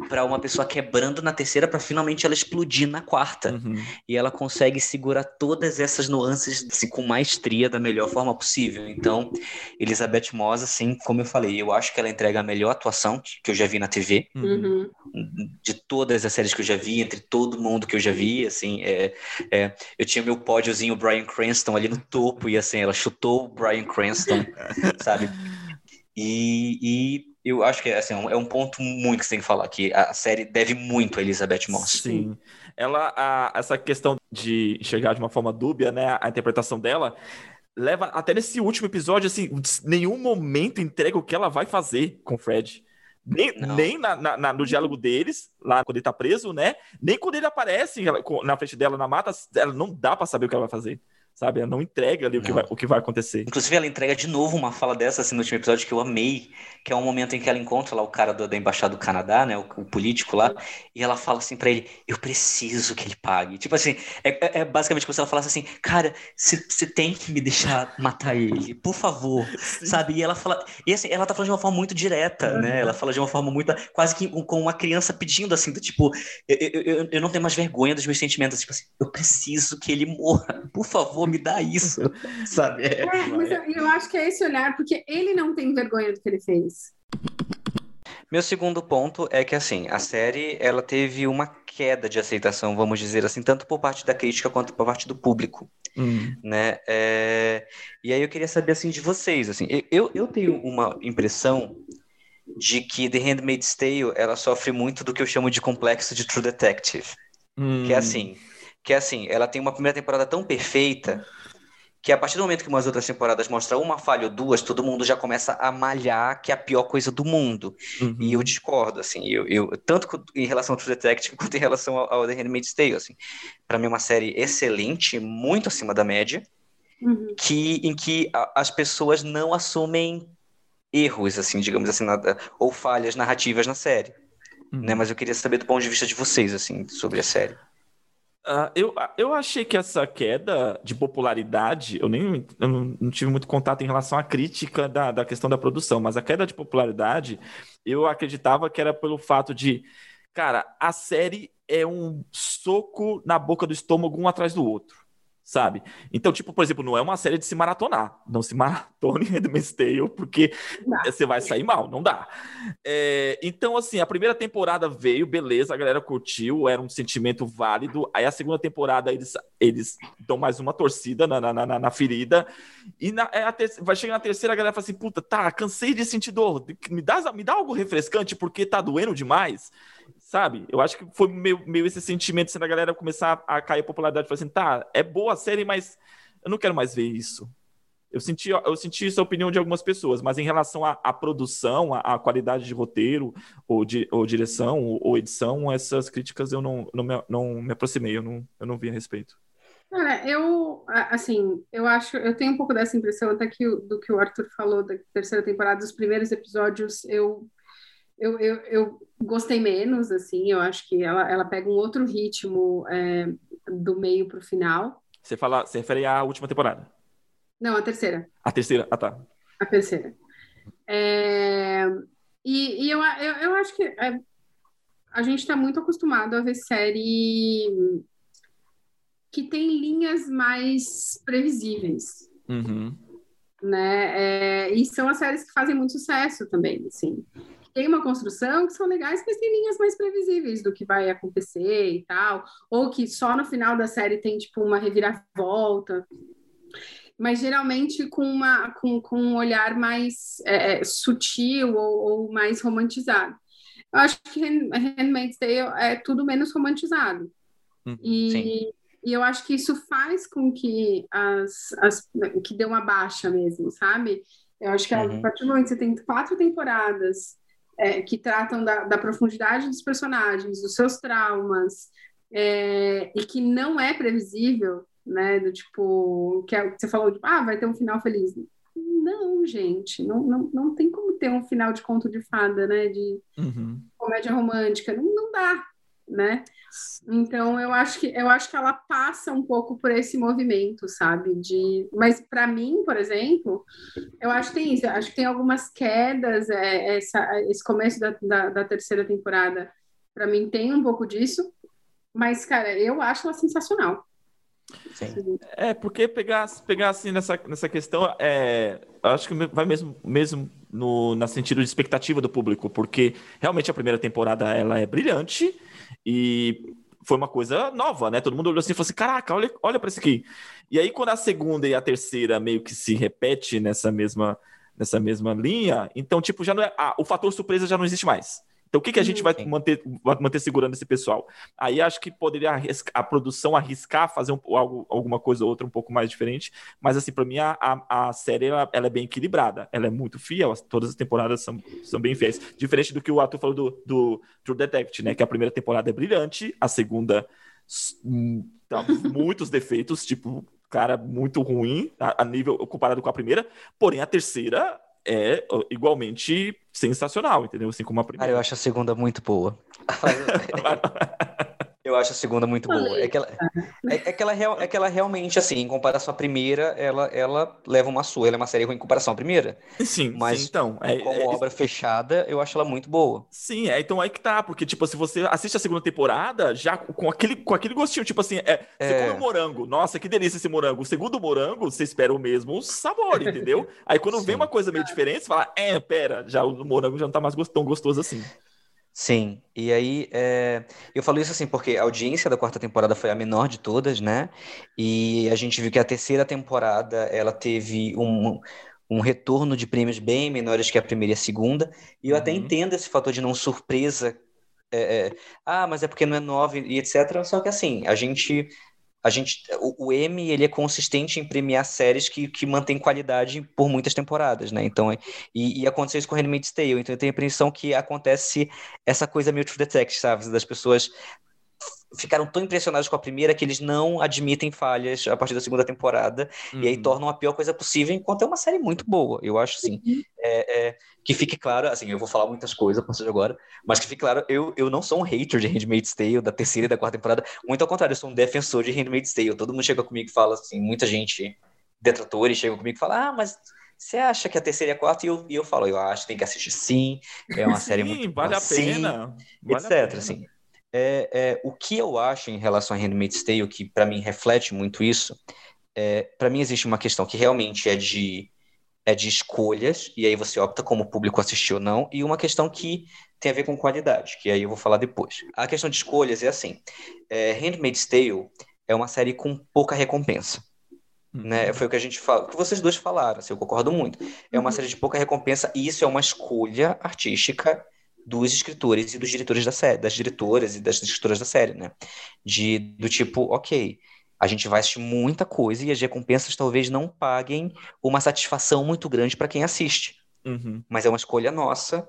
para uma pessoa quebrando na terceira para finalmente ela explodir na quarta. Uhum. E ela consegue segurar todas essas nuances assim, com maestria da melhor forma possível. Então, Elizabeth Moss, assim, como eu falei, eu acho que ela entrega a melhor atuação que eu já vi na TV. Uhum. De todas as séries que eu já vi, entre todo mundo que eu já vi, assim, é, é, eu tinha meu pódiozinho Brian Cranston ali no topo e assim, ela chutou o Brian Cranston, sabe? E, e eu acho que assim, é um ponto muito que você tem que falar, que a série deve muito a Elizabeth Moss. Sim. Ela, a, essa questão de chegar de uma forma dúbia, né, a interpretação dela, leva até nesse último episódio, assim, nenhum momento entrega o que ela vai fazer com o Fred. Nem, nem na, na, no diálogo deles, lá quando ele tá preso, né? Nem quando ele aparece na frente dela na mata, ela não dá para saber o que ela vai fazer sabe? Ela não entrega ali o que, vai, o que vai acontecer. Inclusive, ela entrega de novo uma fala dessa assim, no último episódio que eu amei, que é um momento em que ela encontra lá o cara do, da embaixada do Canadá, né? O, o, político lá, e ela fala assim para ele: Eu preciso que ele pague. Tipo assim, é, é, é basicamente como se ela falasse assim: Cara, você tem que me deixar matar ele, por favor, Sim. sabe? E ela fala, e assim, ela tá falando de uma forma muito direta, né? Ela fala de uma forma muito, quase que com uma criança pedindo assim, do tipo, eu, eu, eu, eu não tenho mais vergonha dos meus sentimentos, tipo assim, eu preciso que ele morra, por favor, me dá isso, sabe? É, mas eu, eu acho que é esse olhar, porque ele não tem vergonha do que ele fez. Meu segundo ponto é que assim, a série ela teve uma queda de aceitação, vamos dizer assim, tanto por parte da crítica quanto por parte do público, hum. né? É... E aí eu queria saber assim de vocês, assim, eu, eu tenho uma impressão de que The Handmaid's Tale ela sofre muito do que eu chamo de complexo de True Detective, hum. que é assim, que é assim, ela tem uma primeira temporada tão perfeita que a partir do momento que umas outras temporadas mostram uma falha ou duas, todo mundo já começa a malhar que é a pior coisa do mundo. Uhum. E eu discordo, assim, eu, eu, tanto em relação ao True Detective quanto em relação ao, ao The Handmaid's Tale, assim. Para mim é uma série excelente, muito acima da média, uhum. que, em que a, as pessoas não assumem erros, assim, digamos assim, nada, ou falhas narrativas na série. Uhum. Né? Mas eu queria saber do ponto de vista de vocês, assim, sobre a série. Uh, eu, eu achei que essa queda de popularidade, eu nem eu não, não, tive muito contato em relação à crítica da, da questão da produção, mas a queda de popularidade, eu acreditava que era pelo fato de, cara, a série é um soco na boca do estômago um atrás do outro sabe? Então, tipo, por exemplo, não é uma série de se maratonar. Não se maratone Handmaid's Tale, porque não. você vai sair mal, não dá. É, então, assim, a primeira temporada veio, beleza, a galera curtiu, era um sentimento válido. Aí a segunda temporada eles, eles dão mais uma torcida na, na, na, na ferida. E na, é vai chegar na terceira, a galera fala assim, puta, tá, cansei de sentir dor. Me dá, me dá algo refrescante, porque tá doendo demais sabe? Eu acho que foi meio, meio esse sentimento assim, da galera começar a cair a popularidade. Falar assim, tá, é boa a série, mas eu não quero mais ver isso. Eu senti, eu senti essa opinião de algumas pessoas, mas em relação à, à produção, à, à, qualidade de roteiro, ou, de, ou direção, ou, ou, edição, essas críticas eu não, não, me, não me aproximei, eu não, eu não vi a respeito. Cara, eu, assim, eu acho, eu tenho um pouco dessa impressão, até que do que o Arthur falou da terceira temporada, dos primeiros episódios, eu eu, eu, eu gostei menos, assim, eu acho que ela, ela pega um outro ritmo é, do meio para o final. Você fala, você refere à última temporada? Não, a terceira. A terceira, ah tá. A terceira. É, e, e eu, eu, eu acho que é, a gente está muito acostumado a ver série que tem linhas mais previsíveis. Uhum. Né? É, e são as séries que fazem muito sucesso também, assim tem uma construção que são legais, mas tem linhas mais previsíveis do que vai acontecer e tal, ou que só no final da série tem tipo uma reviravolta, mas geralmente com, uma, com, com um olhar mais é, é sutil ou, ou, mais romantizado. Eu acho que Handmaid's Tale é tudo menos romantizado. Hum, e, e eu acho que isso faz com que as, as que dê uma baixa mesmo, sabe? Eu acho que uhum. a partir do momento que você tem quatro temporadas é, que tratam da, da, profundidade dos personagens, dos seus traumas, é, e que não é previsível, né? Do tipo, que, é, que você falou, tipo, ah, vai ter um final feliz. Não, gente, não, não, não tem como ter um final de conto de fada, né? De uhum. comédia romântica. Não, não dá, né? Então eu acho que eu acho que ela passa um pouco por esse movimento, sabe? De, mas para mim, por exemplo, eu acho que tem isso. Eu acho que tem algumas quedas. É, essa, esse começo da, da, da terceira temporada, para mim tem um pouco disso. Mas cara, eu acho ela sensacional. Sim. É, porque pegar, pegar assim nessa, nessa questão, é, acho que vai mesmo, mesmo no na sentido de expectativa do público, porque realmente a primeira temporada ela é brilhante, e foi uma coisa nova, né? Todo mundo olhou assim e falou assim: caraca, olha, olha para isso aqui. E aí, quando a segunda e a terceira meio que se repete nessa mesma, nessa mesma linha, então, tipo, já não é. Ah, o fator surpresa já não existe mais. Então, o que, que a gente vai manter, vai manter segurando esse pessoal? Aí acho que poderia a produção arriscar fazer um, algo, alguma coisa ou outra um pouco mais diferente, mas assim, para mim a, a, a série ela, ela, é bem equilibrada, ela é muito fiel, todas as temporadas são, são bem fiéis. Diferente do que o ator falou do, do True Detective, né? Que a primeira temporada é brilhante, a segunda hum, tá, muitos defeitos, tipo, cara, muito ruim a, a nível comparado com a primeira, porém a terceira é igualmente sensacional, entendeu? Assim como a primeira. Cara, eu acho a segunda muito boa. Eu acho a segunda muito boa. É que ela, é, é, que ela, é que ela realmente, assim, em comparação à primeira, ela, ela leva uma sua. Ela é uma série ruim em comparação à primeira. Sim, mas sim, então. É, como é, obra fechada, eu acho ela muito boa. Sim, é, então aí que tá. Porque, tipo, se você assiste a segunda temporada, já com aquele, com aquele gostinho, tipo assim, é, você come um morango. Nossa, que delícia esse morango. O segundo morango, você espera o mesmo sabor, entendeu? aí quando sim. vem uma coisa meio diferente, você fala, é, pera, já o morango já não tá mais tão gostoso assim. Sim, e aí é, eu falo isso assim porque a audiência da quarta temporada foi a menor de todas, né? E a gente viu que a terceira temporada ela teve um, um retorno de prêmios bem menores que a primeira e a segunda. E eu até uhum. entendo esse fator de não surpresa. É, é, ah, mas é porque não é nove e etc. Só que assim, a gente a gente, o, o M ele é consistente em premiar séries que, que mantêm qualidade por muitas temporadas, né? Então, e, e aconteceu isso com Handmaid's Tale. Então, eu tenho a impressão que acontece essa coisa meio True sabe? Das pessoas ficaram tão impressionados com a primeira que eles não admitem falhas a partir da segunda temporada uhum. e aí uhum. tornam a pior coisa possível, enquanto é uma série muito boa. Eu acho, assim, uhum. é, é, que fique claro, assim, eu vou falar muitas coisas a agora, mas que fique claro, eu, eu não sou um hater de Handmaid's Tale, da terceira e da quarta temporada, muito ao contrário, eu sou um defensor de Handmaid's Tale. Todo mundo chega comigo e fala, assim, muita gente, detratores, chegam comigo e fala, ah, mas você acha que a terceira e a quarta? E eu, e eu falo, eu acho, tem que assistir sim, é uma sim, série muito vale a pena, vale etc, a pena. assim. É, é, o que eu acho em relação a Handmaid's Tale, que para mim reflete muito isso, é, para mim existe uma questão que realmente é de é de escolhas, e aí você opta como o público assistir ou não, e uma questão que tem a ver com qualidade, que aí eu vou falar depois. A questão de escolhas é assim: é, Handmaid's Tale é uma série com pouca recompensa. Uhum. Né? Foi o que a gente fala, que vocês dois falaram, assim, eu concordo muito. É uma uhum. série de pouca recompensa, e isso é uma escolha artística dos escritores e dos diretores da série, das diretoras e das escritoras da série, né? De, do tipo, ok, a gente vai assistir muita coisa e as recompensas talvez não paguem uma satisfação muito grande para quem assiste. Uhum. Mas é uma escolha nossa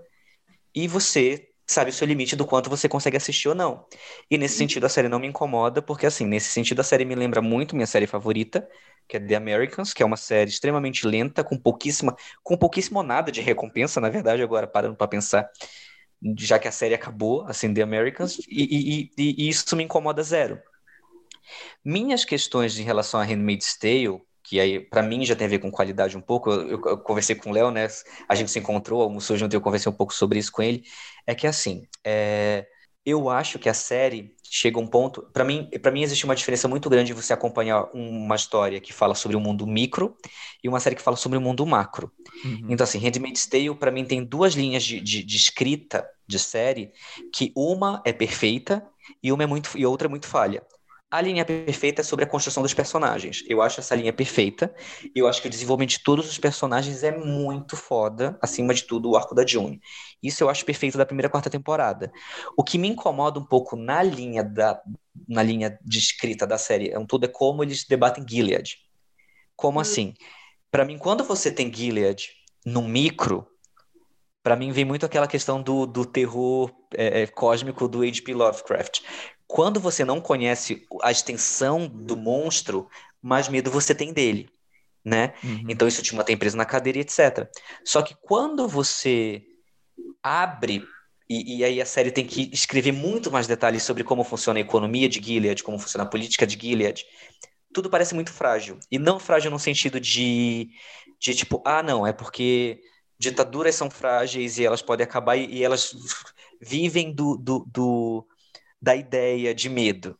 e você sabe o seu limite do quanto você consegue assistir ou não. E nesse sentido a série não me incomoda, porque assim, nesse sentido a série me lembra muito minha série favorita, que é The Americans, que é uma série extremamente lenta, com pouquíssima, com pouquíssimo nada de recompensa, na verdade, agora parando para pensar, já que a série acabou, assim, The Americans, e, e, e, e isso me incomoda zero. Minhas questões em relação a Handmaid's Tale, que aí para mim já tem a ver com qualidade um pouco, eu, eu, eu conversei com o Léo, né? A gente se encontrou, almoçou junto eu conversei um pouco sobre isso com ele. É que assim, é, eu acho que a série chega a um ponto. Para mim, para mim existe uma diferença muito grande você acompanhar uma história que fala sobre o mundo micro e uma série que fala sobre o mundo macro. Uhum. Então, assim, Handmaid's Tale, para mim, tem duas linhas de, de, de, escrita de série que uma é perfeita e uma é muito e outra é muito falha. A linha perfeita é sobre a construção dos personagens. Eu acho essa linha perfeita. Eu acho que o desenvolvimento de todos os personagens é muito foda. Acima de tudo, o arco da June. Isso eu acho perfeito da primeira quarta temporada. O que me incomoda um pouco na linha da na linha de escrita da série é um todo é como eles debatem Gilead. Como hum. assim? Para mim, quando você tem Gilead no micro, para mim vem muito aquela questão do, do terror é, é cósmico do H.P. Lovecraft quando você não conhece a extensão do monstro, mais medo você tem dele, né? Uhum. Então isso te mantém preso na cadeira e etc. Só que quando você abre e, e, aí a série tem que escrever muito mais detalhes sobre como funciona a economia de Gilead, como funciona a política de Gilead. Tudo parece muito frágil. E não frágil no sentido de, de tipo, ah, não, é porque ditaduras são frágeis e elas podem acabar e, e elas vivem do, do, do, da ideia de medo. Né?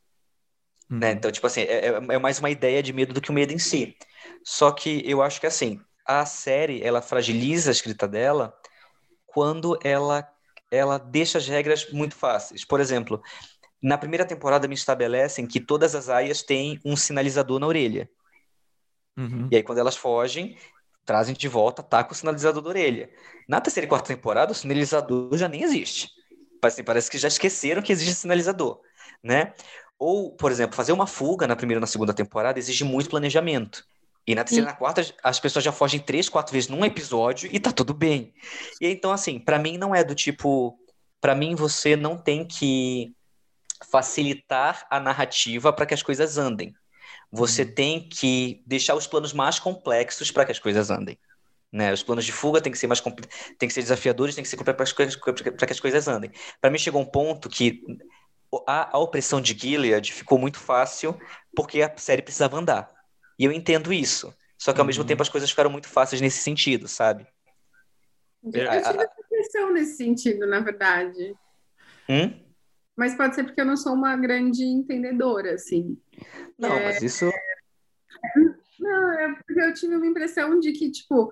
Uhum. Né? Então, tipo assim, é, é, é mais uma ideia de medo do que o medo em si. Só que eu acho que assim, a série ela fragiliza a escrita dela quando ela ela deixa as regras muito fáceis. Por exemplo, na primeira temporada me estabelecem que todas as aias têm um sinalizador na orelha. Uhum. E aí quando elas fogem, trazem de volta, tá com o sinalizador da orelha. Na terceira e quarta temporada, o sinalizador já nem existe assim, parece que já esqueceram que existe sinalizador, né? Ou, por exemplo, fazer uma fuga na primeira ou na segunda temporada exige muito planejamento. E na terceira e na quarta, as pessoas já fogem três, quatro vezes num episódio e tá tudo bem. E então, assim, para mim não é do tipo. para mim, você não tem que facilitar a narrativa para que as coisas andem. Você uhum. tem que deixar os planos mais complexos para que as coisas andem. Né? Os planos de fuga têm que ser mais tem que ser desafiadores, tem que ser para que as coisas andem. Para mim chegou um ponto que a, a opressão de Gilead ficou muito fácil porque a série precisava andar. E eu entendo isso. Só que ao uhum. mesmo tempo as coisas ficaram muito fáceis nesse sentido, sabe? Eu tive essa impressão nesse sentido, na verdade. Hum? Mas pode ser porque eu não sou uma grande entendedora, assim. Não, é... mas isso. Não, é porque eu tive uma impressão de que, tipo,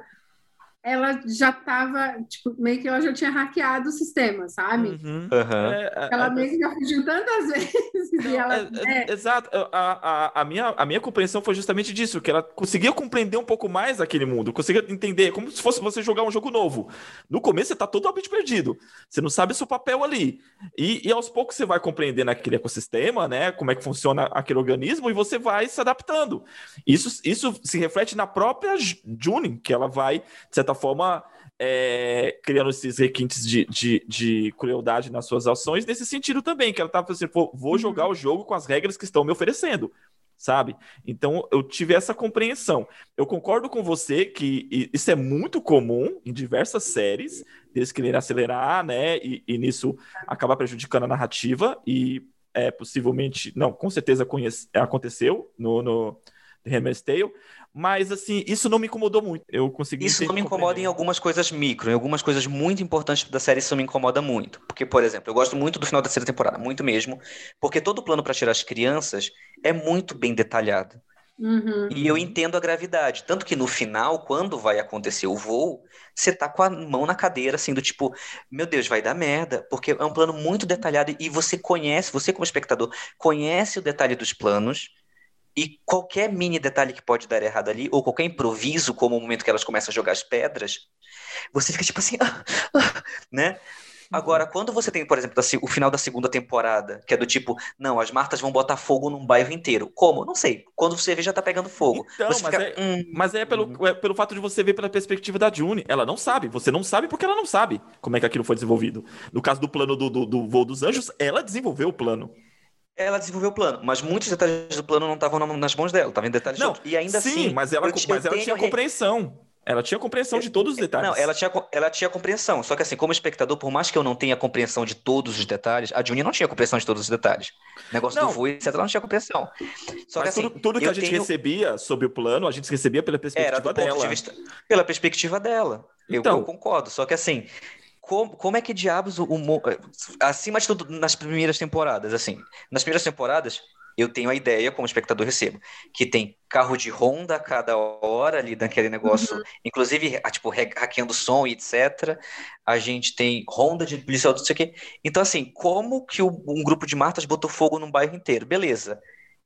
ela já estava, tipo, meio que ela já tinha hackeado o sistema, sabe? Uhum. Uhum. É, ela meio que já fugiu tantas vezes. Não, ela, é, é, exato. A, a, a, minha, a minha compreensão foi justamente disso, que ela conseguia compreender um pouco mais aquele mundo, conseguia entender, como se fosse você jogar um jogo novo. No começo você está totalmente perdido. Você não sabe o seu papel ali. E, e aos poucos você vai compreendendo aquele ecossistema, né? Como é que funciona aquele organismo, e você vai se adaptando. Isso, isso se reflete na própria June, que ela vai, de certa certa forma, é, criando esses requintes de, de, de, crueldade nas suas ações, nesse sentido também, que ela estava assim, vou uhum. jogar o jogo com as regras que estão me oferecendo, sabe? Então eu tive essa compreensão. Eu concordo com você que isso é muito comum em diversas séries, eles quererem acelerar, né? E, e nisso acaba prejudicando a narrativa, e é possivelmente, não, com certeza conhece, aconteceu no, no Handmaid's Tale, mas assim, isso não me incomodou muito. Eu consegui Isso não me incomoda em algumas coisas micro, em algumas coisas muito importantes da série isso me incomoda muito. Porque, por exemplo, eu gosto muito do final da terceira temporada, muito mesmo, porque todo o plano para tirar as crianças é muito bem detalhado. Uhum. E eu entendo a gravidade. Tanto que no final, quando vai acontecer o voo, você tá com a mão na cadeira, assim, do tipo, meu Deus, vai dar merda. Porque é um plano muito detalhado e você conhece, você como espectador, conhece o detalhe dos planos. E qualquer mini detalhe que pode dar errado ali, ou qualquer improviso, como o momento que elas começam a jogar as pedras, você fica tipo assim, ah, ah, né? Agora, quando você tem, por exemplo, o final da segunda temporada, que é do tipo, não, as Martas vão botar fogo num bairro inteiro. Como? Não sei. Quando você vê, já tá pegando fogo. Então, mas, fica, é, hum, mas é, pelo, hum. é pelo fato de você ver pela perspectiva da June. Ela não sabe. Você não sabe porque ela não sabe como é que aquilo foi desenvolvido. No caso do plano do, do, do voo dos anjos, ela desenvolveu o plano ela desenvolveu o plano, mas muitos detalhes do plano não estavam nas mãos dela, estavam em detalhes não, E ainda sim, assim. mas ela, mas ela tinha compreensão. Ela tinha compreensão de todos os detalhes. Não, ela tinha, ela tinha compreensão. Só que assim, como espectador, por mais que eu não tenha compreensão de todos os detalhes, a Juni não tinha compreensão de todos os detalhes. O negócio não. do voo, etc., ela não tinha compreensão. Só Mas que, assim, tudo, tudo que a gente tenho... recebia sobre o plano, a gente recebia pela perspectiva dela. De vista, pela perspectiva dela. Então, eu, eu concordo. Só que assim, como, como é que diabos o, o, acima de tudo nas primeiras temporadas, assim, nas primeiras temporadas eu tenho a ideia, como espectador recebo, que tem carro de Honda a cada hora ali naquele negócio, uhum. inclusive, tipo, hackeando som e etc. A gente tem Honda de policial, não sei o quê. Então, assim, como que um grupo de martas botou fogo num bairro inteiro? Beleza.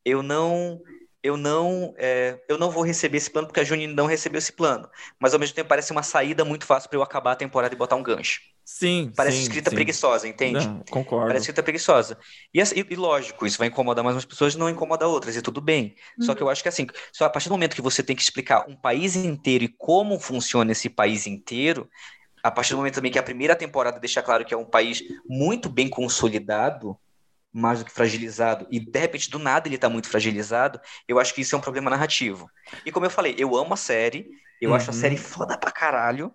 Eu não eu não é, eu não vou receber esse plano porque a Juni não recebeu esse plano. Mas ao mesmo tempo parece uma saída muito fácil para eu acabar a temporada e botar um gancho. Sim. Parece sim, escrita sim. preguiçosa, entende? Não, concordo. Parece escrita preguiçosa. E, e, e, lógico, isso vai incomodar mais umas pessoas, não incomoda outras, e tudo bem. Uhum. Só que eu acho que assim, só a partir do momento que você tem que explicar um país inteiro e como funciona esse país inteiro, a partir do momento também que a primeira temporada deixa claro que é um país muito bem consolidado, mais do que fragilizado, e de repente do nada ele está muito fragilizado, eu acho que isso é um problema narrativo. E como eu falei, eu amo a série, eu uhum. acho a série foda pra caralho,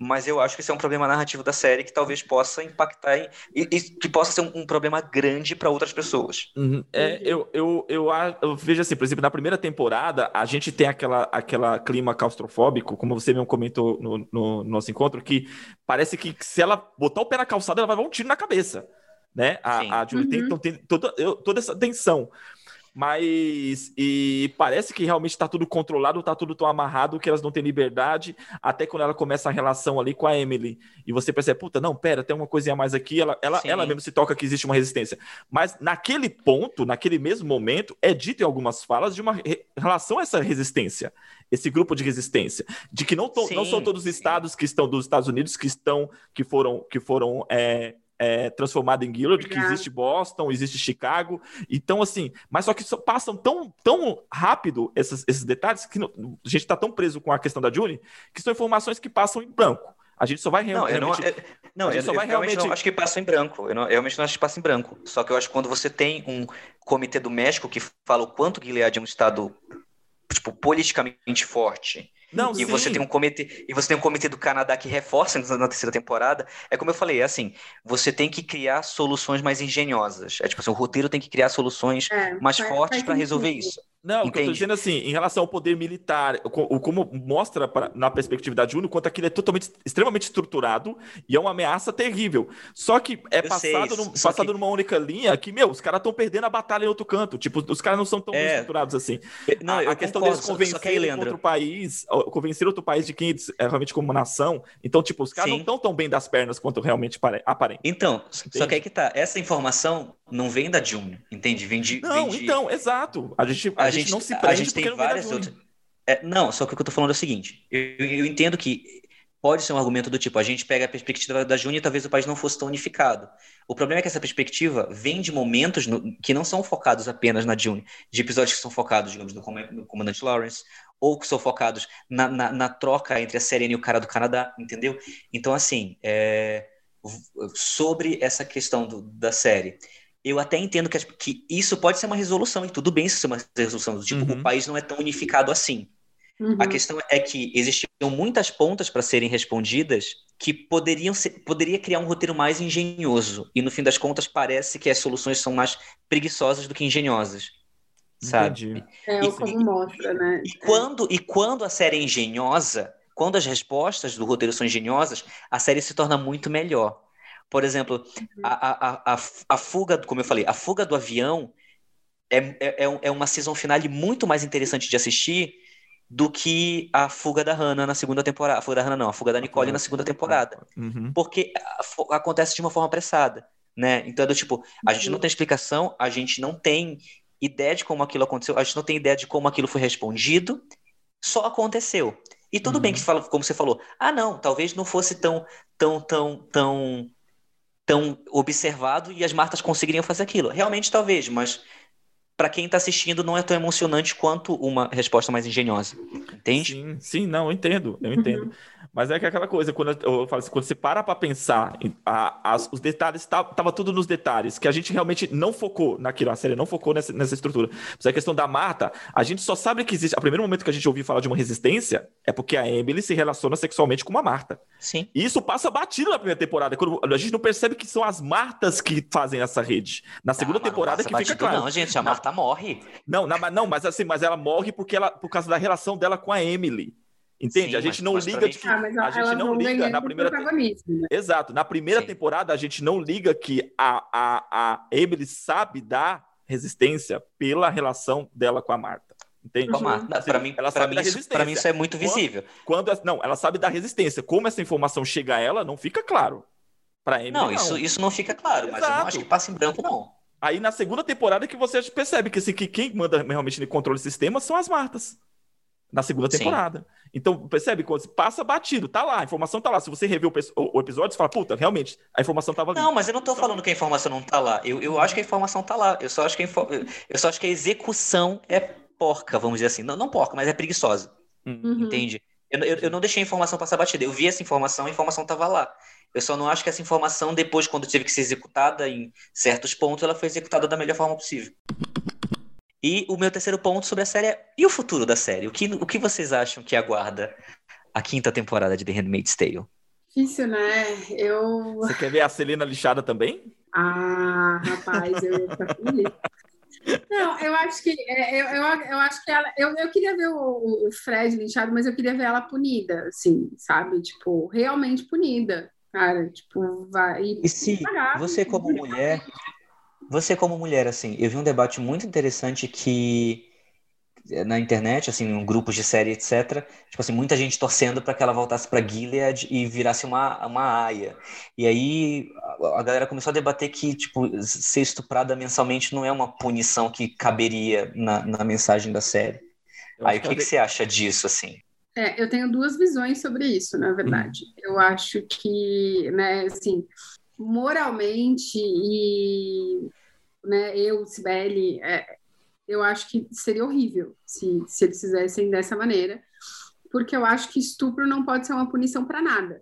mas eu acho que isso é um problema narrativo da série que talvez possa impactar em, e, e que possa ser um, um problema grande para outras pessoas. Uhum. É, eu, eu, eu, eu, vejo assim, por exemplo, na primeira temporada a gente tem aquela, aquela clima claustrofóbico, como você mesmo comentou no, no, no nosso encontro, que parece que se ela botar o pé na calçada, ela vai dar um tiro na cabeça né? A, a Julie uhum. tem, então, tem toda, toda essa tensão. Mas e parece que realmente está tudo controlado, está tudo tão amarrado que elas não têm liberdade. Até quando ela começa a relação ali com a Emily e você percebe, puta, não, pera, tem uma coisinha a mais aqui. Ela, ela, ela mesmo se toca que existe uma resistência. Mas naquele ponto, naquele mesmo momento, é dito em algumas falas de uma re relação a essa resistência, esse grupo de resistência, de que não, sim, não são todos os estados que estão dos Estados Unidos que estão que foram que foram é, é, transformada em Guild, que existe Boston, existe Chicago. Então, assim, mas só que passam tão, tão rápido esses, esses detalhes que não, a gente está tão preso com a questão da Juni que são informações que passam em branco. A gente só vai realmente. Não, eu não, eu, não, eu, só vai realmente... não acho que passa em branco. Eu, não, eu realmente não acho que passa em branco. Só que eu acho que quando você tem um comitê do México que fala o quanto Gilead é um estado tipo, politicamente forte não, e sim. você tem um comitê e você tem um comitê do Canadá que reforça na terceira temporada. É como eu falei, é assim, você tem que criar soluções mais engenhosas. É tipo assim, o roteiro tem que criar soluções é, mais fortes para resolver isso. Não, o que eu tô dizendo assim, em relação ao poder militar, o, como mostra pra, na perspectiva da Juno, quanto aquilo é totalmente, extremamente estruturado e é uma ameaça terrível. Só que é eu passado, num, passado que... numa única linha que, meu, os caras estão perdendo a batalha em outro canto. Tipo, os caras não são tão é... estruturados assim. Não, a, a questão concordo, deles convencerem outro país, convencer outro país de quem é realmente como nação. Então, tipo, os caras não estão tão bem das pernas quanto realmente aparenta. Então, Entende? só que aí que tá. Essa informação não vem da June, entende? Vem de. Não, vem de... então, exato. A gente, a, a gente, gente, não se prende a gente tem várias outras. É, não, só que o que eu tô falando é o seguinte: eu, eu entendo que pode ser um argumento do tipo, a gente pega a perspectiva da June e talvez o país não fosse tão unificado. O problema é que essa perspectiva vem de momentos no, que não são focados apenas na June, de episódios que são focados, digamos, no, no Comandante Lawrence, ou que são focados na, na, na, troca entre a Serena e o cara do Canadá, entendeu? Então, assim, é, sobre essa questão do, da série, eu até entendo que, que, isso pode ser uma resolução, e tudo bem isso ser uma resolução, tipo, uhum. o país não é tão unificado assim. Uhum. A questão é que existiam muitas pontas para serem respondidas que poderiam ser, poderia criar um roteiro mais engenhoso, e no fim das contas parece que as soluções são mais preguiçosas do que engenhosas. sabe? É, e, como mostra, né? E quando, e quando a série é engenhosa, quando as respostas do roteiro são engenhosas, a série se torna muito melhor. Por exemplo, a, a, a, a fuga, como eu falei, a fuga do avião é, é, é, é uma season finale muito mais interessante de assistir do que a fuga da Hannah na segunda temporada. A fuga da Hannah não, a fuga da Nicole na segunda temporada. Uhum. Porque acontece de uma forma apressada, né? Então é do tipo, a gente não uhum. tem explicação, a gente não tem ideia de como aquilo aconteceu, a gente não tem ideia de como aquilo foi respondido, só aconteceu. E tudo uhum. bem que fala, como você falou, ah não, talvez não fosse tão tão tão tão tão observado e as Martas conseguiriam fazer aquilo. Realmente talvez, mas para quem está assistindo não é tão emocionante quanto uma resposta mais engenhosa. Entende? Sim, sim, não, eu entendo, eu entendo. Uhum. Mas é que aquela coisa, quando eu falo assim, quando você para para pensar, a, as, os detalhes, tá, tava tudo nos detalhes, que a gente realmente não focou naquilo, a série não focou nessa, nessa estrutura. Mas a questão da Marta, a gente só sabe que existe, a primeiro momento que a gente ouviu falar de uma resistência é porque a Emily se relaciona sexualmente com uma Marta. Sim. E isso passa batido na primeira temporada, quando a gente não percebe que são as Martas que fazem essa rede. Na segunda ah, temporada que fica claro. Não, gente, a Marta morre. Não, na, não, mas assim, mas ela morre porque ela, por causa da relação dela com a Emily. Entende? Sim, a gente não liga de que. Ah, a gente não liga na primeira. Né? Exato. Na primeira Sim. temporada, a gente não liga que a, a, a Emily sabe da resistência pela relação dela com a Marta. Entende? Marta. Para mim, ela sabe mim, isso, pra mim, isso é muito visível. Quando, quando, não, ela sabe da resistência. Como essa informação chega a ela, não fica claro. Para Emily. Não, não, Isso, isso não fica claro, Exato. mas eu não acho que passa em branco, não. Aí na segunda temporada que você percebe que, assim, que quem manda realmente controle do sistema são as Martas. Na segunda temporada. Sim. Então, percebe? Quando passa batido, tá lá, a informação tá lá. Se você rever o, o, episódio, você fala, puta, realmente, a informação tava ali. Não, mas eu não tô falando que a informação não tá lá. Eu, eu acho que a informação tá lá. Eu só acho que a, eu só acho que a execução é porca, vamos dizer assim. Não, não porca, mas é preguiçosa. Uhum. Entende? Eu, eu, eu, não deixei a informação passar batida. Eu vi essa informação, a informação tava lá. Eu só não acho que essa informação, depois, quando teve que ser executada em certos pontos, ela foi executada da melhor forma possível. E o meu terceiro ponto sobre a série é e o futuro da série? O que, o que vocês acham que aguarda a quinta temporada de The Handmaid's Tale? Difícil, né? Eu. Você quer ver a Celina lixada também? Ah, rapaz, eu ia ficar feliz. Não, eu acho que é, eu, eu, eu acho que ela. Eu, eu queria ver o, o Fred linchado, mas eu queria ver ela punida, assim, sabe? Tipo, realmente punida. Cara, tipo, vai. E, e se pagar, você, como mulher, você como mulher, assim, eu vi um debate muito interessante que eh, na internet, assim, em grupos de série, etc. Tipo assim, muita gente torcendo para que ela voltasse para Gilead e virasse uma, uma aia. E aí a galera começou a debater que, tipo, ser estuprada mensalmente não é uma punição que caberia na, na mensagem da série. Eu aí o que, que, que você acha disso, assim? É, eu tenho duas visões sobre isso, na verdade. Hum. Eu acho que, né, assim, moralmente e né, eu, Sibeli, é, eu acho que seria horrível se, se eles fizessem dessa maneira, porque eu acho que estupro não pode ser uma punição para nada,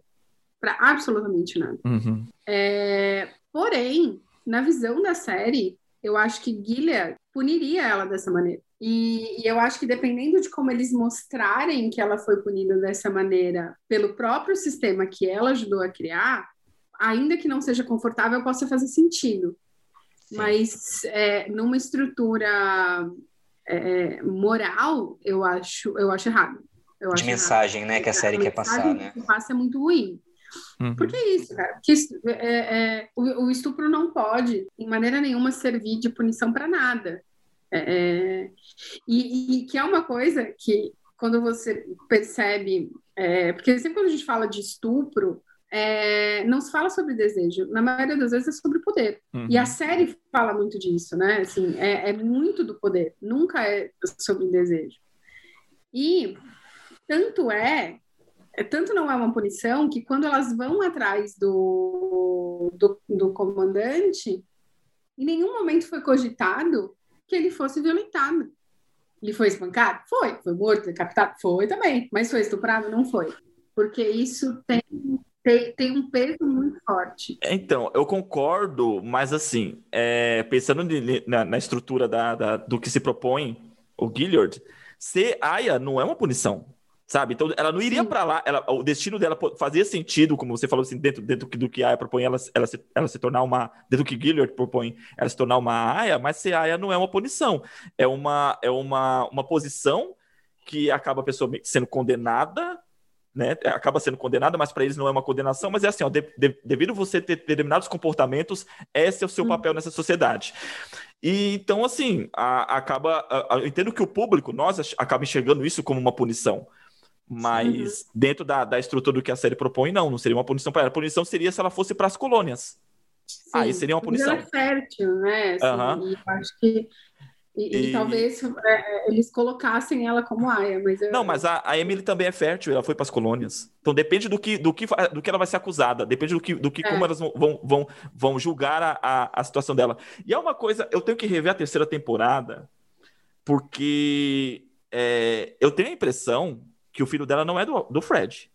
para absolutamente nada. Uhum. É, porém, na visão da série, eu acho que Gilead puniria ela dessa maneira. E, e, eu acho que dependendo de como eles mostrarem que ela foi punida dessa maneira pelo próprio sistema que ela ajudou a criar, ainda que não seja confortável, possa fazer sentido. Sim. Mas é, numa estrutura é, moral, eu acho, eu acho errado. Eu de mensagem, errado. né, que a série a quer passar, né? Que passa é muito ruim. Uhum. Porque é isso, cara. Porque é, é, o, o, estupro não pode, em maneira nenhuma, servir de punição para nada. É, é, e, e, que é uma coisa que, quando você percebe. É, porque sempre quando a gente fala de estupro, é, não se fala sobre desejo, na maioria das vezes é sobre poder. Uhum. E a série fala muito disso, né? Assim, é, é, muito do poder, nunca é sobre desejo. E tanto é, é, tanto não é uma punição que quando elas vão atrás do, do, do comandante, em nenhum momento foi cogitado que ele fosse violentado. Ele foi espancado? Foi. Foi morto, decapitado? Foi também. Mas foi estuprado? Não foi. Porque isso tem tem, tem um peso muito forte. Então, eu concordo, mas assim, é, pensando na, na estrutura da, da, do que se propõe o Gilliard, ser aia não é uma punição. Sabe? Então ela não iria para lá, ela, o destino dela fazia sentido, como você falou assim, dentro, dentro do que a Aya propõe, ela, ela, se, ela se tornar uma, dentro do que Gilliard propõe, ela se tornar uma Aya, mas ser Aya não é uma punição, é uma, é uma, uma posição que acaba a pessoa sendo condenada, né? Acaba sendo condenada, mas para eles não é uma condenação, mas é assim, ó, de, de, devido você ter determinados comportamentos, esse é o seu hum. papel nessa sociedade. E então, assim, a, acaba. A, eu entendo que o público, nós acaba enxergando isso como uma punição. Mas uhum. dentro da, da estrutura do que a série propõe, não, não seria uma punição para ela. A punição seria se ela fosse para as colônias. Sim, Aí seria uma punição. Ela é fértil, né? Assim, uhum. E acho que e, e... e talvez é, é, eles colocassem ela como Aya, mas eu... Não, mas a, a, Emily também é fértil, ela foi para as colônias. Então depende do que, do que, do que ela vai ser acusada, depende do que, do que é. como elas vão, vão, vão julgar a, a, a situação dela. E é uma coisa, eu tenho que rever a terceira temporada, porque é, eu tenho a impressão que o filho dela não é do, do Fred.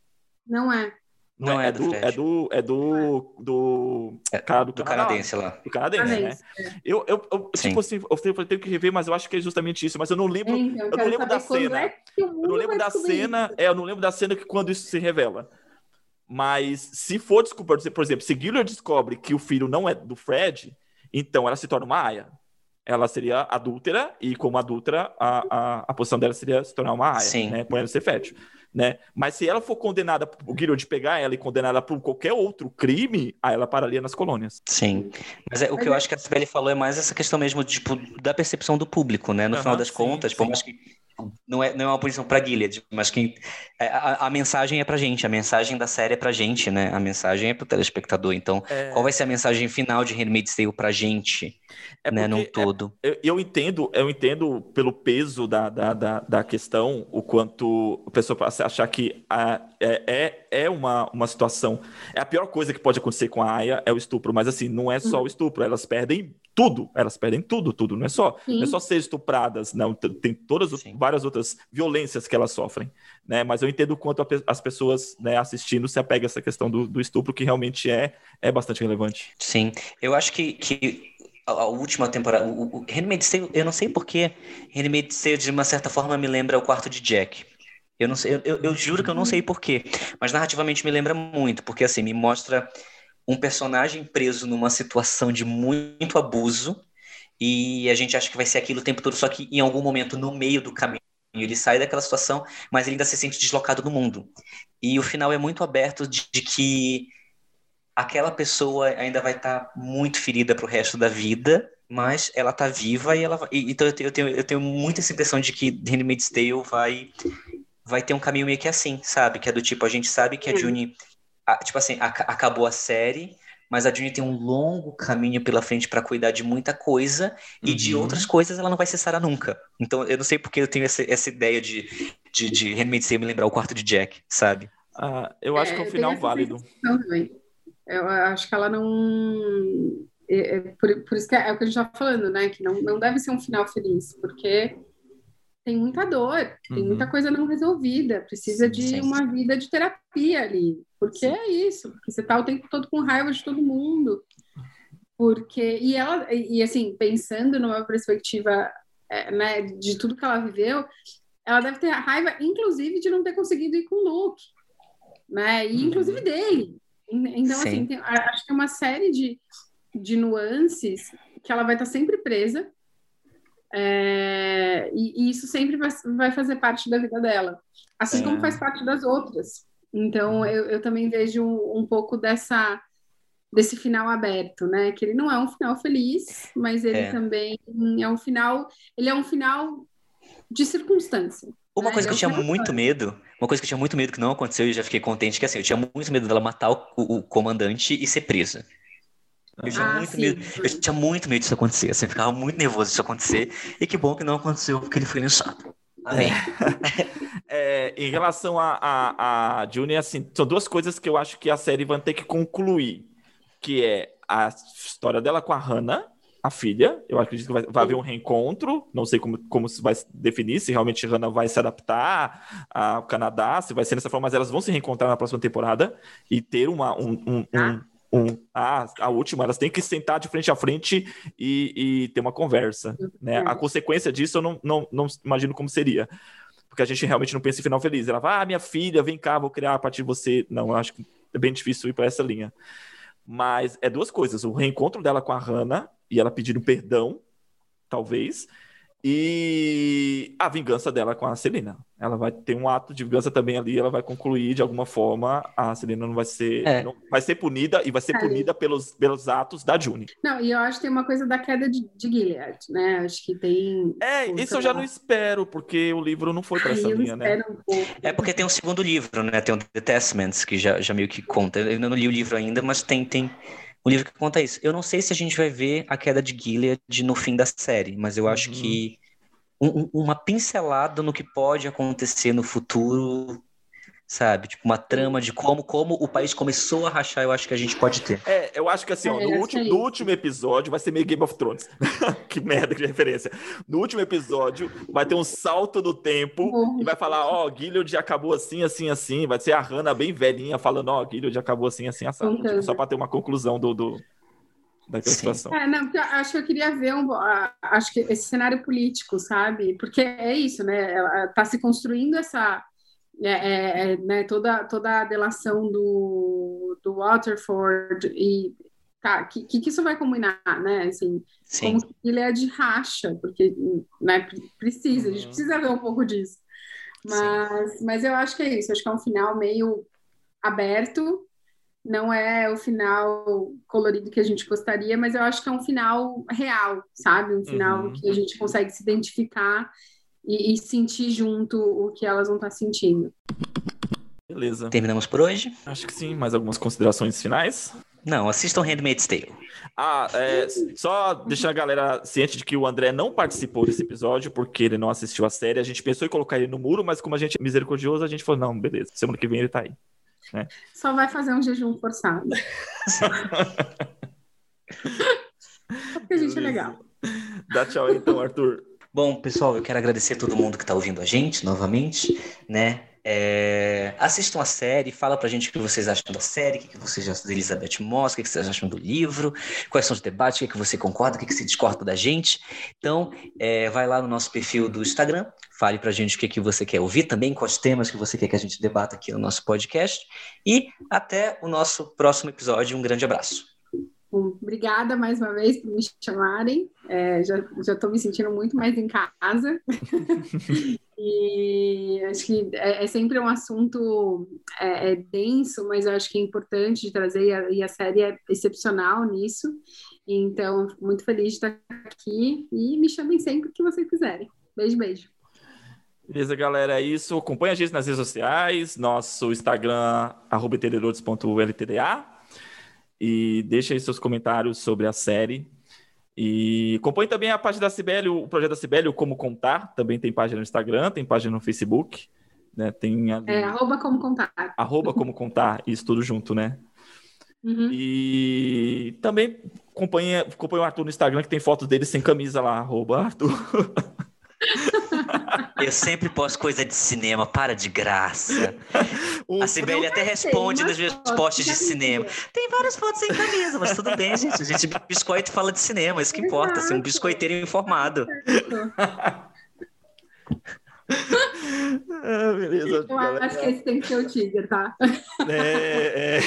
Não é. Não, é, é, do, é do é do do é, cara do, do canadense lá. Do canadense, né? Eu, eu, eu tipo assim, eu tenho que rever, mas eu acho que é justamente isso, mas eu não lembro, então, eu não lembro da cena. É eu não lembro da cena, isso. é, eu não lembro da cena que quando isso se revela. Mas se for desculpa, por exemplo, se Gilliard descobre que o filho não é do Fred, então ela se torna uma aia. Ela seria adúltera e como adúltera a, a, a posição dela seria se tornar uma aia, Sim. né, por ela ser fértil né? Mas se ela for condenada, o de pegar ela e condenada por qualquer outro crime, aí ela pararia nas colônias. Sim. Mas é, o que eu acho que a Sibeli falou é mais essa questão mesmo, tipo, da percepção do público, né? No uhum, final das sim, contas, sim. por mais que não é, não é uma posição para Gilead, mas quem é, a, a, mensagem é para gente, a mensagem da série é para gente, né? A mensagem é para o telespectador. Então, é... qual vai ser a mensagem final de Handmaid's Tale para gente, é né? No todo. É, eu, eu, entendo, eu entendo pelo peso da, da, da, da questão, o quanto a pessoa passa a achar que a, é, é, é uma, uma situação. É a pior coisa que pode acontecer com a Aya é o estupro, mas assim, não é só uhum. o estupro, elas perdem tudo, elas perdem tudo, tudo. Não é só, não é só ser estupradas, não. Tem todas Sim. várias outras violências que elas sofrem, né? Mas eu entendo o quanto as pessoas né, assistindo se apegam a essa questão do, do, estupro, que realmente é, é bastante relevante. Sim, eu acho que, que a, a última temporada, o, o Handmaid's Tale, eu não sei porquê, Handmaid's Tale de uma certa forma me lembra o quarto de Jack. Eu, não sei, eu, eu, eu juro que eu não sei porquê, mas narrativamente me lembra muito, porque assim, me mostra um personagem preso numa situação de muito abuso e a gente acha que vai ser aquilo o tempo todo, só que em algum momento no meio do caminho ele sai daquela situação, mas ele ainda se sente deslocado no mundo. E o final é muito aberto de, de que aquela pessoa ainda vai estar tá muito ferida para o resto da vida, mas ela está viva e ela e, então eu tenho, eu tenho, eu tenho muita essa impressão de que Handmaid's Tale vai vai ter um caminho meio que assim, sabe? Que é do tipo, a gente sabe que a Juni a, tipo assim, a, acabou a série, mas a Juni tem um longo caminho pela frente para cuidar de muita coisa e de uhum. outras coisas ela não vai cessar nunca. Então eu não sei porque eu tenho essa, essa ideia de, de, de Tale me lembrar o quarto de Jack, sabe? Ah, eu acho é, que é um final válido. Eu acho que ela não. É, é, por, por, isso que é, é, o que a gente está falando, né? Que não, não deve ser um final feliz, porque tem muita dor, uhum. tem muita coisa não resolvida, precisa de sim, sim. uma vida de terapia ali. Porque sim. é isso, porque você tá o tempo todo com raiva de todo mundo. Porque, e ela, e assim, pensando numa perspectiva é, né, de tudo que ela viveu, ela deve ter raiva, inclusive, de não ter conseguido ir com o Luke, né? E inclusive uhum. dele. Então, assim, tem, acho que tem uma série de, de nuances que ela vai estar sempre presa é, e, e, isso sempre vai, vai, fazer parte da vida dela, assim é. como faz parte das outras. Então, uhum. eu, eu também vejo um, um, pouco dessa desse final aberto, né? Que ele não é um final feliz, mas ele é. também é um final. Ele é um final de circunstância. Uma né? coisa que eu é tinha muito medo, uma coisa que eu tinha muito medo que não aconteceu e já fiquei contente que assim, eu tinha muito medo dela matar o, o comandante e ser presa. Eu tinha, ah, muito sim, medo, eu tinha muito medo disso acontecer, assim, eu ficava muito nervoso disso acontecer, e que bom que não aconteceu, porque ele foi lançado. Amém. É, em relação a, a, a Juni, assim, são duas coisas que eu acho que a série vai ter que concluir, que é a história dela com a Hannah, a filha. Eu acredito que vai, vai haver um reencontro. Não sei como, como se vai definir, se realmente Hannah vai se adaptar ao Canadá, se vai ser dessa forma, mas elas vão se reencontrar na próxima temporada e ter uma, um, um, um, um, a, a última, elas têm que sentar de frente a frente e, e ter uma conversa. Né? A consequência disso eu não, não, não imagino como seria. porque a gente realmente não pensa em final feliz. Ela vai, ah, minha filha, vem cá, vou criar a partir de você. Não, eu acho que é bem difícil ir para essa linha. Mas é duas coisas: o reencontro dela com a Hannah e ela pedindo perdão, talvez, e a vingança dela com a Celina. Ela vai ter um ato de vingança também ali, ela vai concluir de alguma forma. A Celina não vai ser. É. Não, vai ser punida e vai ser é. punida pelos, pelos atos da June. Não, e eu acho que tem uma coisa da queda de, de Gilead, né? Acho que tem. É, isso eu já não espero, porque o livro não foi para essa linha, né? Um é porque tem um segundo livro, né? Tem o The Testaments, que já, já meio que conta. Eu não li o livro ainda, mas tem. tem um livro que conta isso. Eu não sei se a gente vai ver a queda de Gilead no fim da série, mas eu acho uhum. que um, uma pincelada no que pode acontecer no futuro sabe? Tipo, uma trama de como, como o país começou a rachar, eu acho que a gente pode ter. É, eu acho que assim, ó, no, último, no último episódio vai ser meio Game of Thrones. que merda de referência. No último episódio vai ter um salto do tempo uhum. e vai falar, ó, oh, Gilead acabou assim, assim, assim. Vai ser a Hannah bem velhinha falando, ó, oh, Gilead acabou assim, assim, assim. Uhum. Tipo, só para ter uma conclusão do... do daquela Sim. situação. É, não, porque eu acho que eu queria ver um, acho que esse cenário político, sabe? Porque é isso, né? Tá se construindo essa é, é, é, né, toda, toda a delação do, do Waterford e tá, que, que isso vai combinar, né? Assim, Sim. como ele é de racha, porque né, precisa, a gente uhum. precisa ver um pouco disso. Mas, mas eu acho que é isso, acho que é um final meio aberto, não é o final colorido que a gente gostaria, mas eu acho que é um final real, sabe? Um final uhum. que a gente consegue se identificar e, e sentir junto o que elas vão estar sentindo. Beleza. Terminamos por hoje? Acho que sim. Mais algumas considerações finais? Não, assistam Handmaid's Tale. Ah, é, só deixar a galera ciente de que o André não participou desse episódio porque ele não assistiu a série. A gente pensou em colocar ele no muro, mas como a gente é misericordioso, a gente falou: não, beleza, semana que vem ele tá aí. Né? Só vai fazer um jejum forçado. porque a gente é legal. Dá tchau aí, então, Arthur. Bom, pessoal, eu quero agradecer a todo mundo que está ouvindo a gente novamente, né? É, assistam a série, fala pra gente o que vocês acham da série, o que vocês acham da Elizabeth Moss, o que vocês acham do livro, quais são os debates, o que você concorda, o que você discorda da gente. Então, é, vai lá no nosso perfil do Instagram, fale pra gente o que, que você quer ouvir também, quais temas que você quer que a gente debata aqui no nosso podcast. E até o nosso próximo episódio. Um grande abraço. Obrigada mais uma vez por me chamarem. É, já estou me sentindo muito mais em casa. e acho que é, é, sempre um assunto é, é, denso, mas eu acho que é importante de trazer, e a, e a série é excepcional nisso. Então, muito feliz de estar aqui e me chamem sempre que vocês quiserem. Beijo, beijo. Beleza, galera, é isso. Acompanhe a gente nas redes sociais, nosso Instagram, arroba e deixe aí seus comentários sobre a série. E acompanhe também a página da Cibele, o projeto da Cibele, Como Contar, também tem página no Instagram, tem página no Facebook, né? Tem ali... É, arroba Como Contar. Arroba Como Contar, isso tudo junto, né? Uhum. E também acompanhe, acompanhe o Arthur no Instagram, que tem fotos dele sem camisa lá, arroba Arthur. Eu sempre posto coisa de cinema, para de graça. a Sibeli até responde nos meus posts de cinema. Tem várias fotos sem camisa, mas tudo bem, gente. A gente biscoito e fala de cinema, isso que importa, ser um biscoiteiro informado. ah, beleza, Eu acho que esse tem que ser o Tiger, tá? É, é.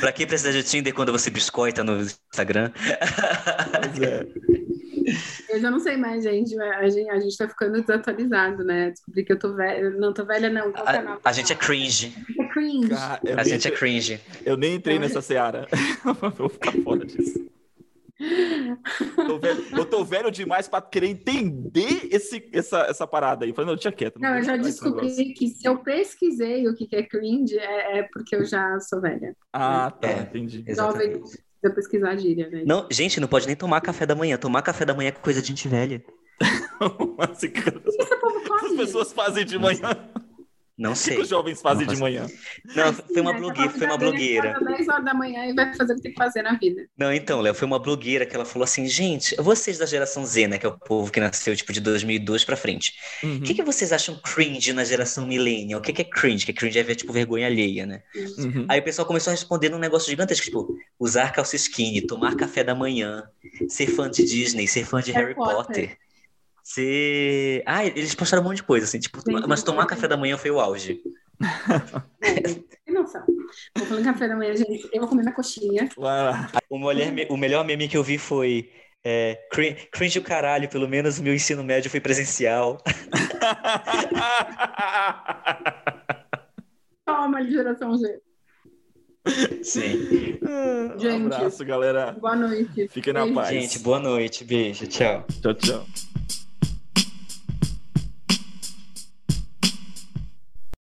Pra quem precisa de Tinder quando você biscoita no Instagram? Pois é. Eu já não sei mais, gente. A gente, a gente tá ficando desatualizado, né? Descobri que eu tô velha. Não, tô velha, não. É a, a gente é cringe. É cringe. a gente é cringe. Eu nem entrei é. nessa seara. Vou ficar fora disso. tô velho, eu tô velho demais para querer entender esse, essa, essa parada aí. Falei, não, tinha quieto. Não, não eu já descobri que se eu pesquisei o que é cringe, é, é porque eu já sou velha. Ah, tá, é, entendi. Jovem, precisa pesquisar a gíria, né? Não, gente, não pode nem tomar café da manhã. Tomar café da manhã é coisa de gente velha. assim, que... As pessoas fazem de manhã. Não sei. O que os jovens fazem de manhã? Não, foi uma blogueira. Foi uma blogueira. 10 horas da manhã e vai fazer o que tem que fazer na vida. Não, então, Léo, foi uma blogueira que ela falou assim, gente, vocês da geração Z, né, que é o povo que nasceu tipo de 2002 pra frente, o uhum. que, que vocês acham cringe na geração millennial? O que, que é cringe? Que cringe é ver, tipo, vergonha alheia, né? Uhum. Aí o pessoal começou a responder num negócio gigantesco, tipo, usar calça skinny, tomar café da manhã, ser fã de Disney, ser fã de Harry, Harry Potter. Potter Você. Ah, eles postaram um monte de coisa, assim, tipo, Sim, mas tomar sim. café da manhã foi o auge. Tem noção. Vou falar café da manhã, gente. Eu vou comer na coxinha. O melhor, me- o melhor meme que eu vi foi. É, crin- cringe o caralho, pelo menos o meu ensino médio foi presencial. Toma, geração G. Sim. Gente. Um abraço, galera. Boa noite. Fiquem na paz. Gente, boa noite, beijo, tchau. Tchau, tchau.